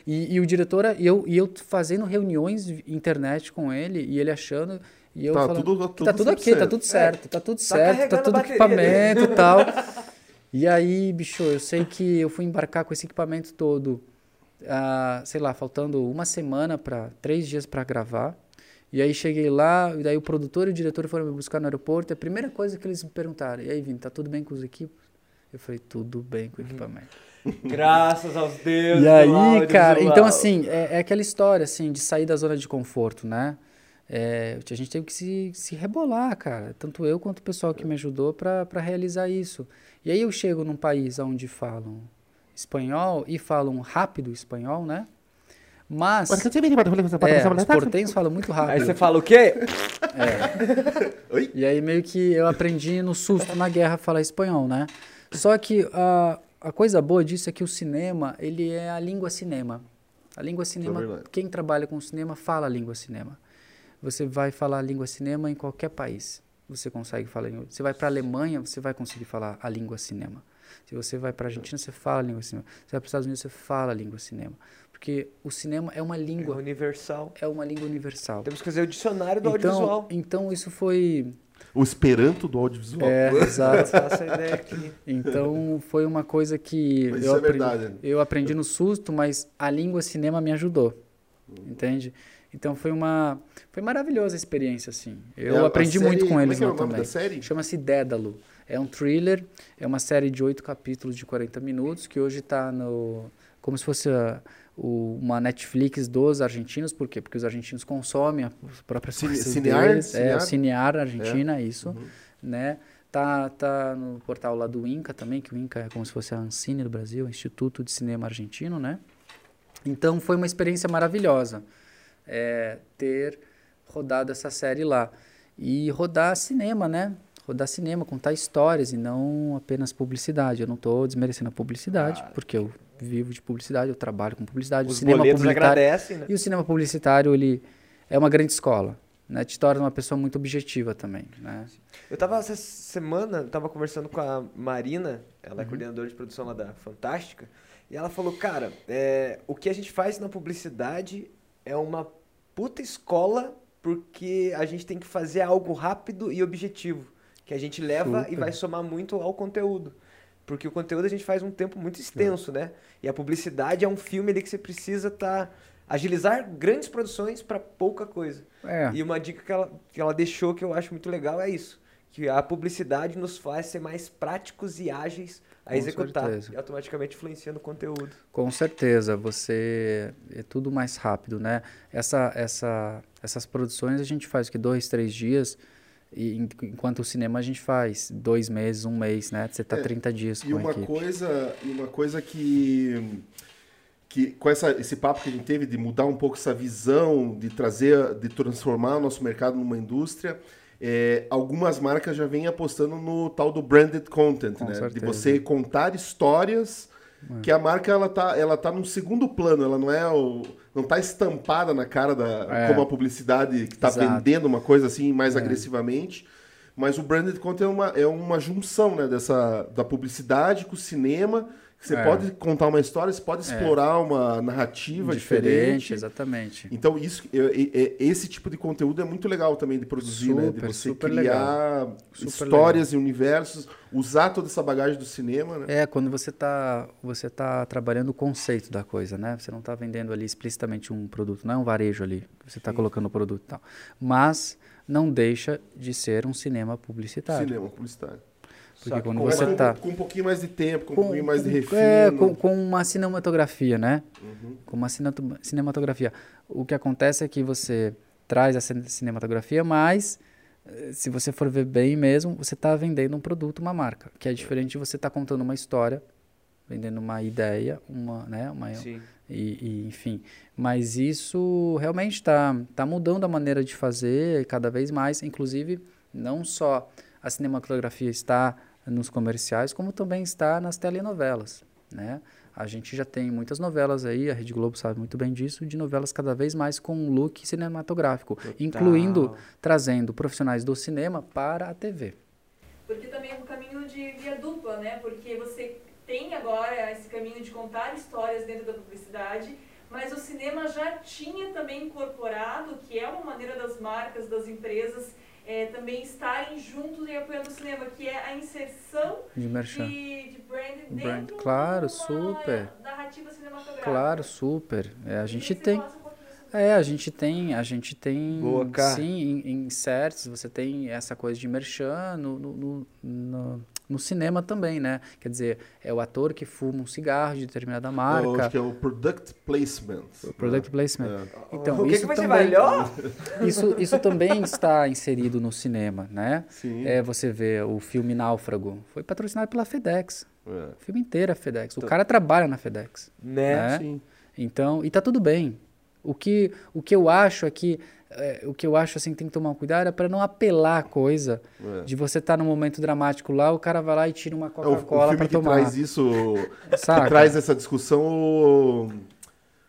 E, e o diretor, e eu, e eu fazendo reuniões internet com ele, e ele achando. E eu Tá falando tudo- que tudo tá tudo aqui, tá certo. tudo certo, tá tudo certo, tá carregando tudo a bateria equipamento e tal. E aí, bicho, eu sei que eu fui embarcar com esse equipamento todo, ah, sei lá, faltando uma semana para três dias para gravar. E aí cheguei lá, e daí o produtor e o diretor foram me buscar no aeroporto. E a primeira coisa que eles me perguntaram: "E aí, Vini, tá tudo bem com os equipos?" Eu falei: "Tudo bem com o equipamento". Graças aos deuses. E aí, cara, então assim, é, é aquela história, assim, de sair da zona de conforto, né? É, a gente teve que se, se rebolar, cara. Tanto eu quanto o pessoal que me ajudou para realizar isso. E aí eu chego num país onde falam espanhol e falam rápido espanhol, né? Mas. É, os portenhos falam muito Aí rápido. você fala o quê? E aí meio que eu aprendi no susto, na guerra, a falar espanhol, né? Só que a, a coisa boa disso é que o cinema, ele é a língua cinema. A língua cinema, quem trabalha com cinema fala a língua cinema. Você vai falar a língua cinema em qualquer país. Você consegue falar. a língua- Você vai para a Alemanha, você vai conseguir falar a língua cinema. Se você vai para a Argentina, você fala a língua cinema. Você vai para os Estados Unidos, você fala a língua cinema. Porque o cinema é uma É língua, universal. é uma língua universal. Temos que fazer o dicionário do Então, audiovisual. então isso foi O esperanto do audiovisual. é, exato. Essa ideia aqui. Então foi uma coisa que Mas eu, isso é aprendi, verdade. eu aprendi no susto, mas a língua cinema me ajudou, entende? Então foi uma foi maravilhosa a experiência assim. Eu É, a aprendi série- muito com como é eles que é o nome também. da série? Chama-se Dédalo. É um thriller, é uma série de oito capítulos de 40 minutos que hoje está no como se fosse a- o- uma Netflix dos argentinos, por quê? Porque os argentinos consomem as próprias Cine- Cinear? deles. É, Cinear? o Cinear Argentina, isso, Uhum. né? Tá, tá no portal lá do Inca também, que o Inca é como se fosse a Ancine do Brasil, Instituto de Cinema Argentino, né? Então foi uma experiência maravilhosa é, ter rodado essa série lá. E rodar cinema, né? Rodar cinema, contar histórias e não apenas publicidade. Eu não estou desmerecendo a publicidade, porque eu vivo de publicidade, eu trabalho com publicidade. Os o cinema publicitário agradecem, né? e o cinema publicitário, ele é uma grande escola, né? Te torna uma pessoa muito objetiva também, né? Eu tava essa semana, eu tava conversando com a Marina, ela é Uhum. coordenadora de produção lá da Fantástica, e ela falou, cara, é, o que a gente faz na publicidade é uma puta escola porque a gente tem que fazer algo rápido e objetivo, que a gente leva e Super. vai somar muito ao conteúdo. Porque o conteúdo a gente faz um tempo muito extenso, né? E a publicidade é um filme ali que você precisa tá, agilizar grandes produções para pouca coisa. É, E uma dica que ela, que ela deixou que eu acho muito legal é isso. Que a publicidade nos faz ser mais práticos e ágeis a Com executar. certeza. E automaticamente influencia no conteúdo. com certeza, você é tudo mais rápido, né? Essa, essa, essas produções a gente faz que dois, três dias, e en- enquanto o cinema a gente faz dois meses, um mês, né? Você tá É, 30 dias E com a uma equipe. coisa, e uma coisa que, que com essa, esse papo que a gente teve de mudar um pouco essa visão, de trazer, de transformar o nosso mercado numa indústria, é, algumas marcas já vêm apostando no tal do branded content, Com né? De certeza. você contar histórias que a marca ela tá, ela tá num segundo plano, ela não é o, não tá estampada na cara da É. como a publicidade que tá Exato. vendendo uma coisa assim mais É. agressivamente. Mas o branded content é uma, é uma junção né, dessa, da publicidade com o cinema. Você É. pode contar uma história, você pode explorar uma narrativa diferente. exatamente. Então, isso, é- é- é- esse tipo de conteúdo é muito legal também de produzir, né? De Super, você super criar Super histórias e universos, usar toda essa bagagem do cinema, né? É, quando você está você tá trabalhando o conceito da coisa, né? Você não está vendendo ali explicitamente um produto, não é um varejo ali, você está colocando o produto e tal. Mas não deixa de ser um cinema publicitário. Cinema, publicidade. Porque Só quando com você Mas está... com, com um pouquinho mais de tempo, com, um pouquinho mais de refino. É, com, com uma cinematografia, né? Uhum. Com uma cinematografia. O que acontece é que você traz a cine- cinematografia, mas eh, se você for ver bem mesmo, você está vendendo um produto, uma marca, que é diferente de você estar contando uma história, vendendo uma ideia, uma, né, uma, e, e, enfim. Mas isso realmente está tá mudando a maneira de fazer cada vez mais. Inclusive, não só a cinematografia está nos comerciais, como também está nas telenovelas. Né? A gente já tem muitas novelas aí, a Rede Globo sabe muito bem disso, de novelas cada vez mais com um look cinematográfico, incluindo trazendo profissionais do cinema para a TV. Porque também é um caminho de via dupla, né? Porque você tem agora esse caminho de contar histórias dentro da publicidade, mas o cinema já tinha também incorporado, que é uma maneira das marcas, das empresas, é, também estarem juntos e apoiando o cinema, que é a inserção De merchan. de, de brand Brand, dentro claro, de super. narrativa cinematográfica. Claro, super. É, a gente tem. É, a gente tem, a gente tem, Boa, cara. sim, em, em certos, você tem essa coisa de merchan no, no, no, no- no cinema também, né? Quer dizer, é o ator que fuma um cigarro de determinada Eu marca, acho que é o product placement. product placement. É. Então, o que, isso que também, vai ó? isso, isso também está inserido no cinema, né? Sim. É, você vê o filme Náufrago, foi patrocinado pela FedEx, É. o filme inteiro é FedEx, o cara trabalha na FedEx. Né? né? Sim. Então, e tá tudo bem. O que, o que eu acho é que é, o que eu acho assim tem que tomar cuidado é para não apelar a coisa É. de você estar num momento dramático lá, o cara vai lá e tira uma É, Coca-Cola filme para que tomar. traz isso, que traz essa discussão, o-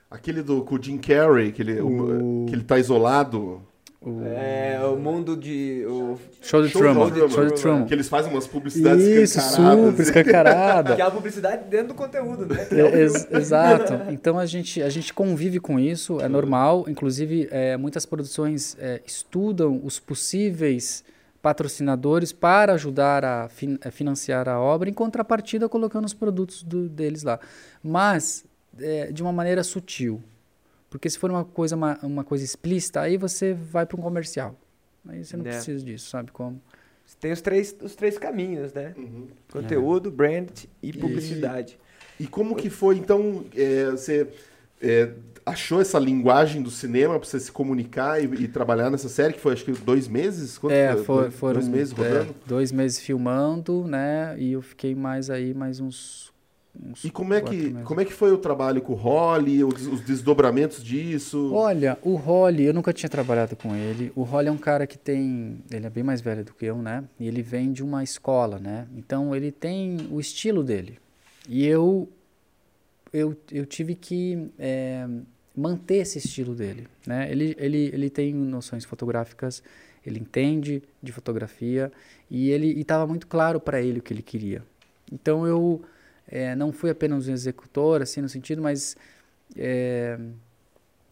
aquele do com o Jim Carrey, que ele, o- que ele tá isolado. É, o mundo de. O... Show de Truman. Show de Truman. Que eles fazem umas publicidades Isso, escancaradas. super escancarada. Que é a publicidade dentro do conteúdo, né? É, ex- exato. Então a gente, a gente convive com isso, é normal. Inclusive, é, muitas produções é, estudam os possíveis patrocinadores para ajudar a, fin- a financiar a obra, em contrapartida colocando os produtos do- deles lá. Mas é, de uma maneira sutil. Porque se for uma coisa, uma, uma coisa explícita, aí você vai para um comercial. Aí você não É. precisa disso, sabe como? Tem os três, os três caminhos, né? Uhum. Conteúdo, brand e publicidade. E como que foi, então, é, você é, achou essa linguagem do cinema para você se comunicar e, e trabalhar nessa série, que foi acho que dois meses? Quanto É, foi? foi, Dois- foram dois meses é, rodando? dois meses filmando, né? E eu fiquei mais aí, mais uns. Uns E como é, que, meses. como é que foi o trabalho com o Holly, os, os desdobramentos disso? Olha, o Holly, eu nunca tinha trabalhado com ele. O Holly é um cara que tem. Ele é bem mais velho do que eu, né? E ele vem de uma escola, né? Então ele tem o estilo dele. E eu. Eu, eu tive que é, manter esse estilo dele, né? Ele, ele, ele tem noções fotográficas, ele entende de fotografia e ele estava muito claro para ele o que ele queria. Então eu é, não fui apenas um executor, assim, no sentido, mas é,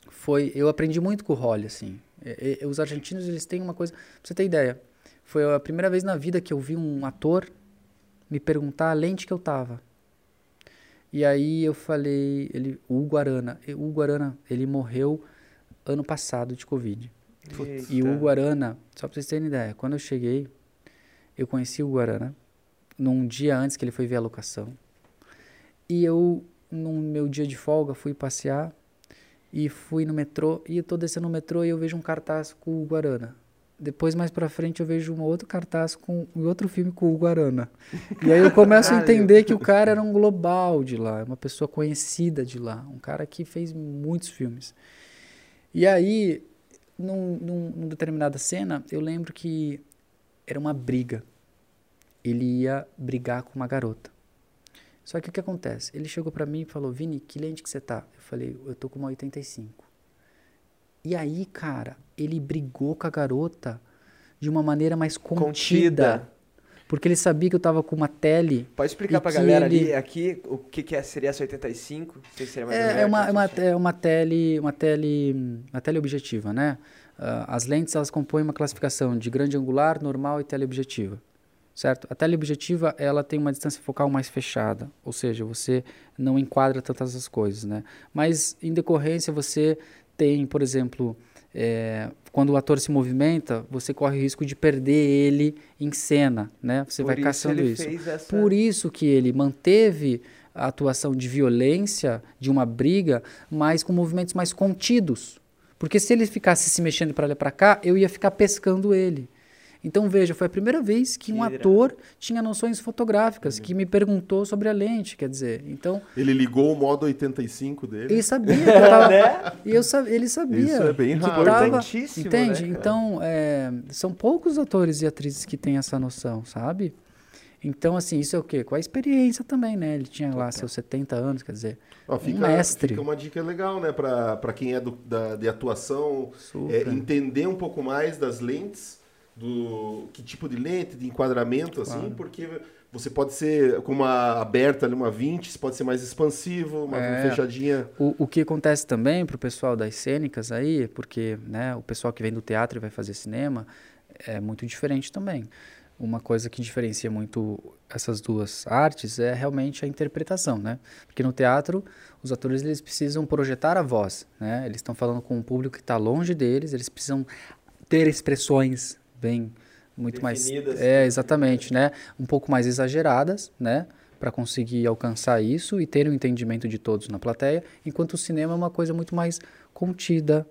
foi eu aprendi muito com o Holly assim. É, é, os argentinos eles têm uma coisa pra você ter ideia foi a primeira vez na vida que eu vi um ator me perguntar a lente que eu tava. E aí eu falei ele o Hugo Arana E o Hugo Arana ele morreu ano passado de covid. E o Hugo Arana só pra vocês terem ideia quando eu cheguei eu conheci o Hugo Arana num dia antes que ele foi ver a locação e eu no meu dia de folga fui passear e fui no metrô e eu tô descendo no metrô e eu vejo um cartaz com o Guarana. Depois mais pra frente eu vejo um outro cartaz com um outro filme com o Guarana. E aí eu começo a entender que o cara era um global de lá, uma pessoa conhecida de lá, um cara que fez muitos filmes. E aí, num, num, numa determinada cena, eu lembro que era uma briga. Ele ia brigar com uma garota. Só que o que acontece? Ele chegou pra mim e falou: Vini, que lente que você tá? Eu falei: Eu tô com uma 85. E aí, cara, ele brigou com a garota de uma maneira mais contida. Contida. Porque ele sabia que eu tava com uma tele. Pode explicar pra galera ele- ali, aqui, o que, que é, seria essa 85? Não sei se seria mais É, é uma, é, uma, é uma tele, uma tele, uma tele objetiva, né? Ah, as lentes elas compõem uma classificação de grande angular, normal e teleobjetiva, certo? A teleobjetiva ela tem uma distância focal mais fechada, ou seja, você não enquadra tantas as coisas, né? Mas em decorrência você tem, por exemplo, é, quando o ator se movimenta, você corre o risco de perder ele em cena, né? Você Por vai isso caçando ele isso. essa... Por isso que ele manteve a atuação de violência, de uma briga, mas com movimentos mais contidos. Porque se ele ficasse se mexendo para lá e para cá, eu ia ficar pescando ele. Então veja, foi a primeira vez que um Que irado. ator tinha noções fotográficas, que me perguntou sobre a lente, quer dizer. Então, Ele ligou o modo 85 dele. ele sabia que eu tava, Né? e eu sa- ele sabia. Isso é bem raro. tava- Importantíssimo, Entende? né, então, é, são poucos atores e atrizes que têm essa noção, sabe? Então, assim, isso é o quê? Com a experiência também, né? Ele tinha lá seus 70 anos, quer dizer, Ó, fica, um mestre. fica uma dica legal, né? Pra, pra quem é do, da, de atuação, é, entender um pouco mais das lentes, do que tipo de lente, de enquadramento, assim, Claro. porque você pode ser com uma aberta uma 20, você pode ser mais expansivo, uma É. fechadinha. O, o que acontece também pro pessoal das cênicas aí, porque né, o pessoal que vem do teatro e vai fazer cinema, é muito diferente também. Uma coisa que diferencia muito essas duas artes é realmente a interpretação, né? Porque no teatro, os atores eles precisam projetar a voz, né? Eles estão falando com um público que está longe deles, eles precisam ter expressões bem muito Definidas. mais é exatamente, né? Um pouco mais exageradas, né? Para conseguir alcançar isso e ter o entendimento de todos na plateia, enquanto o cinema é uma coisa muito mais contida,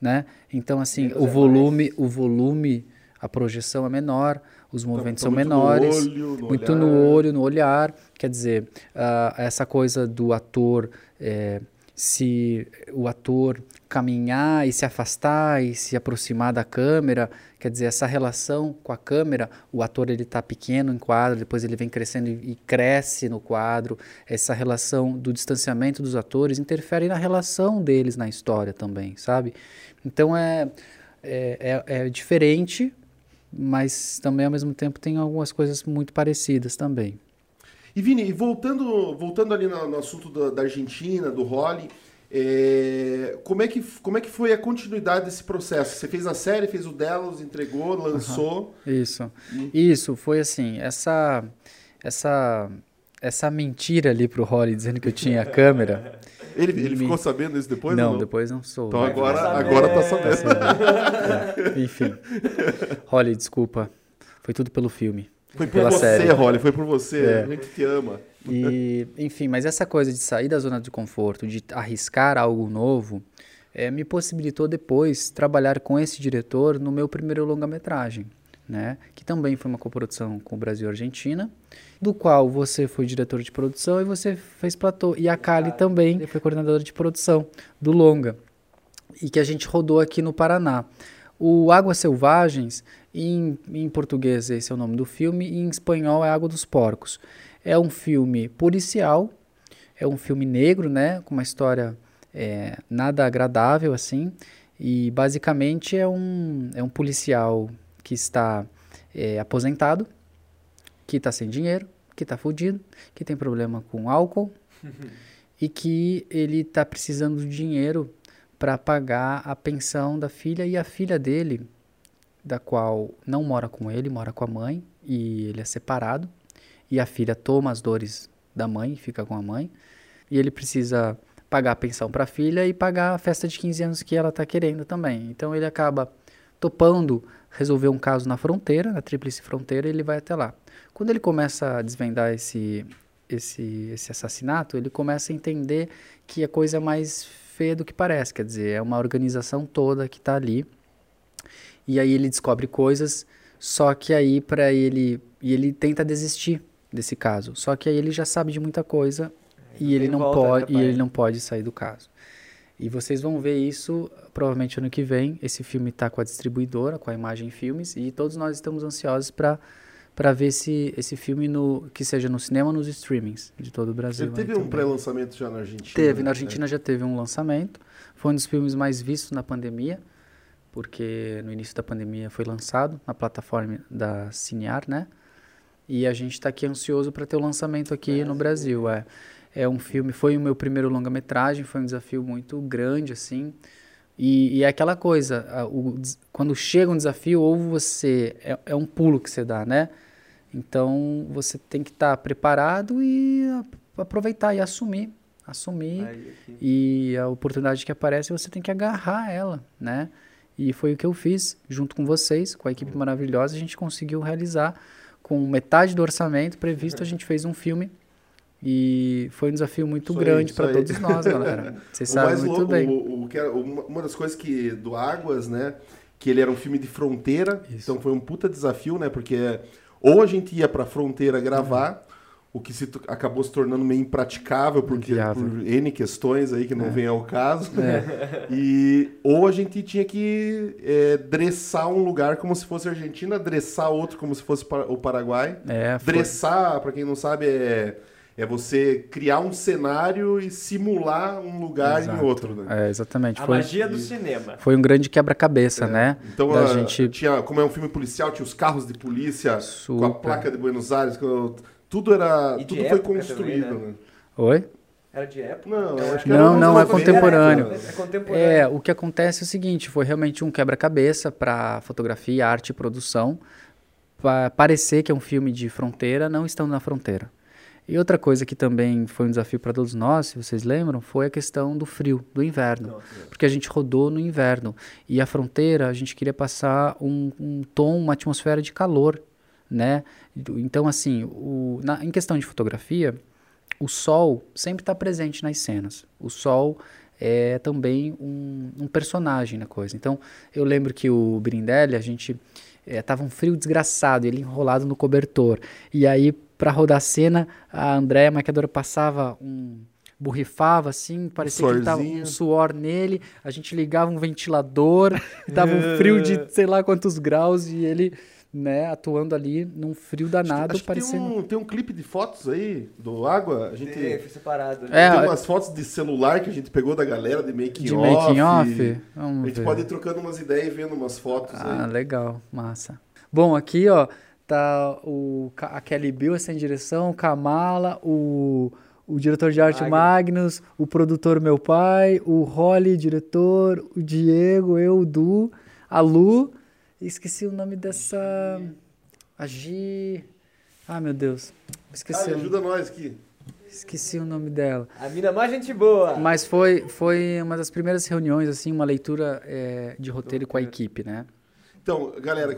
né? Então assim, Menos o é volume, o volume, a projeção é menor, os movimentos são muito no menores, olho, no muito olhar. no olho, no olhar. Quer dizer, ah, essa coisa do ator, eh, se o ator caminhar e se afastar e se aproximar da câmera, quer dizer, essa relação com a câmera, o ator ele está pequeno em quadro, depois ele vem crescendo e, cresce no quadro. Essa relação do distanciamento dos atores interfere na relação deles na história também, sabe? Então é, é, é, é diferente, mas também ao mesmo tempo tem algumas coisas muito parecidas também. E Vini, voltando, voltando ali no, no assunto da, da Argentina, do Holly, é, como, é que, como é que foi a continuidade desse processo? Você fez a série, fez o Delos, entregou, lançou. Isso. Isso, foi assim, essa essa essa mentira ali pro Holly dizendo que eu tinha a câmera. Ele, ele Me- ficou sabendo isso depois? não, ou depois não sou. Então né? agora, saber. agora tá sabendo. É, Enfim. Holly, desculpa. Foi tudo pelo filme. Foi por Pela você, série. Holly, foi por você. É. A gente te ama. E, enfim, mas essa coisa de sair da zona de conforto, de arriscar algo novo, eh, me possibilitou depois trabalhar com esse diretor no meu primeiro longa-metragem, né? Que também foi uma coprodução com o Brasil e Argentina, do qual você foi diretor de produção e você fez platô. E a Kali também foi coordenadora de produção do longa e que a gente rodou aqui no Paraná. O Águas Selvagens, em, em português esse é o nome do filme, e em espanhol é Água dos Porcos. É um filme policial, é um filme negro, né, com uma história é, nada agradável assim, e basicamente é um, é um policial que está é, aposentado, que está sem dinheiro, que está fudido, que tem problema com álcool e que ele está precisando de dinheiro para pagar a pensão da filha e a filha dele, da qual não mora com ele, mora com a mãe e ele é separado e a filha toma as dores da mãe, fica com a mãe e ele precisa pagar a pensão para a filha e pagar a festa de 15 anos que ela está querendo também. Então ele acaba topando resolver um caso na fronteira, na tríplice fronteira, e ele vai até lá. Quando ele começa a desvendar esse esse esse assassinato, ele começa a entender que a coisa é mais feia do que parece, quer dizer, é uma organização toda que está ali. E aí ele descobre coisas, só que aí para ele e ele tenta desistir desse caso. Só que aí ele já sabe de muita coisa e ele não volta, né, pode e ele não pode sair do caso. E vocês vão ver isso provavelmente ano que vem. Esse filme está com a distribuidora, com a Imagem Filmes, e todos nós estamos ansiosos para para ver esse, esse filme no que seja no cinema ou nos streamings de todo o Brasil. Ele teve aí um pré-lançamento já na Argentina. Teve, na né? Argentina já teve um lançamento. Foi um dos filmes mais vistos na pandemia, porque no início da pandemia foi lançado na plataforma da Cinear, né? E a gente está aqui ansioso para ter o lançamento aqui no Brasil. É, é um filme, foi o meu primeiro longa-metragem, foi um desafio muito grande, assim. E, e é aquela coisa, a- o quando chega um desafio, ou você. É, é um pulo que você dá, né? Então você tem que estar preparado e a- aproveitar e assumir. Assumir. Aí. E a oportunidade que aparece, você tem que agarrar ela, né? E foi o que eu fiz, junto com vocês, com a equipe maravilhosa, a gente conseguiu realizar com metade do orçamento previsto, a gente fez um filme e foi um desafio muito Isso grande para todos nós, galera. Vocês sabem muito louco, bem. o- o que era- uma das coisas que do Águas, né, que ele era um filme de fronteira, Isso. então foi um puta desafio, né, porque ou a gente ia pra fronteira gravar, o que se acabou se tornando meio impraticável porque por N questões aí que não É. vem ao caso. E ou a gente tinha que é, dressar um lugar como se fosse a Argentina, dressar outro como se fosse o Paraguai. É, foi, Dressar, pra quem não sabe, é, é você criar um cenário e simular um lugar Exato. em outro, né? é, exatamente. A Foi, magia do cinema. foi um grande quebra-cabeça, né? Então, da a- gente tinha, como é um filme policial, tinha os carros de polícia com a Super. placa de Buenos Aires, com- tudo era, E tudo foi construído, também, né? né? Oi? Era de época? Não, eu acho que Não, não, é 90. contemporâneo. É contemporâneo. É, o que acontece é o seguinte, foi realmente um quebra-cabeça para fotografia, arte e produção, para parecer que é um filme de fronteira, não estando na fronteira. E outra coisa que também foi um desafio para todos nós, se vocês lembram, foi a questão do frio, do inverno. Porque a gente rodou no inverno. E a fronteira, a gente queria passar um, um tom, uma atmosfera de calor, né? Então, assim, o, na- em questão de fotografia, o sol sempre está presente nas cenas. O sol é também um, um personagem na coisa. Então, eu lembro que o Brindelli, a gente eh, tava um frio desgraçado, ele enrolado no cobertor. E aí, para rodar a cena, a Andréa, a maquiadora, passava um borrifava assim, parecia que tava um suor nele. A gente ligava um ventilador, tava um frio de sei lá quantos graus e ele, né, atuando ali num frio danado, Acho que tem parecendo um, tem um clipe de fotos aí do Água. A gente Tem, tem, foi separado. É, umas fotos de celular que a gente pegou da galera de making de off. making off. A Vamos gente ver. pode ir trocando umas ideias e vendo umas fotos Ah, aí. legal, massa. Bom, aqui, ó, tá o, a Kelly Bill, essa em direção, o Kamala, o, o diretor de arte. Magnus, o produtor meu pai, o Holly, diretor, o Diego, eu, o Du, a Lu, esqueci o nome dessa... A Gi... Ah, meu Deus, esqueci, Ah, o- ajuda nós aqui. esqueci o nome dela. A mina mais gente boa. Mas foi, foi uma das primeiras reuniões, assim, uma leitura eh, de roteiro com a equipe, né? Então, galera,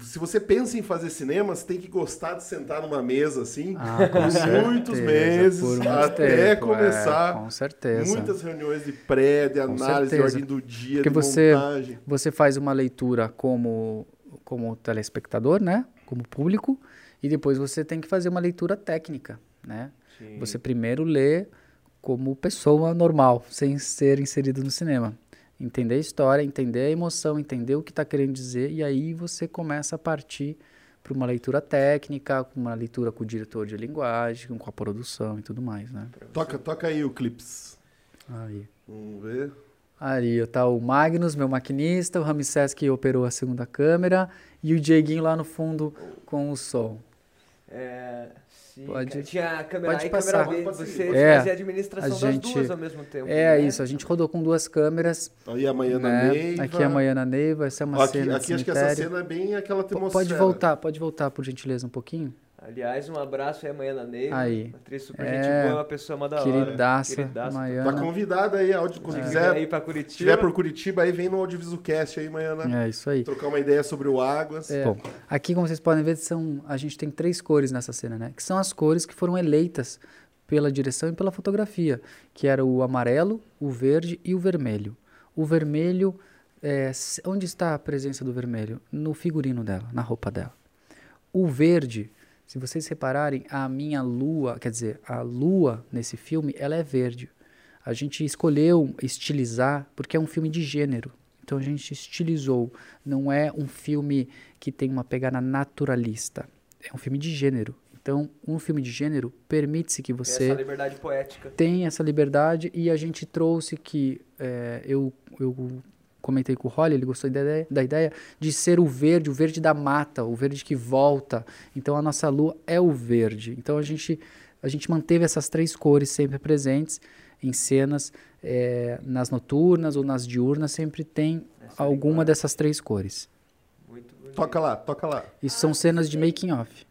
se você pensa em fazer cinema, você tem que gostar de sentar numa mesa assim, Ah, com por muitos meses, por até tempo, começar. é, com certeza. Muitas reuniões de pré, de análise, de ordem do dia, Porque de você- montagem. Você faz uma leitura como, como telespectador, né? Como público, e depois você tem que fazer uma leitura técnica, né? Você primeiro lê como pessoa normal, sem ser inserido no cinema. Entender a história, entender a emoção, entender o que está querendo dizer, e aí você começa a partir para uma leitura técnica, uma leitura com o diretor de linguagem, com a produção e tudo mais, né? Toca, toca aí o clips. Aí. Vamos ver. Ali tá o Magnus, meu maquinista, o Ramsés que operou a segunda câmera e o Dieguinho lá no fundo com o som. É, sim, Pode- cara. Tinha a câmera pode A e passar. câmera B. Pode Você passar. É, fazia a administração a gente- das duas ao mesmo tempo. É né? isso, a gente rodou com duas câmeras. Aí a Maiana né? Neiva. Aqui é a Maiana Neiva, essa é uma aqui cena aqui acho que essa cena é bem aquela atmosfera. Pode voltar, pode voltar por gentileza um pouquinho? Aliás, um abraço aí amanhã na Neiva. Aí. Uma atriz super É, gente boa, uma pessoa mó da hora. Queridaça, Queridaça. Tá convidada aí, áudio, quando Se quiser. ir pra Se Curitiba. tiver por Curitiba, aí vem no Audiovisualcast aí, Maiana. É isso aí. Trocar uma ideia sobre o Águas. É, Bom, aqui como vocês podem ver, são, a gente tem três cores nessa cena, né? Que são as cores que foram eleitas pela direção e pela fotografia, que era o amarelo, o verde e o vermelho. O vermelho, é, onde está a presença do vermelho? No figurino dela, na roupa dela. O verde, se vocês repararem, a minha lua, quer dizer, a lua nesse filme, ela é verde. A gente escolheu estilizar porque é um filme de gênero. Então a gente estilizou. Não é um filme que tem uma pegada naturalista. É um filme de gênero. Então, um filme de gênero permite-se que você Essa liberdade poética. tem essa liberdade e a gente trouxe que é, eu, eu comentei com o Holly, ele gostou da ideia, da ideia de ser o verde, o verde da mata, o verde que volta. Então a nossa lua é o verde. Então a gente, a gente manteve essas três cores sempre presentes em cenas, é, nas noturnas ou nas diurnas, sempre tem Essa alguma linguagem. dessas três cores. Toca lá, toca lá. Isso são cenas de making off.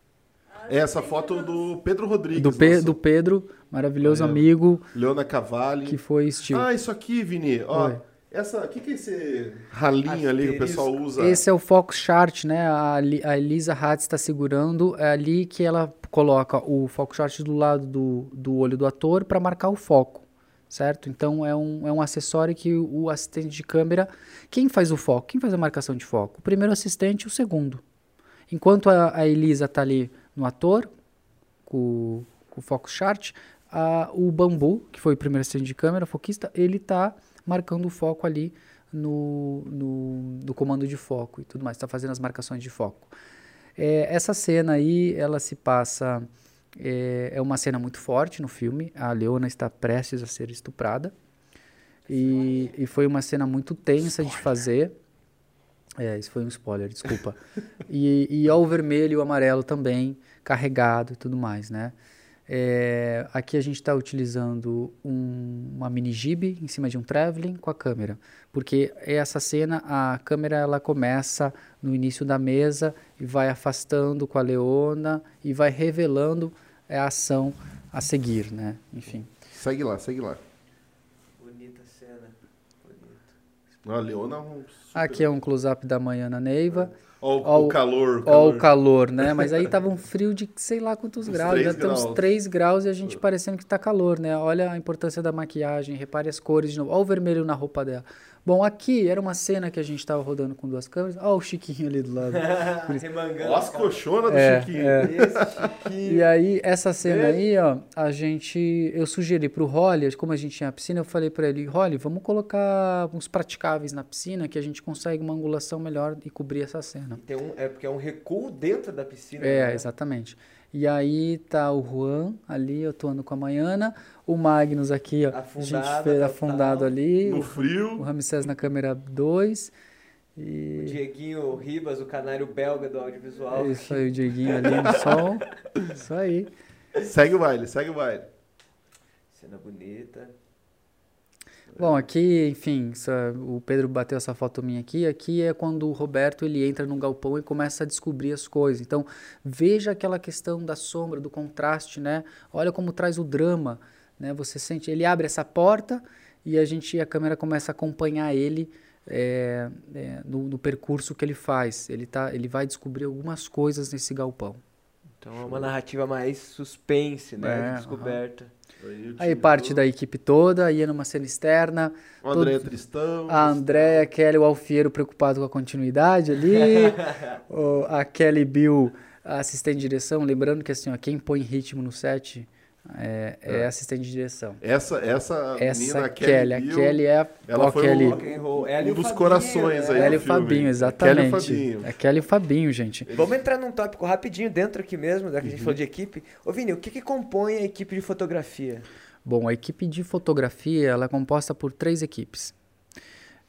É essa foto do Pedro Rodrigues. Do, Pe nosso do Pedro, maravilhoso amigo, Leona Cavalli. que foi Steve. Ah, isso aqui, Vini. Ó, Oi. Essa, o que, que é esse ralinho ali que o pessoal usa? Esse é o Focus Chart, né? A, a Elisa Hatz está segurando. É ali que ela coloca o Focus Chart do lado do, do olho do ator para marcar o foco, certo? Então é um, é um acessório que o, o assistente de câmera. Quem faz o foco? Quem faz a marcação de foco? O primeiro assistente e o segundo. Enquanto a, a Elisa está ali no ator, com, com o Focus Chart, a- o Bambu, que foi o primeiro assistente de câmera, foquista, ele está marcando o foco ali no, no, no comando de foco e tudo mais, está fazendo as marcações de foco. É, essa cena aí, ela se passa. É, é uma cena muito forte no filme. A Leona está prestes a ser estuprada. E, e foi uma cena muito tensa de fazer. É, isso foi um spoiler, desculpa. e, e ao vermelho e o amarelo também, carregado e tudo mais, né? É, aqui a gente está utilizando um- uma mini jib em cima de um traveling com a câmera, porque essa cena a câmera ela começa no início da mesa e vai afastando com a leona e vai revelando é, a ação a seguir, né? Enfim. Segue lá, segue lá. Bonita cena. Bonito. A Leona é um super... Aqui é um close-up da manhã na Neiva. Ó, o, Ó, o calor. o calor. o calor, né? Mas aí tava um frio de sei lá quantos Uns graus. Já tem uns graus. 3 graus e a gente parecendo que tá calor, né? Olha a importância da maquiagem, repare as cores de novo. Olha o vermelho na roupa dela. Bom, aqui era uma cena que a gente tava rodando com duas câmeras. Olha o Chiquinho ali do lado. Ó as coxonas do É, Chiquinho. é. Esse Chiquinho. E aí, essa cena aí, ó, a gente. Eu sugeri pro Holly, como a gente tinha a piscina, eu falei pra ele, Holly, vamos colocar uns praticáveis na piscina que a gente consegue uma angulação melhor e cobrir essa cena. Tem um, é porque é um recuo dentro da piscina. É, né? exatamente. E aí tá o Juan ali atuando com a Maiana, o Magnus aqui, ó, a gente Afundado, fez total. afundado ali, No o, o frio. Ramsés na câmera 2 O e Dieguinho Ribas, o canário belga do audiovisual. é isso aí o Dieguinho ali no som. Isso aí. Segue o baile, segue o baile. Cena bonita. Bom, aqui, enfim, essa- o Pedro bateu essa foto minha aqui. Aqui é quando o Roberto ele entra num galpão e começa a descobrir as coisas. Então, veja aquela questão da sombra, do contraste, né? Olha como traz o drama, né? Você sente, ele abre essa porta e a gente, a câmera começa a acompanhar ele é, é, no, no percurso que ele faz. Ele tá, ele vai descobrir algumas coisas nesse galpão. Então é uma narrativa mais suspense, né? É, de descoberta. Aí, parte da equipe toda, ia numa cena externa. O André todo- Tristão. A Andréia, Kelly, o Alfiero preocupado com a continuidade ali. o- a Kelly Bill, assistente de direção. Lembrando que assim, ó, quem põe ritmo no set é, é assistente de direção. Essa, essa, Essa menina, Kelly, a Bill, Kelly é a ela foi Kelly. o-. Ela e um o dos Fabinho, corações né? aí. Ela e. Fabinho, Kelly e exatamente. Fabinho. É Kelly e o Fabinho, gente. Vamos entrar num tópico rapidinho dentro aqui mesmo, já que a gente falou de equipe. Ô Vini, o que, que compõe a equipe de fotografia? Bom, a equipe de fotografia ela é composta por três equipes.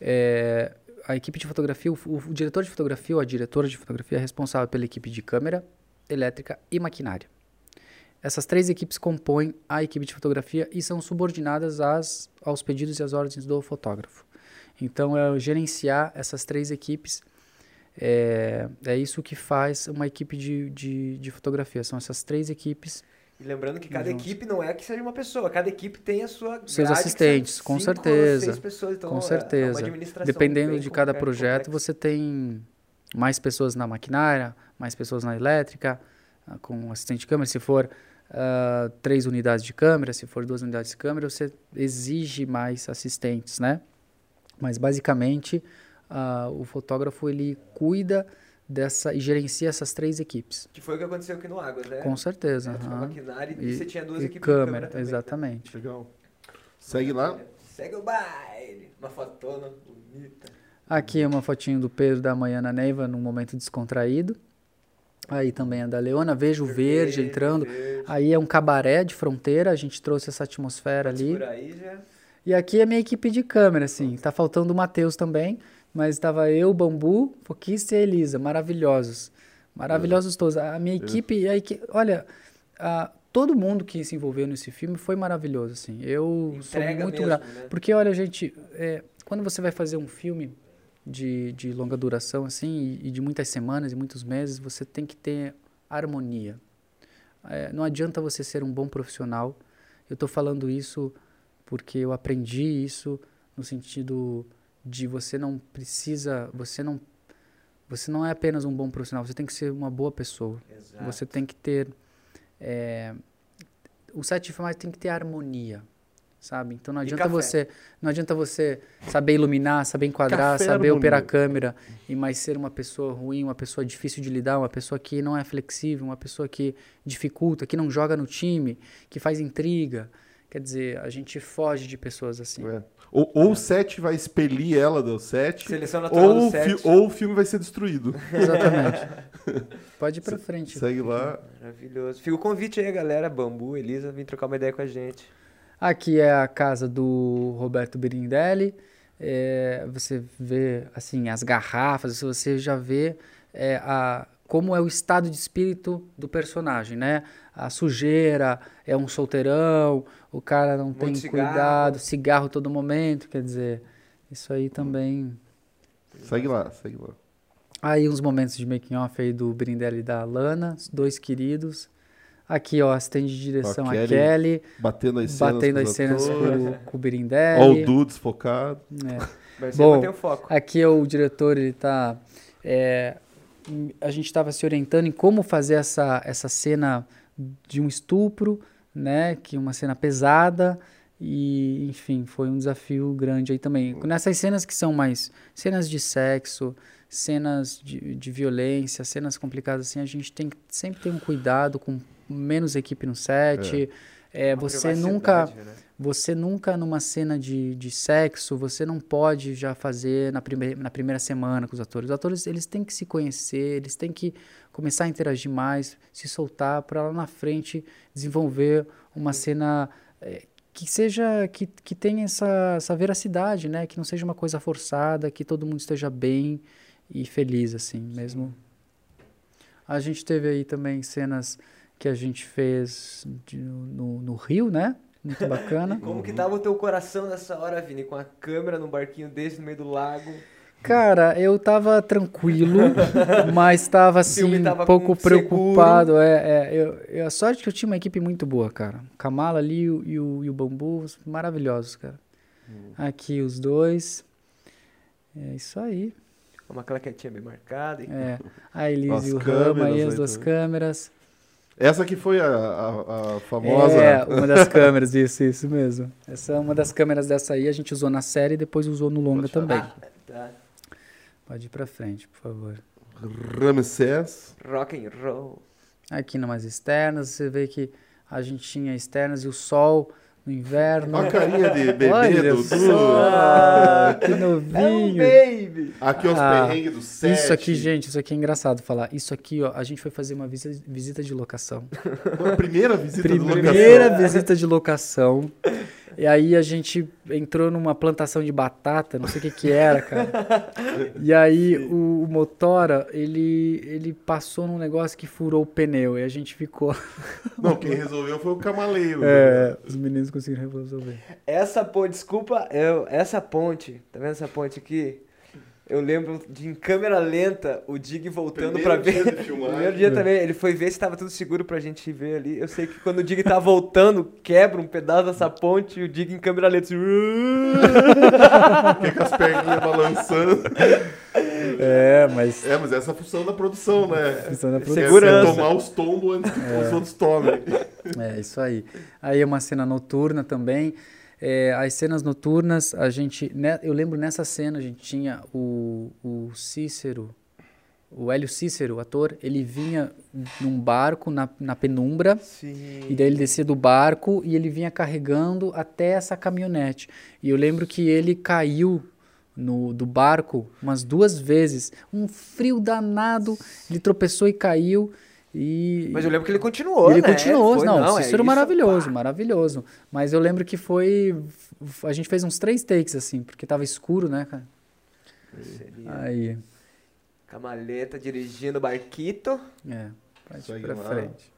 É, a equipe de fotografia, o, o- o diretor de fotografia ou a diretora de fotografia é responsável pela equipe de câmera, elétrica e maquinária. Essas três equipes compõem a equipe de fotografia e são subordinadas às, aos pedidos e às ordens do fotógrafo. Então, é gerenciar essas três equipes é, é isso que faz uma equipe de, de, de fotografia. São essas três equipes E lembrando que cada Juntos. equipe não é que seja uma pessoa, cada equipe tem a sua Seus assistentes, com cinco certeza, seis pessoas, então Com é- é certeza. administração Dependendo de cada projeto, complexa. você tem mais pessoas na maquinária, mais pessoas na elétrica, ah, com assistente de câmera. Se for ah, três unidades de câmera, se for duas unidades de câmera, você exige mais assistentes, né? Mas basicamente, ah, o fotógrafo ele cuida dessa e gerencia essas três equipes. Que foi o que aconteceu aqui no Águas, né? Com certeza. É, aham. maquinário e, E- você tinha duas E equipes de câmera câmera, também. né? exatamente. Legal. Segue lá. Segue o baile. Uma fotona bonita. Aqui é uma fotinho do Pedro da manhã na Neiva, num momento descontraído. Aí também a da Leona, vejo o verde entrando. verde. Aí é um cabaré de fronteira, a gente trouxe essa atmosfera Pode ali. aí já. E aqui é a minha equipe de câmera, assim. Tá faltando o Matheus também, mas estava eu, o Bambu, Foquista e a Elisa, maravilhosos. Maravilhosos todos. A minha equipe, a equi- olha, a- todo mundo que se envolveu nesse filme foi maravilhoso, assim. Eu sou Entrega muito mesmo, grato. né? Porque, olha, gente, é, quando você vai fazer um filme de, de longa duração, assim, e, e de muitas semanas e muitos meses, você tem que ter harmonia. É, não adianta você ser um bom profissional. Eu estou falando isso porque eu aprendi isso no sentido de você não precisa, você não, você não é apenas um bom profissional, você tem que ser uma boa pessoa. Exato. Você tem que ter. é, o set de filmagem tem que ter harmonia, sabe? Então não adianta você, não adianta você saber iluminar, saber enquadrar, Café saber harmonia. operar a câmera e mais ser uma pessoa ruim, uma pessoa difícil de lidar, uma pessoa que não é flexível, uma pessoa que dificulta, que não joga no time, que faz intriga. Quer dizer, a gente foge de pessoas assim. É. Ou, ou o set vai expelir ela do set, Seleção natural ou, do set. ou o filme vai ser destruído. Exatamente. Pode ir pra frente. Segue lá. Maravilhoso. Fica o convite aí, galera. Bambu, Elisa, vem trocar uma ideia com a gente. Aqui é a casa do Roberto Birindelli. É, você vê assim as garrafas, você já vê é, a, como é o estado de espírito do personagem, né? A sujeira, é um solteirão, o cara não tem cigarro. cuidado, cigarro todo momento, quer dizer, isso aí também. Segue lá, segue lá. Aí uns momentos de making off aí do Brindelli e da Lana, os dois queridos. Aqui, ó, assistente de direção a Kelly Kelly, Batendo as cenas. batendo com as os cenas com, com o Ó, o Brindelli. Du desfocado. É. Bom, manter o foco. Aqui é o diretor, ele tá. é, a gente estava se orientando em como fazer essa, essa cena de um estupro, né? Que é uma cena pesada. E, enfim, foi um desafio grande aí também. Nessas cenas que são mais cenas de sexo, cenas de, de violência, cenas complicadas assim, a gente tem que sempre ter um cuidado com menos equipe no set. É, Uma você nunca. né? Você nunca, numa cena de, de sexo, você não pode já fazer na, prime na primeira semana com os atores. Os atores, eles têm que se conhecer, eles têm que começar a interagir mais, se soltar, para lá na frente desenvolver uma cena eh, que seja, que, que tenha essa, essa veracidade, né? Que não seja uma coisa forçada, que todo mundo esteja bem e feliz, assim, mesmo. A gente teve aí também cenas que a gente fez de- no, no Rio, né? Muito bacana. Como que tava o teu coração nessa hora, Vini? Com a câmera num barquinho desse no meio do lago. Cara, eu tava tranquilo, mas tava assim, tava um pouco preocupado. É, é, eu, eu- a sorte que eu tinha uma equipe muito boa, cara. O Kamala ali e o, e o, e o Bambu, maravilhosos, cara. Hum. Aqui os dois. É isso aí. Uma claquetinha bem marcada. e- É. A Elise e o Rama aí, aí as duas também. câmeras. Essa aqui foi a, a, a famosa. É, uma das câmeras, isso, isso mesmo. Essa é uma das câmeras dessa aí, a gente usou na série e depois usou no longa também. Tá. Pode ir pra frente, por favor. Ramsés. Rock and roll. Aqui numas externas, você vê que a gente tinha externas e o sol no inverno. Olha a carinha de bebê Olha do só, Du. que É um novinho. baby! Aqui os Ah, perrengues do set. Isso aqui, gente, isso aqui é engraçado falar. Isso aqui, ó, a gente foi fazer uma visita, visita de locação. A primeira visita Primeira locação. visita de locação. E aí a gente entrou numa plantação de batata, não sei o que que era, cara. E aí o, o motora, ele, ele passou num negócio que furou o pneu e a gente ficou... Não, quem resolveu foi o camaleiro. É, os meninos conseguiram resolver. Essa ponte, desculpa, eu, essa ponte, tá vendo essa ponte aqui? Eu lembro de em câmera lenta o Dig voltando dia ver. Primeiro dia também, ele foi ver se tava tudo seguro pra gente ver ali. Eu sei que quando o Dig tá voltando, quebra um pedaço dessa ponte e o Dig em câmera lenta. Assim, Fica com as perninhas balançando. É, mas... É, mas essa é a função da produção, né? Função da É produção. Segurança. você tomar os tombos antes que os outros tomem. É, isso aí. Aí é uma cena noturna também. É, as cenas noturnas, a gente. né, eu lembro nessa cena, a gente tinha o, o Cícero, o Hélio Cícero, o ator, ele vinha num barco na, na penumbra. Sim. E daí ele descia do barco e ele vinha carregando até essa caminhonete. E eu lembro que ele caiu no, do barco umas duas vezes. Um frio danado, ele tropeçou e caiu. E, Mas eu lembro que ele continuou, ele né? continuou, Foi, não, é Cícero isso, maravilhoso, pá. maravilhoso. Mas eu lembro que foi. A gente fez uns três takes, assim, porque tava escuro, né, cara? Seria Aí. Camaleta dirigindo o barquito. É, Segue ir pra lá. frente.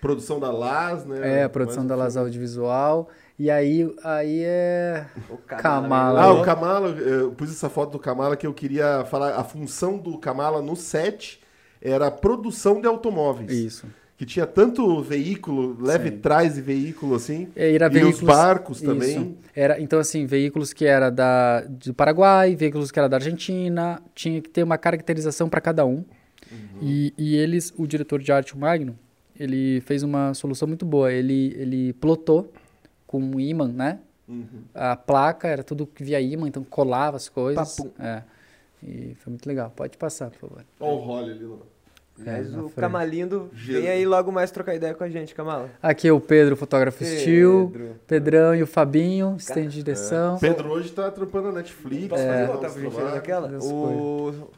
Produção da Las, né? É, a produção Mais da Las. Audiovisual. E aí, aí é. O Kamala. Ah, o Kamala, eu pus essa foto do Kamala que eu queria falar. A função do Kamala no set era a produção de automóveis. Isso. Que tinha tanto veículo, leve Sim. trás e veículo, assim. É, Era e os barcos Isso. também. Era, então, assim, veículos que era da, do Paraguai, veículos que era da Argentina, tinha que ter uma caracterização para cada um. E, e eles, o diretor de arte, o Magno, ele fez uma solução muito boa. Ele, ele plotou com um imã, né? Uhum. A placa era tudo via imã, então colava as coisas. É. E foi muito legal. Pode passar, por favor. Olha o Holly ali. No... Mas É, o frente. Camalindo vem aí logo mais trocar ideia com a gente, Camala. Aqui é o Pedro, fotógrafo Steel, Pedro. Pedrão e o Fabinho, assistente de direção. Pedro hoje tá trampando na Netflix. Posso fazendo fazer uns outra pra gente naquela? O...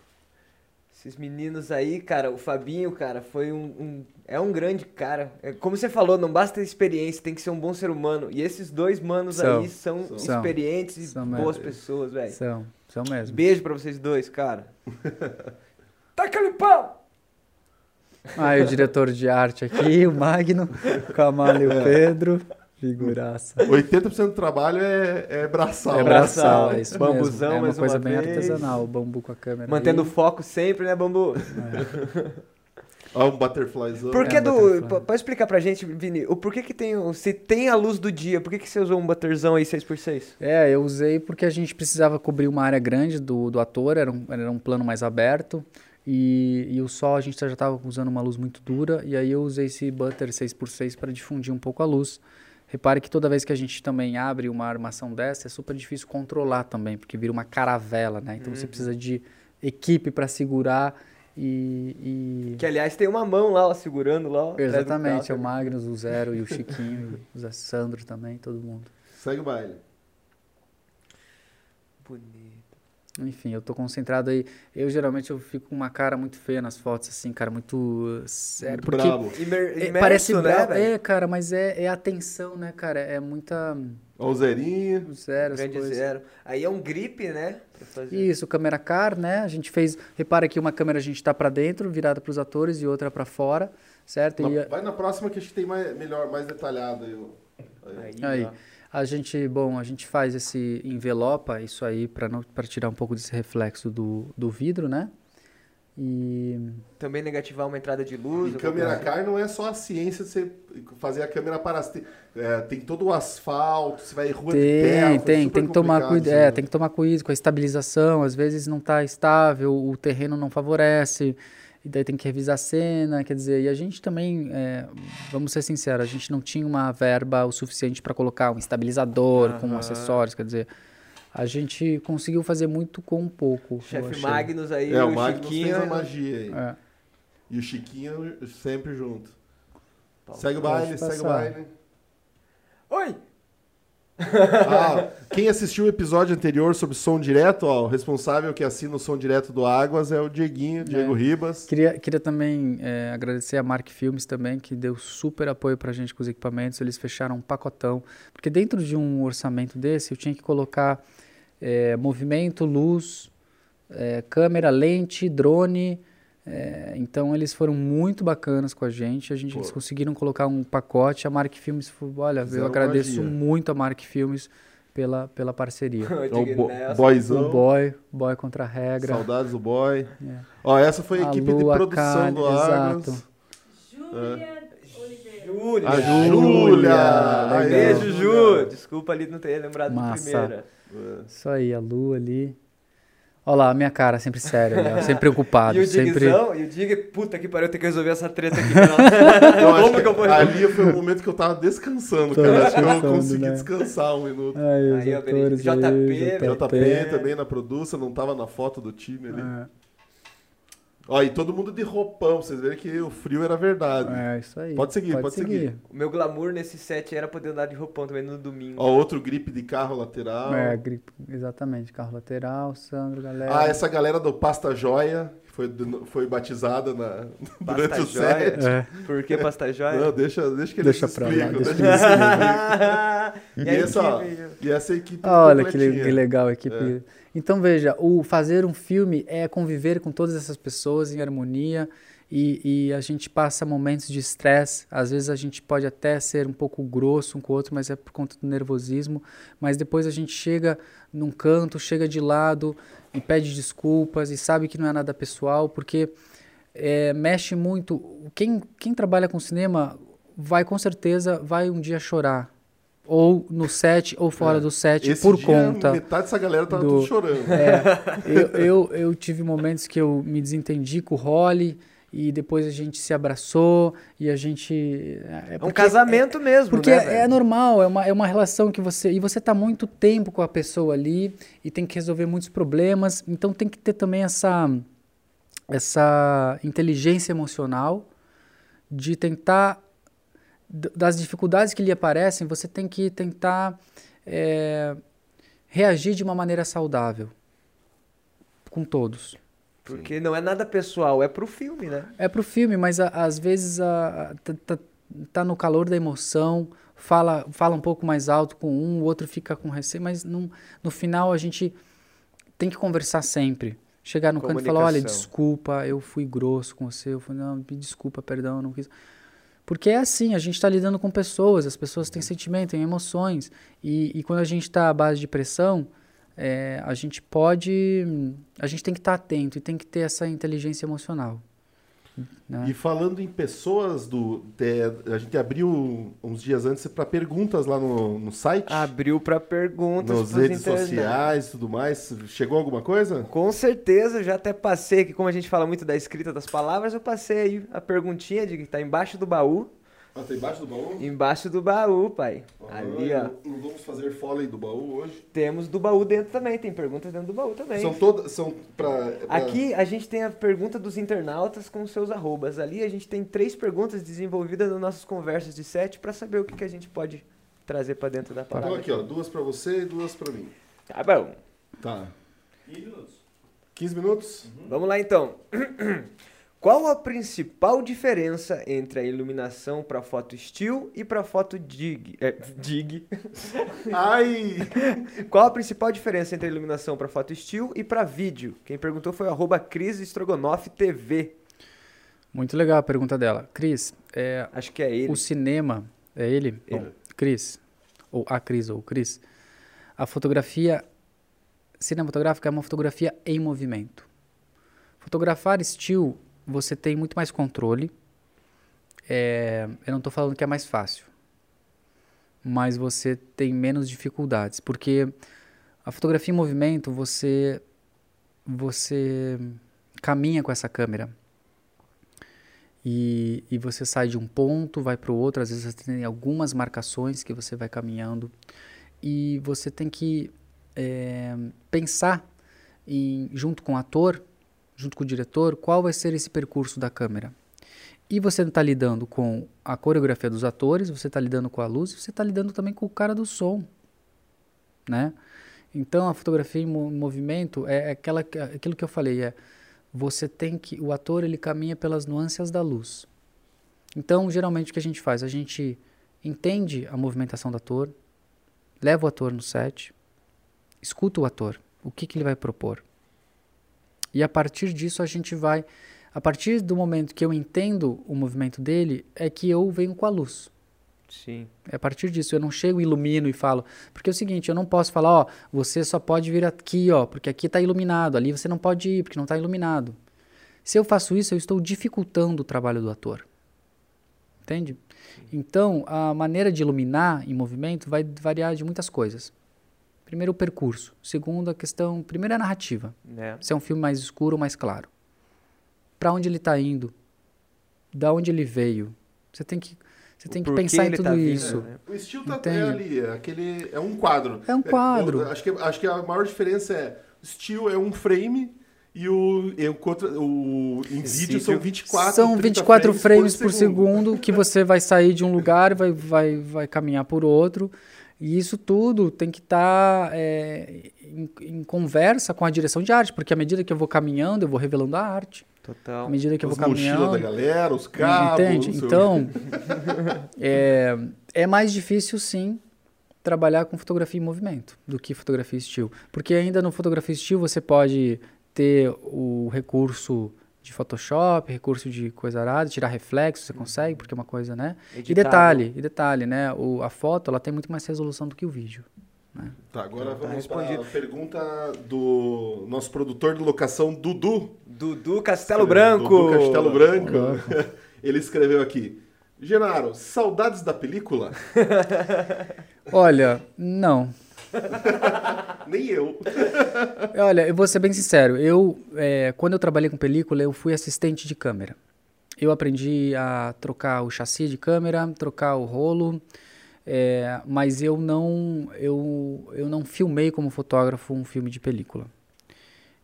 Esses meninos aí, cara, o Fabinho, cara, foi um, um- É um grande cara. É, como você falou, não basta ter experiência, tem que ser um bom ser humano. E esses dois manos São. aí são, São. experientes e São boas mesmo. pessoas, velho. São, são mesmo. Beijo pra vocês dois, cara. Taca ali pau! Aí o diretor de arte aqui, o Magno, Camalho e o Pedro. Figuraça. 80% do trabalho é, é braçal. É braçal, é isso Bambuzão, mesmo. É uma mais coisa uma bem vez. artesanal, o bambu com a câmera. Mantendo o foco sempre, né, Bambu? Ó, um butterflyzão. Por que É, do. Pode explicar pra gente, Vini, o porquê que tem. Se tem a luz do dia, por que, que você usou um butterzão aí 6x6? É, eu usei porque a gente precisava cobrir uma área grande do, do ator, era um, era um plano mais aberto. E, e o sol a gente já estava usando uma luz muito dura, e aí eu usei esse butter 6x6 para difundir um pouco a luz. Repare que toda vez que a gente também abre uma armação dessa, é super difícil controlar também, porque vira uma caravela, né? Então você precisa de equipe para segurar e, e- Que aliás tem uma mão lá, ó, segurando lá. ó, Exatamente, é o. Magnus, o Zero e o Chiquinho, e o Zé Sandro também, todo mundo. Segue o baile. Bonito. Enfim, eu tô concentrado aí. Eu geralmente eu fico com uma cara muito feia nas fotos, assim, cara, muito uh, sério. Muito porque brabo. Imer, é, imerso, parece né, bravo. velho? É, cara, mas é, é atenção, né, cara? É muita. Ó, o zerinho. Zero, as Grande coisas. zero. Aí é um grip, né? Isso, câmera car, né? A gente fez. Repara que uma câmera a gente tá pra dentro, virada pros atores, e outra pra fora, certo? Na- E, Vai na próxima que acho que tem mais, melhor, mais detalhado aí. Aí. Aí. A gente, bom, a gente faz esse envelopa, isso aí, para não para tirar um pouco desse reflexo do, do vidro, né? E Também negativar uma entrada de luz. E câmera coisa. car não é só a ciência de você fazer a câmera parar. Tem, é, tem todo o asfalto, você vai em rua de terra. tem, tem, tem que tomar cuidado, isso, é, né? tem que tomar cuidado com a estabilização, às vezes não tá estável, o terreno não favorece, e daí tem que revisar a cena, quer dizer, e a gente também, é, vamos ser sinceros, a gente não tinha uma verba o suficiente para colocar um estabilizador com Aham. acessórios, quer dizer, a gente conseguiu fazer muito com pouco. Chefe. Magnus aí, É, o o Magnus Chiquinho. fez a magia aí. É. E o Chiquinho sempre junto. Paulo, segue o baile, segue o baile. Oi! Ah, quem assistiu o episódio anterior sobre som direto, ó, o responsável que assina o som direto do Águas é o Dieguinho, Diego Ribas. Queria, queria também é, agradecer a Mark Filmes também, que deu super apoio pra gente com os equipamentos. Eles fecharam um pacotão. Porque dentro de um orçamento desse, eu tinha que colocar é, movimento, luz, é, câmera, lente, drone. É, então eles foram muito bacanas com a gente. A gente eles conseguiram colocar um pacote. A Mark Filmes, olha, eu Fizeram agradeço magia. muito a Mark Filmes pela, pela parceria. Eu É o digo, bo Nelson. boyzão. o boy, boy contra a regra. Saudades do boy. É. Ó, essa foi a A equipe de Lu, produção Kali, do exato. Júlia Oliveira. Júlia. A Júlia, Beijo, Ju. Desculpa ali não ter lembrado do Massa. primeira. Isso aí, a lua ali. Olha lá, a minha cara, sempre séria, né? sempre preocupado, E o sempre... Digzão, e o Dig, puta que pariu, eu tenho que resolver essa treta aqui. acho Como que eu vou resolver? ali foi o momento que eu tava descansando, Tô cara. Acho que eu consegui né? descansar um minuto. Aí, Aí, atores JP, aí, JP também na produção, não tava na foto do time ali. É, Ó, e todo mundo de roupão, vocês verem que o frio era verdade. é, isso aí. Pode seguir, pode seguir. O meu glamour nesse set era poder andar de roupão também no domingo. Ó, outro gripe de carro lateral. É, gripe, exatamente, carro lateral, Sandro, galera. Ah, essa galera do Pasta Joia, que foi, foi batizada na, durante o set. É, Por que pasta joia? Não, deixa, deixa que eles deixa pra lá, explicam, deixa deixa que eles explicam. e E essa, e essa equipe Olha que, le- completinha. que legal a equipe. Então veja, o fazer um filme é conviver com todas essas pessoas em harmonia e, e a gente passa momentos de estresse. Às vezes a gente pode até ser um pouco grosso um com o outro, mas é por conta do nervosismo. Mas depois a gente chega num canto, chega de lado e pede desculpas e sabe que não é nada pessoal, porque é, mexe muito. Quem, quem trabalha com cinema vai com certeza vai um dia chorar. Ou no set ou fora É. do set Esse por dia, conta. Metade dessa galera tava do- tudo chorando. É, eu, eu, eu tive momentos que eu me desentendi com o Holly e depois a gente se abraçou e a gente. É, É um porque- casamento mesmo, Porque né, é, é normal, é uma, é uma relação que você. E você tá muito tempo com a pessoa ali e tem que resolver muitos problemas. Então tem que ter também essa, essa inteligência emocional de tentar. Das dificuldades que lhe aparecem, você tem que tentar é, reagir de uma maneira saudável com todos. Porque não é nada pessoal, é pro filme, né? É pro filme, mas a- às vezes a, a- tá, tá- tá no calor da emoção, fala, fala um pouco mais alto com um, o outro fica com receio, mas não, no final a gente tem que conversar sempre. chegar no canto e falar, olha, desculpa, eu fui grosso com você, eu fui, não, me desculpa, perdão, não quis. Porque é assim, a gente está lidando com pessoas, as pessoas têm sentimento, têm emoções, e, e quando a gente está à base de pressão, é, a gente pode, a gente tem que estar atento e tem que ter essa inteligência emocional. Né? E falando em pessoas, do, é, a gente abriu uns dias antes para perguntas lá no, no site, Abriu pra perguntas nas redes sociais e tudo mais. Chegou alguma coisa? Com certeza, já até passei aqui, como a gente fala muito da escrita das palavras, eu passei aí a perguntinha de que tá embaixo do baú. Ah, tá embaixo do baú? Embaixo do baú, pai. Ali, ó. Não, vamos fazer foley do baú hoje. Temos do baú dentro também, tem perguntas dentro do baú também. São todas. São pra, pra- Aqui a gente tem a pergunta dos internautas com seus arrobas. Ali a gente tem três perguntas desenvolvidas nas nossas conversas de sete pra saber o que, que a gente pode trazer pra dentro da Então palavra. aqui, ó, duas pra você e duas pra mim. Tá bom. Tá. 15 minutos? Vamos lá então. Qual a principal diferença entre a iluminação para foto still e para foto dig? É, dig. Ai! Qual a principal diferença entre a iluminação para foto still e para vídeo? Quem perguntou foi o arroba Cris Strogonoff TV. Muito legal a pergunta dela. Cris, é, Acho que é ele. o cinema, é ele? Ele. Bom, Cris, ou a Cris, ou Cris, a fotografia cinematográfica é uma fotografia em movimento. Fotografar still, você tem muito mais controle. É, eu não estou falando que é mais fácil, mas você tem menos dificuldades, porque a fotografia em movimento, você, você caminha com essa câmera. E, e você sai de um ponto, vai para o outro, às vezes você tem algumas marcações que você vai caminhando. E você tem que é, pensar, em, junto com o ator, junto com o diretor, qual vai ser esse percurso da câmera. E você está lidando com a coreografia dos atores, você está lidando com a luz, e você está lidando também com o cara do som, né? Então a fotografia em mo- movimento é aquela, que- aquilo que eu falei, é você tem que o ator ele caminha pelas nuances da luz. Então geralmente o que a gente faz, a gente entende a movimentação do ator, leva o ator no set, escuta o ator, o que, que ele vai propor. E a partir disso a gente vai, a partir do momento que eu entendo o movimento dele, é que eu venho com a luz. Sim. É a partir disso, eu não chego, ilumino e falo. Porque é o seguinte, eu não posso falar, ó, você só pode vir aqui, ó, porque aqui está iluminado, ali você não pode ir, porque não está iluminado. Se eu faço isso, eu estou dificultando o trabalho do ator. Entende? Então, a maneira de iluminar em movimento vai variar de muitas coisas. Primeiro, o percurso. Segundo, a questão. Primeiro, é a narrativa. Né? Se é um filme mais escuro ou mais claro. Para onde ele está indo? Da onde ele veio? Você tem que, você tem que pensar em ele tudo tá vindo, isso. né? O estilo tá Entende? é ali, é aquele. É um quadro. É um quadro. eu acho, que, acho que a maior diferença é. O estilo é um frame e o, e o, contra- o em vídeo são 24 São 30 24 frames, por, segundo. segundo que você vai sair de um lugar e vai, vai, vai caminhar por outro. E isso tudo tem que estar em, em conversa com a direção de arte, porque à medida que eu vou caminhando, eu vou revelando a arte. Total. À medida que eu As vou mochilas caminhando. da galera, os cabos. Entende? Então, é, é mais difícil, sim, trabalhar com fotografia em movimento do que fotografia estilo. Porque ainda no fotografia estilo você pode ter o recurso de Photoshop, recurso de coisa arada, tirar reflexo, você consegue, porque é uma coisa, né? E detalhe, e detalhe, né? O, a foto, ela tem muito mais resolução do que o vídeo. Tá, agora Tá vamos para a pergunta do nosso produtor de locação, Dudu. Dudu Castelo Branco. Dudu Castelo Branco. Ele escreveu aqui. Genaro, saudades da película? Olha, não. Nem eu. Olha, eu vou ser bem sincero. Eu, é, quando eu trabalhei com película, eu fui assistente de câmera. Eu aprendi a trocar o chassi de câmera, trocar o rolo, é, mas eu não, eu, eu não filmei como fotógrafo um filme de película.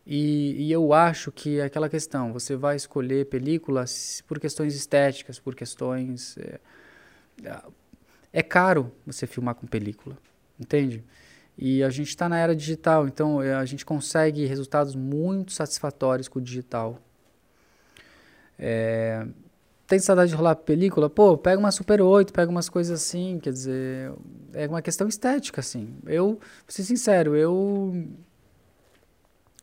E, e eu acho que é aquela questão, você vai escolher películas por questões estéticas, por questões... É, é caro você filmar com película, entende? E a gente está na era digital, então eh, a gente consegue resultados muito satisfatórios com o digital. É, tem saudade de rolar película? Pô, pega uma Super 8, pega umas coisas assim, quer dizer, é uma questão estética, assim. Eu, vou ser sincero, eu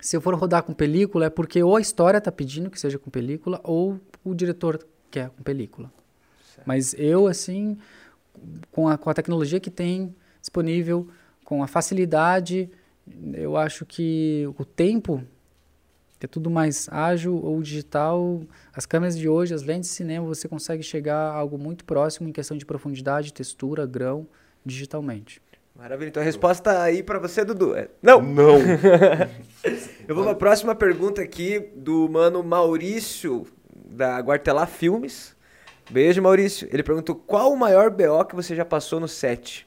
se eu for rodar com película, é porque ou a história tá pedindo que seja com película, ou o diretor quer com película. Mas eu, assim, com a, com a tecnologia que tem disponível, com a facilidade, eu acho que o tempo, que é tudo mais ágil ou digital, as câmeras de hoje, as lentes de cinema, você consegue chegar a algo muito próximo em questão de profundidade, textura, grão, digitalmente. Maravilha. Então a resposta aí pra você, Dudu, é não. Não. Eu vou pra próxima pergunta aqui do mano Maurício, da Guartelá Filmes. Beijo, Maurício. Ele perguntou qual o maior BO que você já passou no set?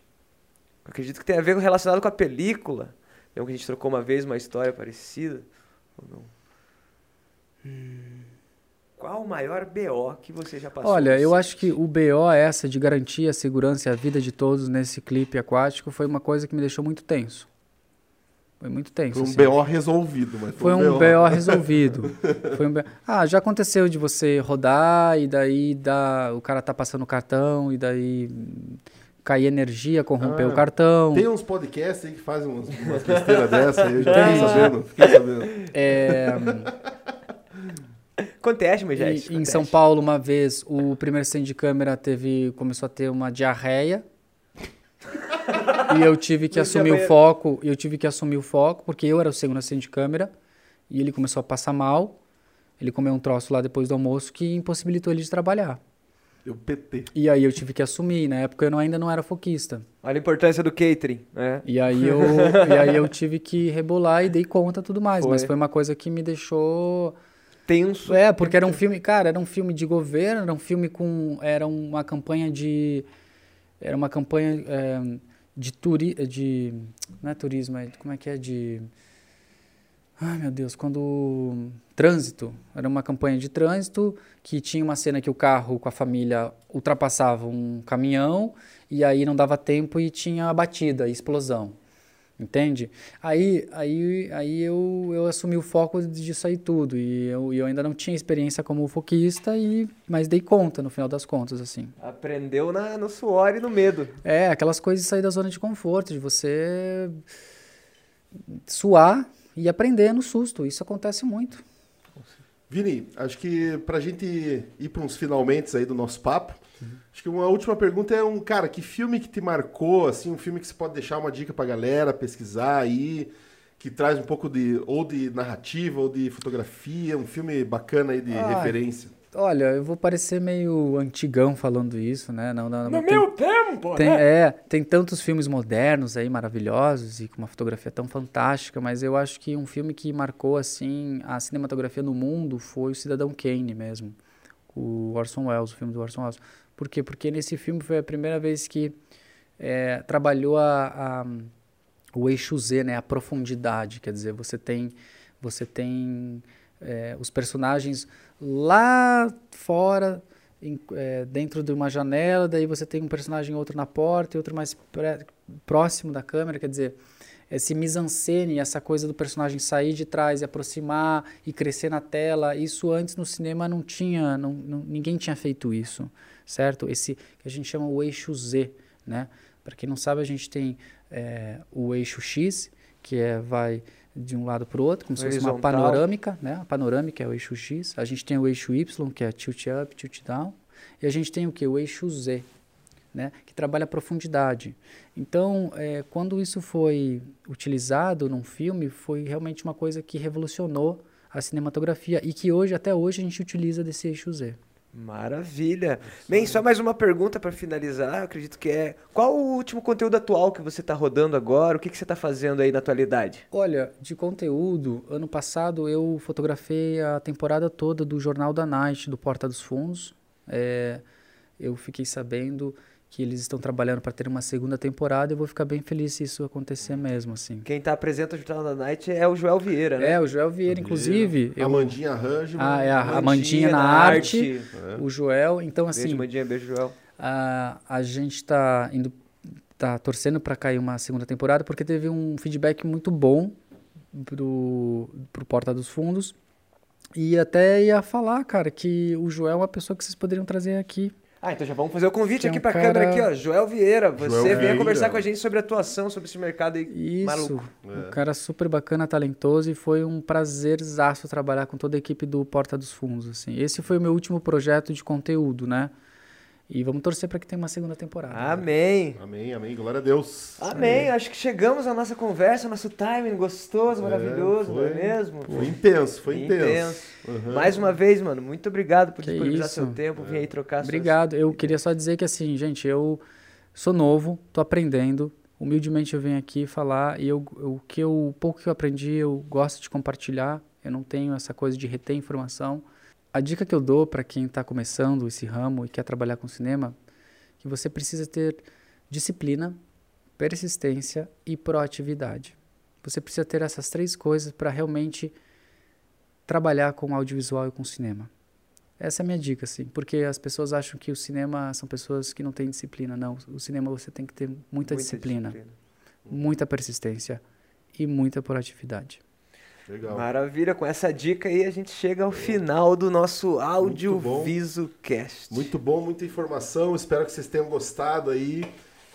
Eu acredito que tem a ver com- relacionado com a película. Lembra que a gente trocou uma vez uma história parecida? Ou não? Hum. Qual o maior BO que você já passou? Olha, eu acho que o BO essa de garantir a segurança e a vida de todos nesse clipe aquático foi uma coisa que me deixou muito tenso. Foi muito tenso. Foi um assim. BO resolvido, mas Foi um BO resolvido. Foi um BO. Ah, já aconteceu de você rodar e daí dá, o cara tá passando o cartão e daí cair energia, corromper Ah, o cartão. Tem uns podcasts aí que fazem umas, umas besteiras dessa, aí eu já fiquei sabendo. Fiquei sabendo. É, Acontece, mas já e- em São Paulo, uma vez, o primeiro stand de câmera teve, começou a ter uma diarreia. e eu tive que No assumir o foco, eu tive que assumir o foco, porque eu era o segundo assistente de câmera, e ele começou a passar mal. Ele comeu um troço lá depois do almoço que impossibilitou ele de trabalhar. Eu PT. E aí eu tive que assumir, na época eu não- ainda não era foquista. Olha a importância do catering, né? E aí eu, e aí eu tive que rebolar e dei conta tudo mais, mas Foi. foi uma coisa que me deixou Tenso. é, porque era um filme, cara, era um filme de governo, era um filme com. Era uma campanha de. Era uma campanha é, de turi, de. Não é turismo, é, como é que é? De. Ai meu Deus, quando. Trânsito. Era uma campanha de trânsito que tinha uma cena que o carro com a família ultrapassava um caminhão e aí não dava tempo e tinha a batida, a explosão. Entende? Aí, aí, aí eu, eu assumi o foco disso aí tudo. E eu, eu ainda não tinha experiência como foquista, e, mas dei conta no final das contas, assim. Aprendeu na, no suor e no medo. É, aquelas coisas de sair da zona de conforto, de você suar e aprender no susto. Isso acontece muito. Vini, acho que pra gente ir para uns finalmente aí do nosso papo, acho que uma última pergunta é um, cara, que filme que te marcou, assim, um filme que você pode deixar uma dica pra galera pesquisar aí, que traz um pouco de, ou de narrativa, ou de fotografia, um filme bacana aí de Ah, referência. Olha, eu vou parecer meio antigão falando isso, né? Não, não, No mas tem- meu tempo, Tem, né? é, tem tantos filmes modernos aí, maravilhosos, e com uma fotografia tão fantástica, mas eu acho que um filme que marcou, assim, a cinematografia no mundo foi o Cidadão Kane mesmo, o Orson Welles, o filme do Orson Welles. Por quê? Porque nesse filme foi a primeira vez que é, trabalhou a, a- o eixo Z, né, a profundidade, quer dizer, você tem, você tem é, os personagens lá fora, em- é, dentro de uma janela, daí você tem um personagem outro na porta e outro mais pré- próximo da câmera, quer dizer, esse mise-en-scène, essa coisa do personagem sair de trás e aproximar e crescer na tela, isso antes no cinema não tinha, não, não- ninguém tinha feito isso, certo? Esse que a gente chama o eixo Z, né? Para quem não sabe, a gente tem é, o eixo X, que é vai de um lado para o outro, como se fosse uma panorâmica, né? A panorâmica é o eixo X. A gente tem o eixo Y, que é tilt up, tilt down. E a gente tem o que? O eixo Z, né? Que trabalha a profundidade. Então, é, quando isso foi utilizado num filme, foi realmente uma coisa que revolucionou a cinematografia e que hoje, até hoje, a gente utiliza desse eixo Z. Maravilha. Bem, só mais uma pergunta pra finalizar, eu acredito que é... Qual o último conteúdo atual que você tá rodando agora? O que, que você tá fazendo aí na atualidade? Olha, de conteúdo, ano passado eu fotografei a temporada toda do Jornal da Night, do Porta dos Fundos. É, eu fiquei sabendo que eles estão trabalhando para ter uma segunda temporada e eu vou ficar bem feliz se isso acontecer mesmo, assim. Quem tá apresenta o Jornal da Night é o Joel Vieira, né? É, o Joel Vieira, inclusive. Eu, Amandinha Range. ah, é a, a Mandinha na arte, É. o Joel. Então, Beijo, assim, Mandinha, beijo, Joel. a, a gente está indo tá torcendo para cair uma segunda temporada porque teve um feedback muito bom pro, pro Porta dos Fundos e até ia falar, cara, que o Joel é uma pessoa que vocês poderiam trazer aqui. Ah, então já vamos fazer o convite é aqui um pra cara- câmera aqui, ó. Joel Vieira, você Joel venha Vieira. conversar com a gente sobre atuação, sobre esse mercado aí Isso, maluco. um cara super bacana, talentoso e foi um prazerzaço trabalhar com toda a equipe do Porta dos Fundos, assim. Esse foi o meu último projeto de conteúdo, né? E vamos torcer para que tenha uma segunda temporada. Amém. Amém, amém. Glória a Deus. Amém. Acho que chegamos à nossa conversa, nosso timing gostoso, maravilhoso, não é foi. mesmo? Foi intenso, foi intenso. Uhum. Mais uma vez, mano, muito obrigado por Que disponibilizar isso. seu tempo, vir aí trocar suas- Obrigado. Eu queria só dizer que assim, gente, eu sou novo, tô aprendendo. Humildemente eu venho aqui falar e eu, eu- o que eu, o pouco que eu aprendi, eu gosto de compartilhar. Eu não tenho essa coisa de reter informação. A dica que eu dou para quem está começando esse ramo e quer trabalhar com cinema, que você precisa ter disciplina, persistência e proatividade. Você precisa ter essas três coisas para realmente trabalhar com audiovisual e com cinema. Essa é a minha dica, assim, porque as pessoas acham que o cinema são pessoas que não têm disciplina. Não, o cinema você tem que ter muita, disciplina, muita persistência e muita proatividade. Legal. Maravilha, com essa dica aí a gente chega ao final do nosso. AudioVisuCast. Muito bom, muita informação. Espero que vocês tenham gostado aí.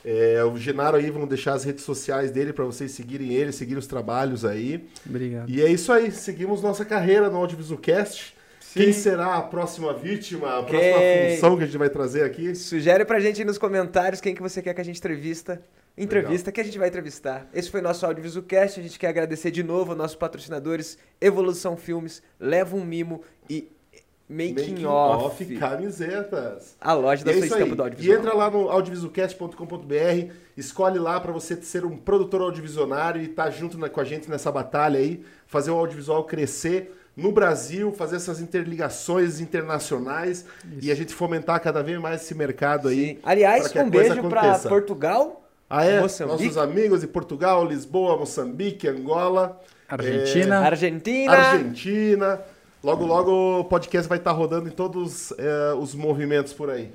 É, o Genaro aí, vamos deixar as redes sociais dele para vocês seguirem ele, seguir os trabalhos aí. Obrigado. E é isso aí, seguimos nossa carreira no Audiovisualcast. Quem será a próxima vítima, a próxima Quem? função que a gente vai trazer aqui? Sugere pra gente aí nos comentários quem que você quer que a gente entrevista. Entrevista que a gente vai entrevistar. Esse foi nosso AudioVisualCast. A gente quer agradecer de novo aos nossos patrocinadores Evolução Filmes, Leva um Mimo e Making, Off. camisetas. A loja da E é sua isso estampa do E audiovisual. entra lá no audiovisualcast.com.br, escolhe lá para você ser um produtor audiovisionário e estar junto na- com a gente nessa batalha aí, fazer o audiovisual crescer no Brasil, fazer essas interligações internacionais e a gente fomentar cada vez mais esse mercado aí. Aliás, para um beijo aconteça. Portugal. Ah, é? Moçambique. Nossos amigos de Portugal, Lisboa, Moçambique, Angola, Argentina. Argentina. Argentina. Logo, logo o podcast vai estar rodando em todos eh, os movimentos por aí.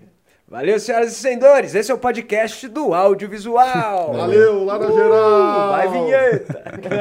Valeu, senhoras e senhores. Esse é o podcast do audiovisual. Valeu, lá na Uh, geral! Vai, vinheta.